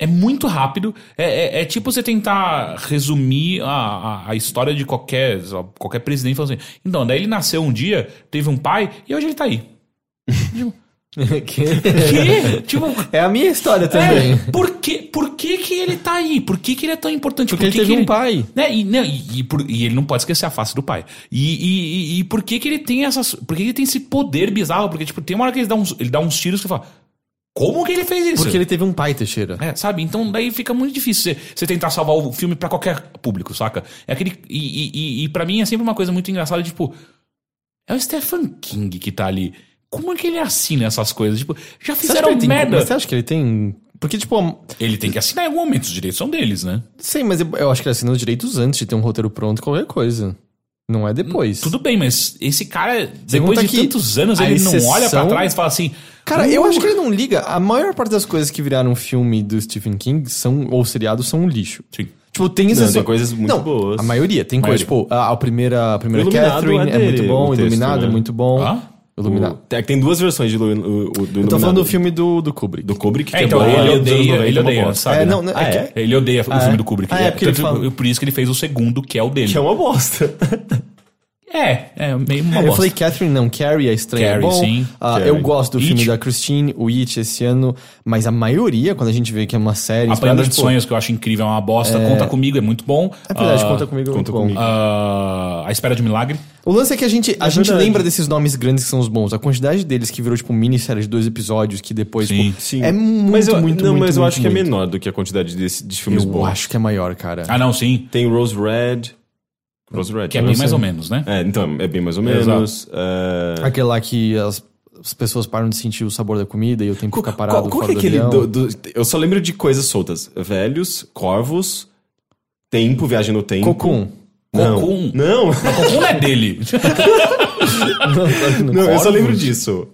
é muito rápido. É, é- é tipo você tentar resumir a, a, a história de qualquer, qualquer presidente falando assim. Então, daí ele nasceu um dia, teve um pai, e hoje ele tá aí. *laughs* Que- Que? tipo. é a minha história também. É, por, que, por que que ele tá aí? Por que que ele é tão importante? Porque por ele que teve que um pai. Né? E, não, e, e por- e ele não pode esquecer a face do pai. E, e, por que que ele tem essas... Por que ele tem esse poder bizarro? Porque, tipo, tem uma hora que ele dá uns, ele dá uns tiros que fala... Como que ele fez isso? Porque ele teve um pai, Teixeira. É, sabe? Então daí fica muito difícil você, você tentar salvar o filme pra qualquer público, saca? É aquele. E, e, e, pra mim é sempre uma coisa muito engraçada, tipo. É o Stephen King que tá ali. Como é que ele assina essas coisas? Tipo, já Você fizeram tem- merda. Mas você acha que ele tem. Porque, tipo, Ele tem que assinar em algum momento, os direitos são deles, né? sei, mas eu, eu acho que ele assina os direitos antes de ter um roteiro pronto, qualquer coisa. Não é depois. Tudo bem, mas esse cara, depois de tantos anos, ele não olha pra exceção- trás e fala assim. Cara, "Uh, eu acho que ele não liga. A maior parte das coisas que viraram filme do Stephen King são, ou seriados são um lixo. Sim. Tipo, tem Não, exceções. tem coisas muito não, boas. A maioria. Tem coisa, Maioria. tipo, a, a primeira, a primeira Catherine é é, muito dele, bom, o texto, Iluminado né? é muito bom. Hã? Iluminado. O- tem, tem duas versões de do Iluminado. Eu tô falando do filme do, do Kubrick. do Kubrick, que É, então, é bom, ele odeia, 90 ele é odeia, sabe? É, não, não, Ah, é é? Ele odeia o Ah, filme é? do Kubrick. Ah, é, porque ele tanto- fala- Por isso que ele fez o segundo, que é o dele. Que é uma bosta. *laughs* É, é meio uma Eu bosta. falei Catherine, não, Carrie é estranho. é Carrie, bom. sim. Ah, Carrie. eu gosto do It. filme da Christine, o It esse ano, mas a maioria, quando a gente vê que é uma série. A Prenda de tipo, Sonhos, que eu acho incrível, é uma bosta. Conta Comigo, é muito bom. É verdade, Ah, conta comigo. Conta bom. comigo. ah, a Espera de Milagre. O lance é que a gente, a É gente verdade. lembra desses nomes grandes que são os bons. A quantidade deles que virou, tipo, minissérie de dois episódios, que depois, Sim. tipo, Sim. é muito, mas eu, muito, Não, muito, mas eu muito, acho que é muito. menor do que a quantidade desse, de filmes Eu bons. acho que é maior, cara. Ah, não, sim. Tem Rose Red. Rose Red. Que é bem mais ou menos, né? É, então, é bem mais ou menos. é... Aquele lá que as, as pessoas param de sentir o sabor da comida e o tempo fica parado Qual, qual fora que é do aquele. do- do- eu só lembro de coisas soltas: velhos, corvos, tempo, viagem no tempo. Cocum. Não. Cocum. Não, Mas Cocum não é dele. *laughs* não, eu só lembro disso.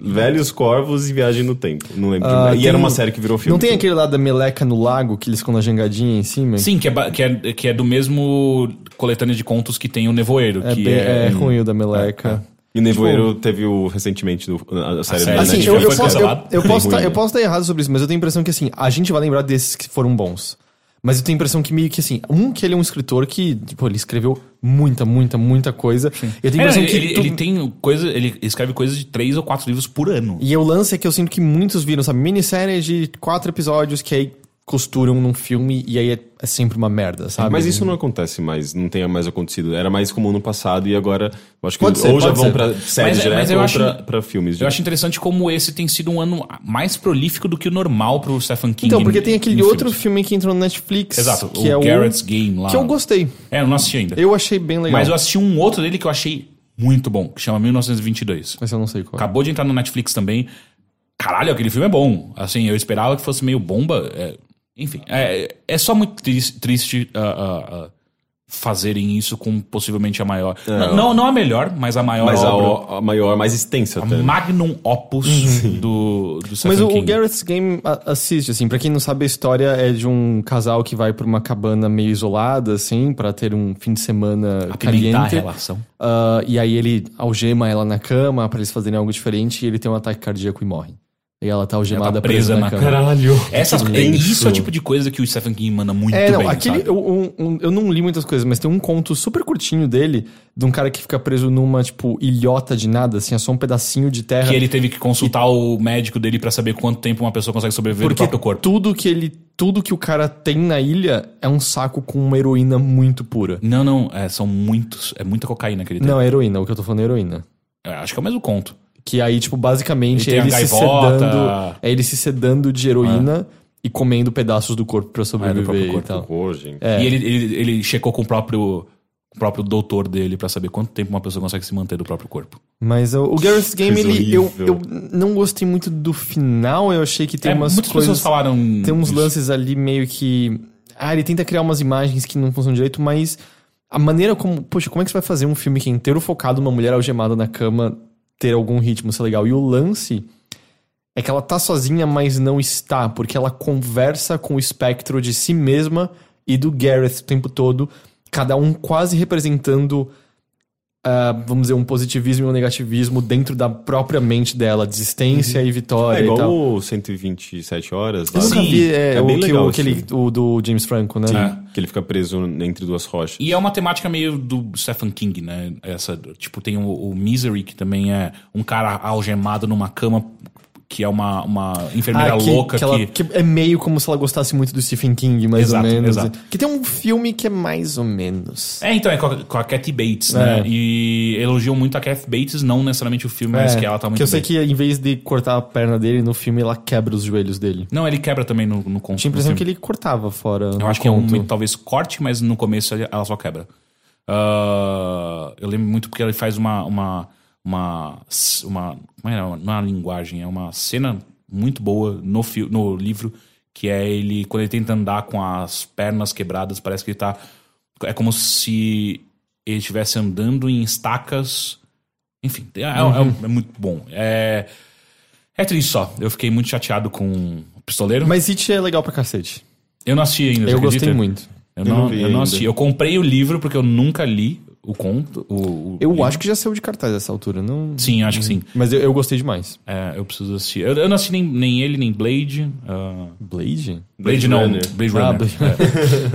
Velhos, corvos e viagem no tempo. Não lembro. de Ah, nada. e tem- era uma série que virou filme. Não tem aquele lá da meleca no lago que eles ficam na jangadinha em cima? Sim, que é, que, é, que é do mesmo coletânea de contos que tem o Nevoeiro. É, que bem- é é, ruim o da meleca. E Nevoeiro teve o, recentemente no, a, a série série da Assim, eu, eu posso, eu, cancelado. eu, posso tá, eu né? posso estar errado sobre isso, mas eu tenho a impressão que assim, a gente vai lembrar desses que foram bons. Mas eu tenho a impressão que meio que assim, um que ele é um escritor que, tipo, ele escreveu muita, muita, muita coisa. Eu tenho a É, impressão ele, que. ele, tu- ele tem coisa, ele escreve coisas de três ou quatro livros por ano. E o lance é que eu sinto que muitos viram, sabe, minisséries de quatro episódios que aí costuram num filme e aí é, é sempre uma merda, sabe? Mas isso não acontece mais, não tenha mais acontecido. Era mais comum no passado e agora eu acho que ser, ou já vão ser. pra séries Mas- direto mas ou acho- pra, pra filmes. Eu acho interessante como esse tem sido um ano mais prolífico do que o normal pro Stephen King. Então, porque em- tem aquele outro filmes. filme que entrou no Netflix. Exato, que o é Garrett's o Game lá. Que eu gostei. É, eu não assisti ainda. Eu achei bem legal. Mas eu assisti um outro dele que eu achei muito bom, que chama 1922. Mas eu não sei qual. Acabou de entrar no Netflix também. Caralho, aquele filme é bom. Assim, eu esperava que fosse meio bomba. é, enfim, é, é só muito tris- triste ah, ah, ah, fazerem isso com possivelmente a maior. N- Não, não a melhor, mas a maior Mas a, obra. o- a maior, a mais extensa a até. magnum opus do, do Stephen Mas o, o King. Garrett's Game a- assiste, assim, pra quem não sabe, a história é de um casal que vai pra uma cabana meio isolada, assim, pra ter um fim de semana Apimentar a caliente. relação. Ah, e aí ele algema ela na cama pra eles fazerem algo diferente e ele tem um ataque cardíaco e morre. E ela tá algemada Ela tá presa, presa na, na cama. Caralho. Essas, que é, isso é o tipo de coisa que o Stephen King manda muito É, não, bem, aquele. sabe? Eu, um- um- eu não li muitas coisas, mas tem um conto super curtinho dele, de um cara que fica preso numa, tipo, ilhota de nada, assim, é só um pedacinho de terra. Que ele teve que consultar o médico dele pra saber quanto tempo uma pessoa consegue sobreviver Porque no próprio corpo. tudo que ele. Tudo que o cara tem na ilha é um saco com uma heroína muito pura. Não, não, é, são muitos. É muita cocaína que ele tem. Não, é heroína, o que eu tô falando é heroína. É, acho que é o mesmo conto. Que aí, tipo, basicamente Ele é ele se sedando. É ele se sedando de heroína e comendo pedaços do corpo pra sobreviver próprio e corpo. tal. É. E ele, ele, ele checou com o próprio, o próprio doutor dele pra saber quanto tempo uma pessoa consegue se manter do próprio corpo. Mas o, o Game, ele, eu, eu não gostei muito do final. Eu achei que tem É, umas muitas coisas. pessoas falaram. Tem uns isso. lances ali meio que. Ah, ele tenta criar umas imagens que não funcionam direito, mas a maneira como. Poxa, como é que você vai fazer um filme que é inteiro focado numa mulher algemada na cama ter algum ritmo ser legal? E o lance é que ela tá sozinha, mas não está, porque ela conversa com o espectro de si mesma e do Gareth o tempo todo, cada um quase representando ah, vamos dizer, um positivismo e um negativismo dentro da própria mente dela, desistência e vitória É e tal. igual o 127 horas. Eu lá. nunca Sim, vi é, é o, bem que, legal o, aquele, o do James Franco, né? É. Que ele fica preso entre duas rochas. E é uma temática meio do Stephen King, né? Essa, tipo, tem o, o Misery, que também é um cara algemado numa cama que é uma, uma enfermeira Ah, que, louca que, que, ela- que é meio como se ela gostasse muito do Stephen King, mais Exato, ou menos. exato. Que tem um filme que é mais ou menos. É, então, é com a, com a Kathy Bates, né? É. E elogiam muito a Kathy Bates, não necessariamente o filme, mas que ela tá muito que eu sei bem. que em vez de cortar a perna dele no filme, ela quebra os joelhos dele. Não, ele quebra também no, no conto. Tinha a impressão que ele cortava fora. Eu acho que é um talvez corte, mas no começo ela só quebra. Ah, eu lembro muito porque ele faz uma. uma, uma, uma como é, não é uma linguagem, é uma cena muito boa no, no livro, que é ele, quando ele tenta andar com as pernas quebradas, parece que ele tá. É como se ele estivesse andando em estacas. Enfim, é, é- é- é muito bom. É, é triste só. Eu fiquei muito chateado com o pistoleiro. Mas It é legal pra cacete. Eu não assisti ainda. Eu gostei muito. Eu Eu não, não eu não assisti. Eu comprei o livro porque eu nunca li o conto. O, o Eu livro. acho que já saiu de cartaz essa altura, não. Sim, acho que sim. Mas eu, eu gostei demais. É, eu preciso assistir. Eu, eu não assisti nem, nem ele, nem Blade. ah, Blade? Blade, Blade não, Runner. Blade Ah, Runner. Blade-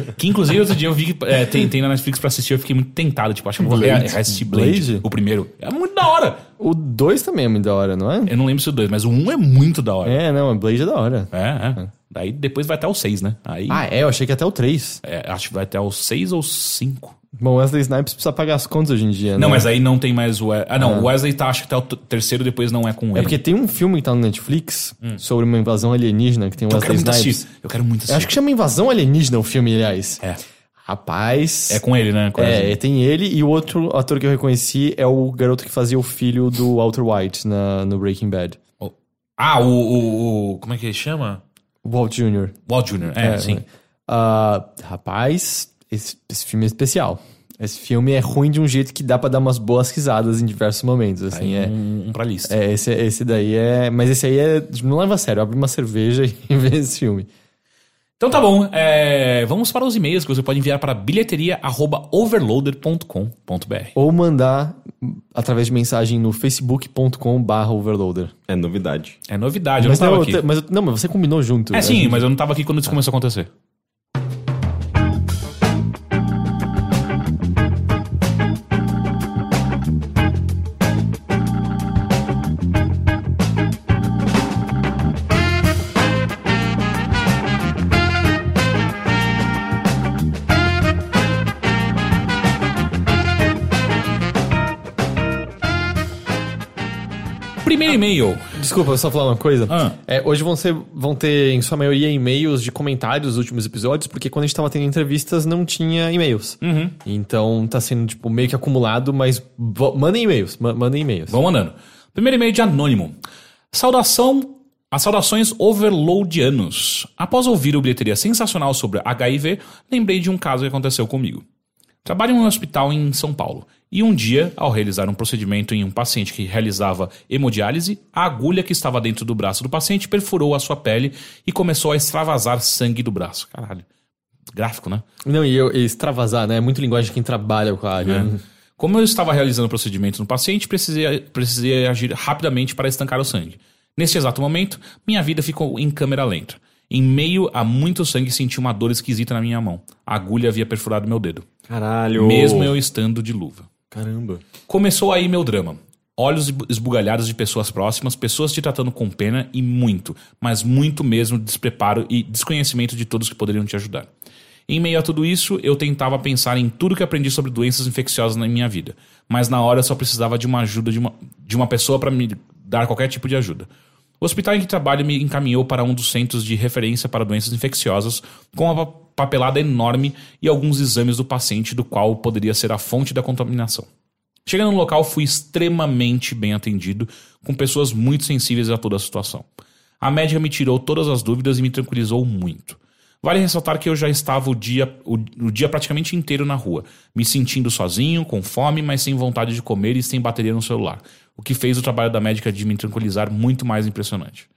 É. que inclusive outro dia eu vi que é, tem, tem na Netflix pra assistir, eu fiquei muito tentado. Tipo, acho que eu vou Blade? reassistir Blade, Blade? o primeiro. É muito da hora. O 2 também é muito da hora, não é? Eu não lembro se o dois, mas o um é muito da hora. É, não, o Blade é da hora. É, é. Daí depois vai até o seis, né? Aí Ah, é? Eu achei que até o 3. é, acho que vai até o seis ou cinco. Bom, Wesley Snipes precisa pagar as contas hoje em dia, Não, né? mas aí não tem mais o. Ah, não, o Wesley tá, acho que até o terceiro, depois não é com ele. É porque tem um filme que tá no Netflix sobre uma invasão alienígena que tem o Hum. eu quero Wesley muito Snipes. assistir. Eu quero muito assistir. Eu acho que chama Invasão Alienígena o filme, aliás. É. Rapaz. É com ele, né? Com É, tem ele e o outro ator que eu reconheci é o garoto que fazia o filho do Walter White na, no Breaking Bad. Ah, o, o, o- Como é que ele chama? Walt Jr. Walt Jr. É, sim. Ah, rapaz, esse, esse filme é especial. Esse filme é ruim de um jeito que dá pra dar umas boas risadas em diversos momentos, assim, Aí é... um, um pra lista. É, esse, esse daí é... Mas esse aí é... Não leva a sério, abre uma cerveja *laughs* e vê esse filme. Então tá bom. é, vamos para os e-mails que você pode enviar para bilheteria.overloader.com.br. Ou mandar através de mensagem no facebook.com barra overloader. É novidade. É novidade, eu Mas não tava não, aqui. eu te- mas, eu- não, mas você combinou junto. É né? sim, mas eu não tava aqui quando isso começou a acontecer. E-mail. Desculpa, só falar uma coisa. Ah. É, hoje vão, ser, vão ter, em sua maioria, e-mails de comentários dos últimos episódios, porque quando a gente tava tendo entrevistas não tinha e-mails. Uhum. Então tá sendo, tipo, meio que acumulado, mas mandem e-mails, ma- mandem e-mails. Vamos mandando. Primeiro e-mail de Anônimo. Saudação. As saudações overloadianos. Após ouvir o bilheteria sensacional sobre HIV, lembrei de um caso que aconteceu comigo. Trabalho em um hospital em São Paulo. E um dia, ao realizar um procedimento em um paciente que realizava hemodiálise, a agulha que estava dentro do braço do paciente perfurou a sua pele e começou a extravasar sangue do braço. Caralho. Gráfico, né? Não, e, eu, e extravasar, né? É muito linguagem de quem trabalha com a área. Como eu estava realizando o procedimento no paciente, precisei, precisei agir rapidamente para estancar o sangue. Neste exato momento, minha vida ficou em câmera lenta. Em meio a muito sangue, senti uma dor esquisita na minha mão. A agulha havia perfurado meu dedo, Caralho. mesmo eu estando de luva. Caramba. Começou aí meu drama. Olhos esbugalhados de pessoas próximas, pessoas te tratando com pena e muito, mas muito mesmo despreparo e desconhecimento de todos que poderiam te ajudar. Em meio a tudo isso, eu tentava pensar em tudo que aprendi sobre doenças infecciosas na minha vida, mas na hora eu só precisava de uma ajuda de uma, de uma pessoa para me dar qualquer tipo de ajuda. O hospital em que trabalho me encaminhou para um dos centros de referência para doenças infecciosas, com uma papelada enorme e alguns exames do paciente, do qual poderia ser a fonte da contaminação. Chegando no local, fui extremamente bem atendido, com pessoas muito sensíveis a toda a situação. A médica me tirou todas as dúvidas e me tranquilizou muito. Vale ressaltar que eu já estava o dia, o, o dia praticamente inteiro na rua, me sentindo sozinho, com fome, mas sem vontade de comer e sem bateria no celular, o que fez o trabalho da médica de me tranquilizar muito mais impressionante.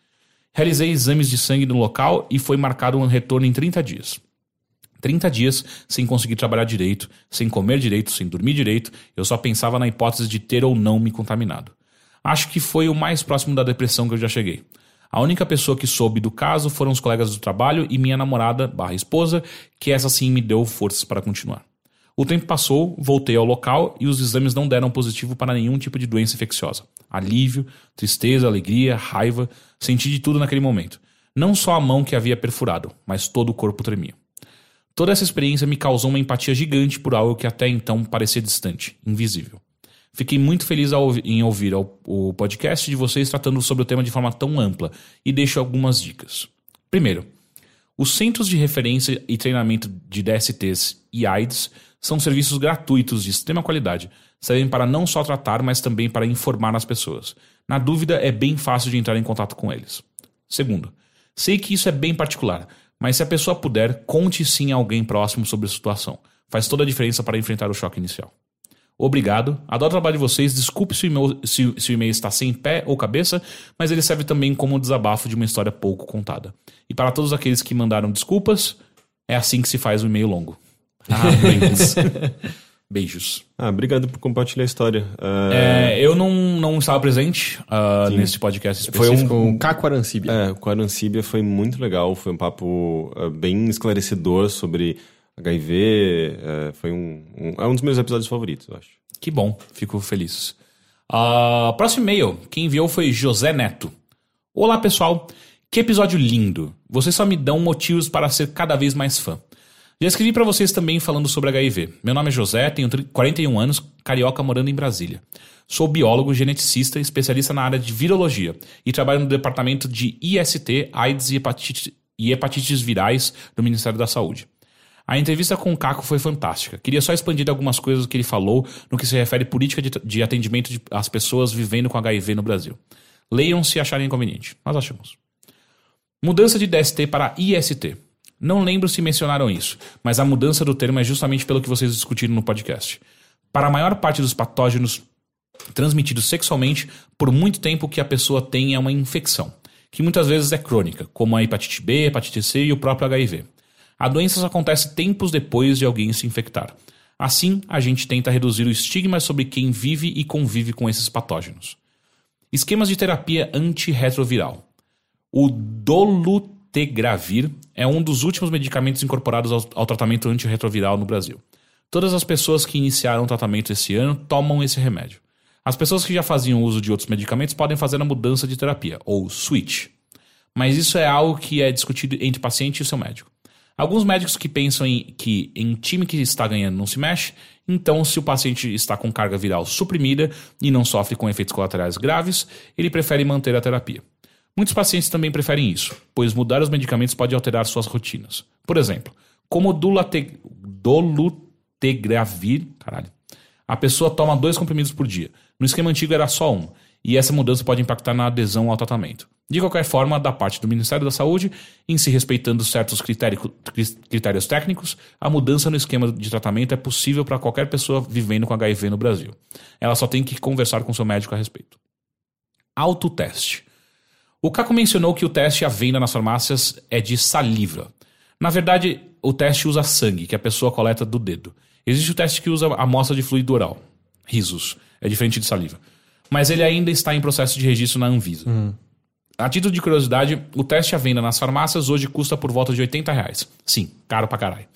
Realizei exames de sangue no local e foi marcado um retorno em 30 dias. 30 dias sem conseguir trabalhar direito, sem comer direito, sem dormir direito, eu só pensava na hipótese de ter ou não me contaminado. Acho que foi o mais próximo da depressão que eu já cheguei. A única pessoa que soube do caso foram os colegas do trabalho e minha namorada barra esposa, que essa sim me deu forças para continuar. O tempo passou, voltei ao local e os exames não deram positivo para nenhum tipo de doença infecciosa. Alívio, tristeza, alegria, raiva, senti de tudo naquele momento. Não só a mão que havia perfurado, mas todo o corpo tremia. Toda essa experiência me causou uma empatia gigante por algo que até então parecia distante, invisível. Fiquei muito feliz em ouvir o podcast de vocês tratando sobre o tema de forma tão ampla e deixo algumas dicas. Primeiro, os centros de referência e treinamento de DSTs e AIDS são serviços gratuitos de extrema qualidade. Servem para não só tratar, mas também para informar as pessoas. Na dúvida, é bem fácil de entrar em contato com eles. Segundo, sei que isso é bem particular, mas se a pessoa puder, conte sim a alguém próximo sobre a situação. Faz toda a diferença para enfrentar o choque inicial. Obrigado. Adoro o trabalho de vocês. Desculpe se o, e-mail, se, se o e-mail está sem pé ou cabeça, mas ele serve também como desabafo de uma história pouco contada. E para todos aqueles que mandaram desculpas, é assim que se faz um e-mail longo. Ah, beijos. *laughs* Beijos. Ah, obrigado por compartilhar a história. Ah, É, eu não, não estava presente ah, nesse podcast Foi um- específico. Com o Caco Arancibia. É, com a Arancíbia foi muito legal, foi um papo eh, bem esclarecedor sobre HIV, eh, foi um, um- é um dos meus episódios favoritos, eu acho. Que bom, fico feliz. Ah, próximo e-mail, quem enviou foi José Neto. Olá pessoal, que episódio lindo. Vocês só me dão motivos para ser cada vez mais fã. Já escrevi para vocês também falando sobre HIV. Meu nome é José, tenho 30 41 anos, carioca morando em Brasília. Sou biólogo, geneticista, especialista na área de virologia e trabalho no departamento de IST, AIDS e hepatite- e hepatites virais do Ministério da Saúde. A entrevista com o Caco foi fantástica. Queria só expandir algumas coisas que ele falou no que se refere à política de, de atendimento às pessoas vivendo com HIV no Brasil. Leiam se acharem inconveniente. Nós achamos. Mudança de DST para IST. Não lembro se mencionaram isso, mas a mudança do termo é justamente pelo que vocês discutiram no podcast. Para a maior parte dos patógenos transmitidos sexualmente, por muito tempo que a pessoa tem é uma infecção, que muitas vezes é crônica, como a hepatite B, hepatite C e o próprio HIV. A doença só acontece tempos depois de alguém se infectar. Assim, a gente tenta reduzir o estigma sobre quem vive e convive com esses patógenos. Esquemas de terapia antirretroviral. O dolutegravir é um dos últimos medicamentos incorporados ao, ao tratamento antirretroviral no Brasil. Todas as pessoas que iniciaram o tratamento esse ano tomam esse remédio. As pessoas que já faziam uso de outros medicamentos podem fazer a mudança de terapia, ou switch. Mas isso é algo que é discutido entre o paciente e o seu médico. Alguns médicos que pensam em, que em time que está ganhando não se mexe, então se o paciente está com carga viral suprimida e não sofre com efeitos colaterais graves, ele prefere manter a terapia. Muitos pacientes também preferem isso, pois mudar os medicamentos pode alterar suas rotinas. Por exemplo, como o dulate- dolutegravir, caralho, a pessoa toma dois comprimidos por dia. No esquema antigo era só um, e essa mudança pode impactar na adesão ao tratamento. De qualquer forma, da parte do Ministério da Saúde, em se respeitando certos critério- cri- critérios técnicos, a mudança no esquema de tratamento é possível para qualquer pessoa vivendo com HIV no Brasil. Ela só tem que conversar com seu médico a respeito. Autoteste. O Caco mencionou que o teste à venda nas farmácias é de saliva. Na verdade, o teste usa sangue, que a pessoa coleta do dedo. Existe o teste que usa amostra de fluido oral. Risos. É diferente de saliva. Mas ele ainda está em processo de registro na Anvisa. A título de curiosidade, o teste à venda nas farmácias hoje custa por volta de 80 reais. Sim, caro pra caralho.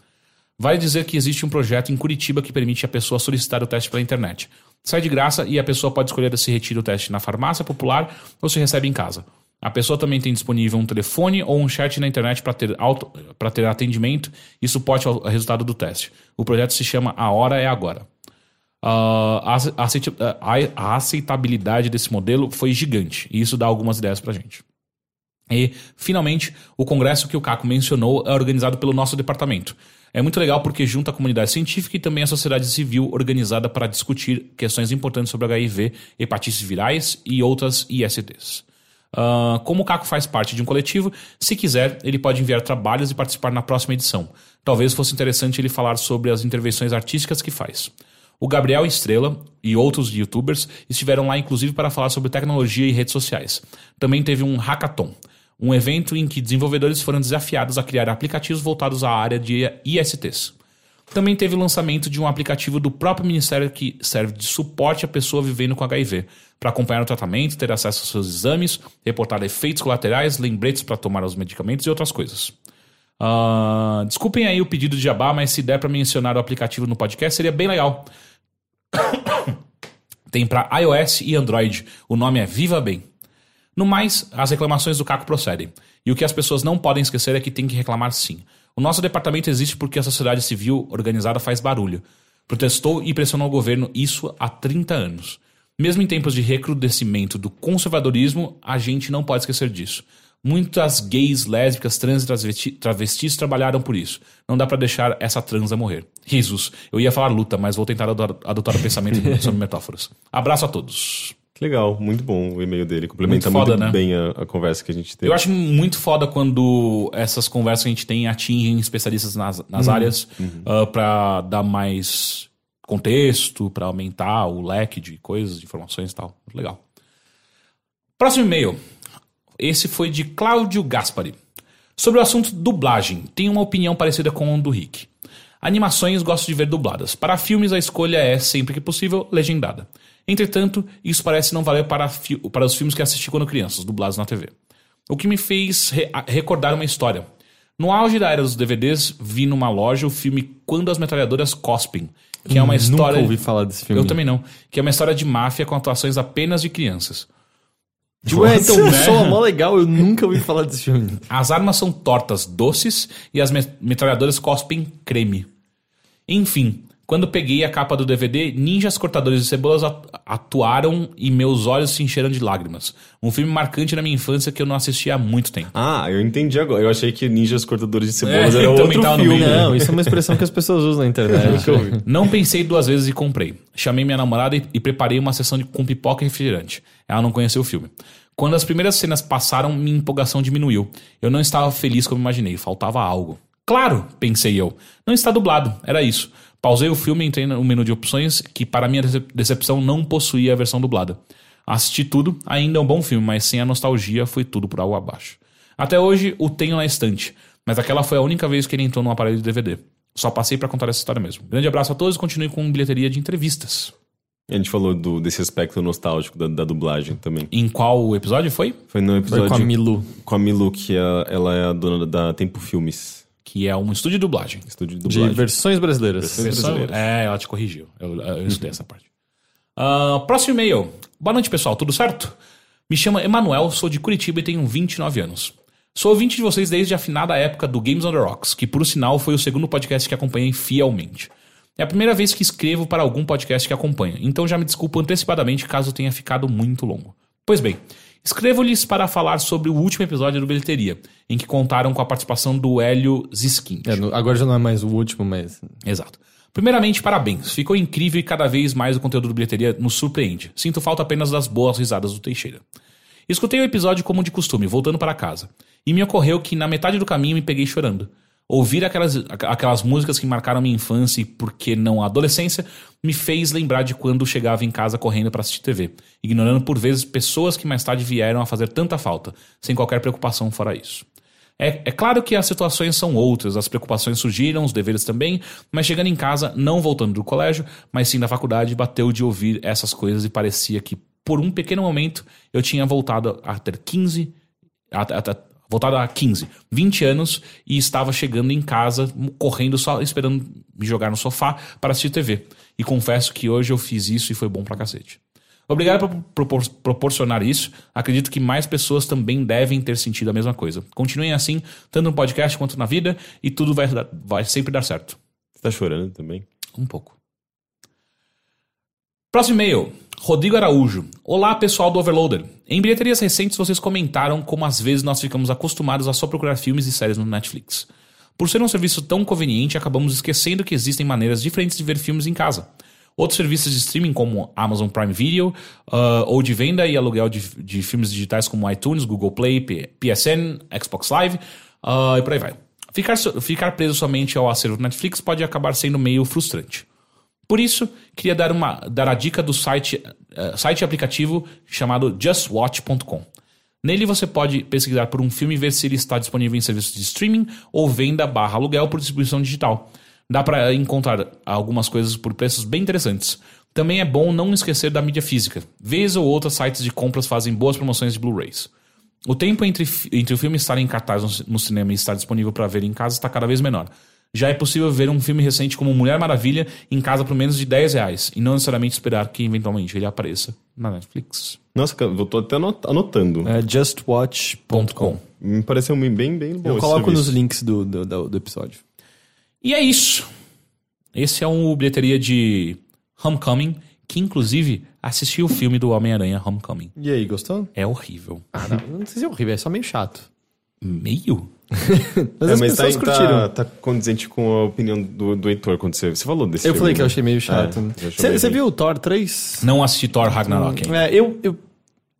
Vale dizer que existe um projeto em Curitiba que permite a pessoa solicitar o teste pela internet. Sai de graça e a pessoa pode escolher se retira o teste na farmácia popular ou se recebe em casa. A pessoa também tem disponível um telefone ou um chat na internet para ter, auto- ter atendimento e suporte ao resultado do teste. O projeto se chama A Hora é Agora. Ah, a, aceitabilidade desse modelo foi gigante e isso dá algumas ideias pra gente. E, finalmente, o congresso que o Caco mencionou é organizado pelo nosso departamento. É muito legal porque junta a comunidade científica e também a sociedade civil organizada para discutir questões importantes sobre HIV, hepatites virais e outras ISTs. Ah, como o Caco faz parte de um coletivo, se quiser, ele pode enviar trabalhos e participar na próxima edição. Talvez fosse interessante ele falar sobre as intervenções artísticas que faz. O Gabriel Estrela e outros youtubers estiveram lá inclusive para falar sobre tecnologia e redes sociais. Também teve um hackathon, um evento em que desenvolvedores foram desafiados a criar aplicativos voltados à área de ISTs. Também teve o lançamento de um aplicativo do próprio Ministério que serve de suporte à pessoa vivendo com HIV, para acompanhar o tratamento, ter acesso aos seus exames, reportar efeitos colaterais, lembretes para tomar os medicamentos e outras coisas. Ah, desculpem aí o pedido de jabá, mas se der para mencionar o aplicativo no podcast, seria bem legal. *coughs* Tem para iOS e Android. O nome é Viva Bem. No mais, as reclamações do Caco procedem. E o que as pessoas não podem esquecer é que tem que reclamar sim. O nosso departamento existe porque a sociedade civil organizada faz barulho. Protestou e pressionou o governo isso há 30 anos. Mesmo em tempos de recrudescimento do conservadorismo, a gente não pode esquecer disso. Muitas gays, lésbicas, trans e travesti- travestis trabalharam por isso. Não dá pra deixar essa transa morrer. Risos. Eu ia falar luta, mas vou tentar adotar, o pensamento *laughs* sobre metáforas. Abraço a todos. Legal, muito bom o e-mail dele. Complementa Muito muito, foda, né? bem a, a conversa que a gente teve. Eu acho muito foda quando essas conversas que a gente tem atingem especialistas nas, nas áreas ah, pra dar mais contexto, pra aumentar o leque de coisas, de informações e tal. Legal. Próximo e-mail. Esse foi de Cláudio Gaspari. Sobre o assunto dublagem, tenho uma opinião parecida com a do Rick. Animações gosto de ver dubladas. Para filmes, a escolha é, sempre que possível, legendada. Entretanto, isso parece não valer para, para os filmes que assisti quando crianças, dublados na TV. O que me fez re- recordar uma história. No auge da era dos DVDs, vi numa loja o filme Quando as Metralhadoras Cospem, que é uma história. Nunca ouvi falar desse filme. Eu também não. Que é uma história de máfia com atuações apenas de crianças. Ué, então Né? soa mó legal, eu nunca ouvi falar desse filme. As armas são tortas doces e as me- metralhadoras cospem creme. Enfim, quando peguei a capa do DVD, ninjas cortadores de cebolas at- atuaram e meus olhos se encheram de lágrimas. Um filme marcante na minha infância que eu não assisti há muito tempo. Ah, eu entendi agora. Eu achei que Ninjas Cortadores de Cebolas É, *laughs* era eu também outro no filme. Não, isso é uma expressão que as pessoas usam na internet. *laughs* Não pensei duas vezes e comprei. Chamei minha namorada e, e preparei uma sessão de, com pipoca e refrigerante. Ela não conheceu o filme. Quando as primeiras cenas passaram, minha empolgação diminuiu. Eu não estava feliz como imaginei, faltava algo. Claro, pensei eu. Não está dublado, era isso. Pausei o filme e entrei no menu de opções, que para minha decep- decepção não possuía a versão dublada. Assisti tudo, ainda é um bom filme, mas sem a nostalgia foi tudo por água abaixo. Até hoje o tenho na estante, mas aquela foi a única vez que ele entrou num aparelho de DVD. Só passei pra contar essa história mesmo. Grande abraço a todos e continue com bilheteria de entrevistas. A gente falou do, desse aspecto nostálgico da, da dublagem também. Em qual episódio foi? Foi no Foi episódio com a Milu. com a Milu, que é- ela é a dona da Tempo Filmes, Que é um estúdio de dublagem. estúdio de De dublagem. versões brasileiras. Versões brasileiras. É, ela te corrigiu. Eu, eu estudei essa parte. Ah, próximo e-mail. Boa noite, pessoal. Tudo certo? Me chamo Emanuel, sou de Curitiba e tenho 29 anos. Sou ouvinte de vocês desde a afinada época do Games on the Rocks, que por sinal foi o segundo podcast que acompanhei fielmente. É a primeira vez que escrevo para algum podcast que acompanho, então já me desculpo antecipadamente caso tenha ficado muito longo. Pois bem, escrevo-lhes para falar sobre o último episódio do Bilheteria, em que contaram com a participação do Hélio Ziskint. É, agora já não é mais o último, mas. Exato. Primeiramente, parabéns. Ficou incrível e cada vez mais o conteúdo do bilheteria nos surpreende. Sinto falta apenas das boas risadas do Teixeira. Escutei o episódio como de costume, voltando para casa. E me ocorreu que na metade do caminho me peguei chorando. Ouvir aquelas, aqu- aquelas músicas que marcaram minha infância e, por que não, a adolescência, me fez lembrar de quando chegava em casa correndo para assistir TV, ignorando por vezes pessoas que mais tarde vieram a fazer tanta falta, sem qualquer preocupação fora isso. É, é claro que as situações são outras, as preocupações surgiram, os deveres também, mas chegando em casa, não voltando do colégio, mas sim da faculdade, bateu de ouvir essas coisas e parecia que, por um pequeno momento, eu tinha voltado a ter 15. A, a- a- voltado a 15, 20 anos e estava chegando em casa, correndo só esperando me jogar no sofá para assistir TV. E confesso que hoje eu fiz isso e foi bom pra cacete. Obrigado por propor- proporcionar isso. Acredito que mais pessoas também devem ter sentido a mesma coisa. Continuem assim, tanto no podcast quanto na vida, e tudo vai, vai sempre dar certo. Você tá chorando também? Um pouco. Próximo e-mail. Rodrigo Araújo. Olá, pessoal do Overloader. Em bilheterias recentes, vocês comentaram como às vezes nós ficamos acostumados a só procurar filmes e séries no Netflix. Por ser um serviço tão conveniente, acabamos esquecendo que existem maneiras diferentes de ver filmes em casa. Outros serviços de streaming, como Amazon Prime Video, ah, ou de venda e aluguel de, de filmes digitais como iTunes, Google Play, PSN, Xbox Live ah, e por aí vai. Ficar, ficar preso somente ao acervo do Netflix pode acabar sendo meio frustrante. Por isso, queria dar, uma, dar a dica do site, eh, site aplicativo chamado justwatch.com. Nele você pode pesquisar por um filme e ver se ele está disponível em serviços de streaming ou venda barra aluguel por distribuição digital. Dá para encontrar algumas coisas por preços bem interessantes. Também é bom não esquecer da mídia física. Vez ou outra sites de compras fazem boas promoções de Blu-rays. O tempo entre, entre o filme estar em cartaz no, no cinema e estar disponível para ver em casa está cada vez menor. Já é possível ver um filme recente como Mulher Maravilha em casa por menos de 10 reais e não necessariamente esperar que eventualmente ele apareça na Netflix. Nossa, eu tô até anot- anotando. É justwatch.com. Me pareceu bem, bem bom Eu coloco nos serviço. links do, do, do- do episódio. E é isso. Esse é um bilheteria de Homecoming, que inclusive assisti o filme do Homem-Aranha Homecoming. E aí, gostou? É horrível. Ah, não, não sei se é horrível, é só meio chato. Meio? *laughs* Mas É, as mas tá, pessoas curtiram. tá, tá condizente com a opinião do, do Heitor quando você, você falou desse Eu filme, falei que eu né? achei meio chato. É, eu Você ruim. viu o Thor 3? Não assisti Thor Ragnarok. ainda. É, eu, eu,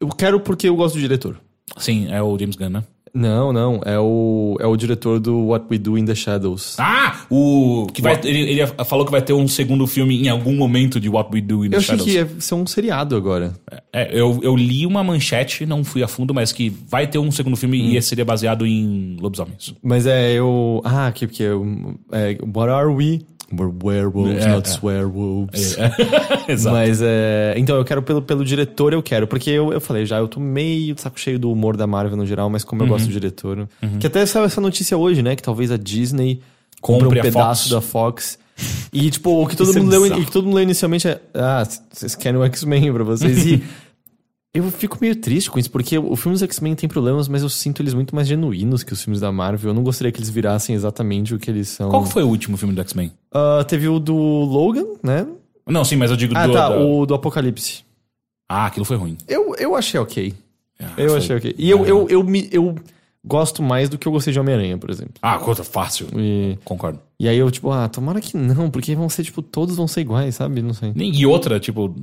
eu quero porque eu gosto do diretor. Sim, é o James Gunn, né? Não, não. É o, é o diretor do What We Do in the Shadows. Ah! O. Que vai, ele, ele falou que vai ter um segundo filme em algum momento de What We Do in the eu achei Shadows. que ia ser um seriado agora. É, eu, eu li uma manchete, não fui a fundo, mas que vai ter um segundo filme Hum. e seria baseado em lobisomens. Mas é eu. Ah, que porque eu- é, What are we? We're werewolves, É, not é. swearwolves. *laughs* Exato. Mas é. Então eu quero pelo, pelo diretor, eu quero. Porque eu, eu falei já, eu tô meio saco cheio do humor da Marvel no geral, mas Uhum. como eu gosto do diretor. Que até saiu essa notícia hoje, né? Que talvez a Disney compre um pedaço Fox. da Fox. E, tipo, o que *laughs* todo Isso é mundo leu, bizarro. e que todo mundo leu inicialmente é. Ah, vocês querem o X-Men pra vocês. E *laughs* eu fico meio triste com isso, porque o filme dos X-Men tem problemas, mas eu sinto eles muito mais genuínos que os filmes da Marvel. Eu não gostaria que eles virassem exatamente o que eles são. Qual foi o último filme do X-Men? Ah, teve o do Logan, né? Não, sim, mas eu digo Ah, do. tá, da- o do Apocalipse. Ah, aquilo foi ruim. Eu, eu achei ok. Ah, Eu foi- achei ok. E eu, eu, eu, me, eu gosto mais do que eu gostei de Homem-Aranha, por exemplo. Ah, coisa fácil. E, Concordo. e aí eu, tipo, ah, tomara que não, porque vão ser, tipo, todos vão ser iguais, sabe? Não sei. E outra, tipo.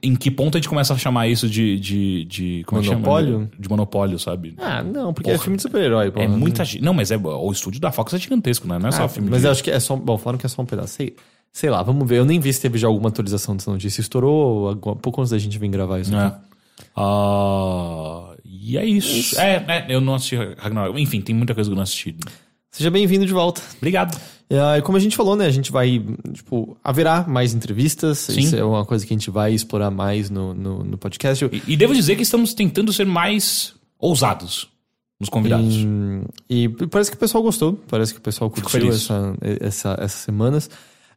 Em que ponto a gente começa a chamar isso de. de, de como é chama? Monopólio? De monopólio, sabe? Ah, não, porque é Porra. filme de super-herói, é muita gente. Não, mas é, o estúdio da Fox é gigantesco, né? Não é só Ah, filme mas de. eu acho que é só. Bom, falaram que é só um pedaço. Sei, sei lá, vamos ver. Eu nem vi se teve já alguma atualização dessa notícia. Estourou agora- pouco antes da gente vir gravar isso. É. Ah, e é isso. É, é, eu não assisti Ragnarok. Enfim, tem muita coisa que eu não assisti. Seja bem-vindo de volta. Obrigado. É, E como a gente falou, né? A gente vai, tipo, haverá mais entrevistas. Sim. Isso é uma coisa que a gente vai explorar mais no, no, no podcast. E, e devo dizer que estamos tentando ser mais ousados nos convidados. E, e parece que o pessoal gostou. Parece que o pessoal curtiu essa, essa- essas semanas.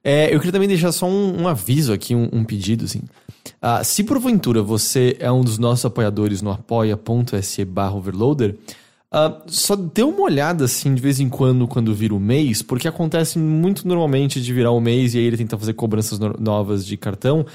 É, eu queria também deixar só um, um aviso aqui, um, um pedido, assim. Ah, se porventura você é um dos nossos apoiadores no apoia.se barra overloader, ah, só dê uma olhada, assim, de vez em quando, quando vira o mês, porque acontece muito normalmente de virar o mês e aí ele tenta fazer cobranças no- novas de cartão.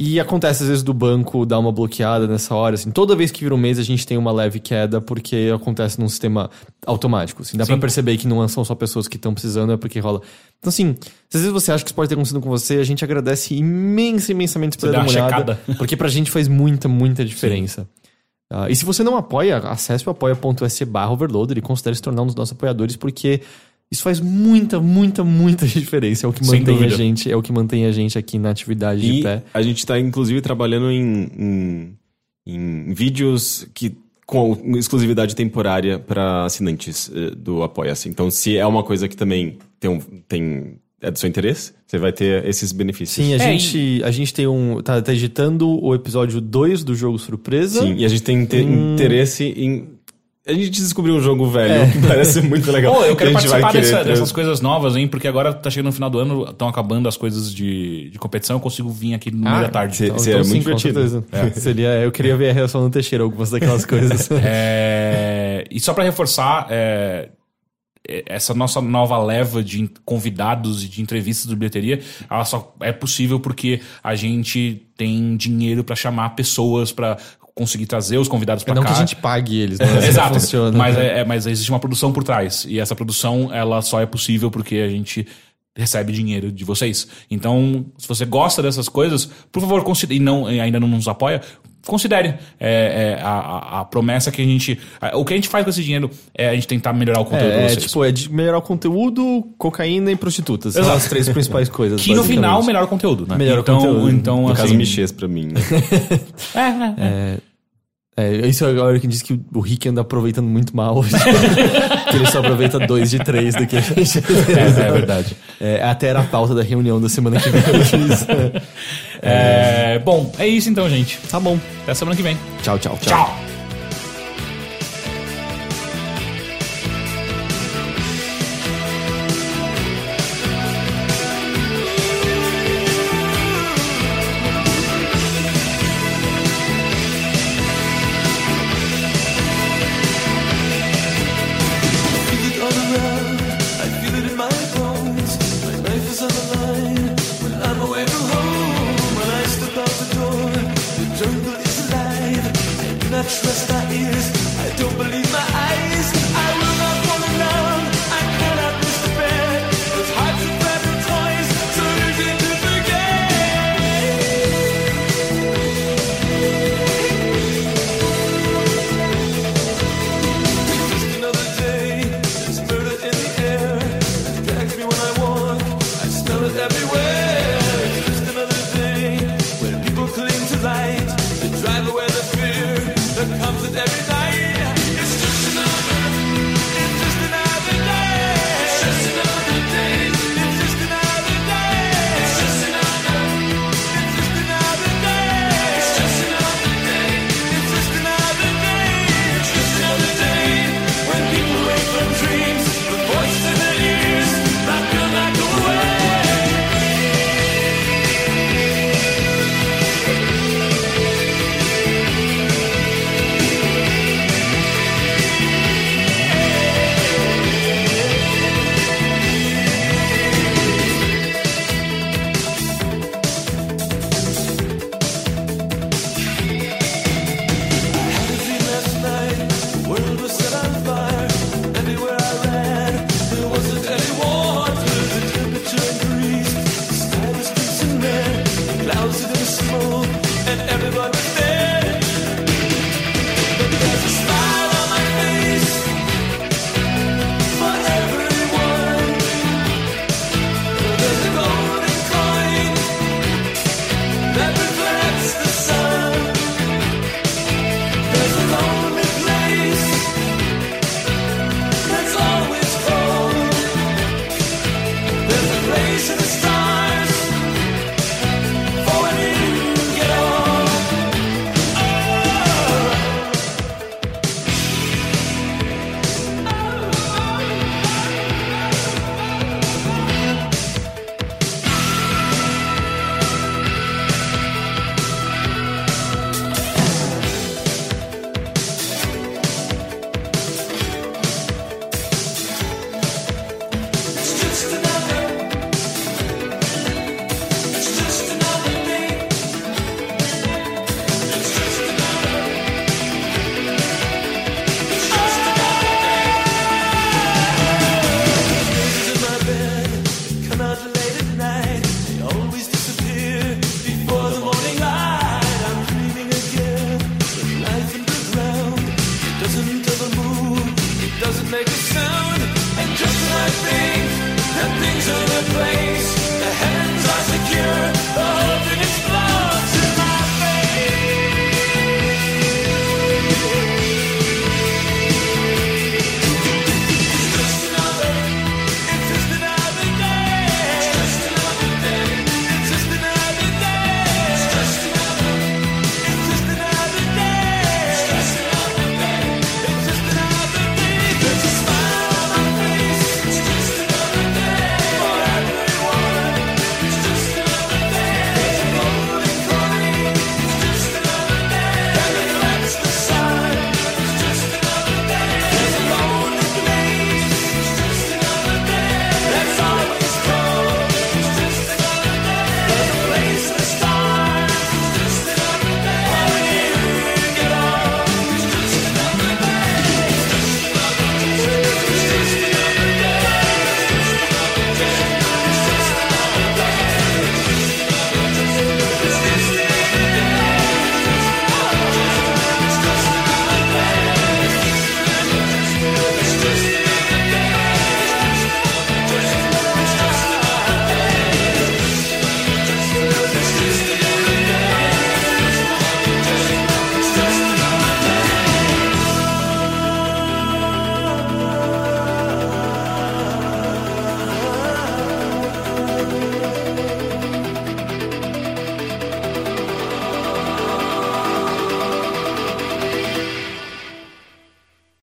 E acontece às vezes do banco dar uma bloqueada nessa hora, assim. Toda vez que vira um mês a gente tem uma leve queda porque acontece num sistema automático, assim. Dá Sim. pra perceber que não são só pessoas que estão precisando, é porque rola. Então, assim, se às vezes você acha que isso pode ter acontecido com você, a gente agradece imensa, imensamente por Você dar dá uma uma olhada. checada. Porque pra gente faz muita, muita diferença. Ah, e se você não apoia, acesse o apoia.se barra overloader e considere se tornar um dos nossos apoiadores, porque isso faz muita, muita, muita *laughs* diferença. É o que Sem mantém a dúvida. gente, é o que mantém a gente aqui na atividade de E pé. a gente tá, inclusive, trabalhando em, em, em vídeos que com exclusividade temporária para assinantes eh, do Apoia-se. Então, se é uma coisa que também tem, tem é do seu interesse, você vai ter esses benefícios. Sim, a, É, gente, a gente tem um. Tá, tá editando o episódio 2 do jogo surpresa. Sim, e a gente tem inte- Hum. interesse em. A gente descobriu um jogo velho que parece muito legal. *laughs* Pô, eu quero que participar querer dessa- dessas coisas novas, hein? Porque agora tá chegando no final do ano, estão acabando as coisas de, de competição, eu consigo vir aqui no meio da tarde. cê- Então, seria então, muito sim, com divertido. certeza. *laughs* Seria, eu queria ver a reação do Teixeira, algumas daquelas coisas. *laughs* É, e só pra reforçar, é, é, essa nossa nova leva de convidados e de entrevistas do bilheteria, ela só é possível porque a gente tem dinheiro pra chamar pessoas pra conseguir trazer os convidados pra não cá. que a gente pague eles, *laughs* não é que Exato. funciona. Mas, é, é- mas existe uma produção por trás. E essa produção, ela só é possível porque a gente recebe dinheiro de vocês. Então, se você gosta dessas coisas, por favor, considere, e não, e ainda não nos apoia, considere é, é, a, a- promessa que a gente. a- o que a gente faz com esse dinheiro é a gente tentar melhorar o conteúdo É, é, tipo, é de melhorar o conteúdo, cocaína e prostitutas. São Exato. as três principais coisas. que no final melhora o conteúdo, né? Melhora o então, conteúdo. Então, No assim, caso, Michês pra mim. *laughs* né? é, é, é. Isso é agora que diz que o Rick anda aproveitando muito mal. *laughs* que ele só aproveita dois de três do que a gente. É, é verdade. É, até era a pauta da reunião da semana que vem. É, bom, é isso então, gente. Tá bom. Até semana que vem. Tchau, tchau. Tchau. feel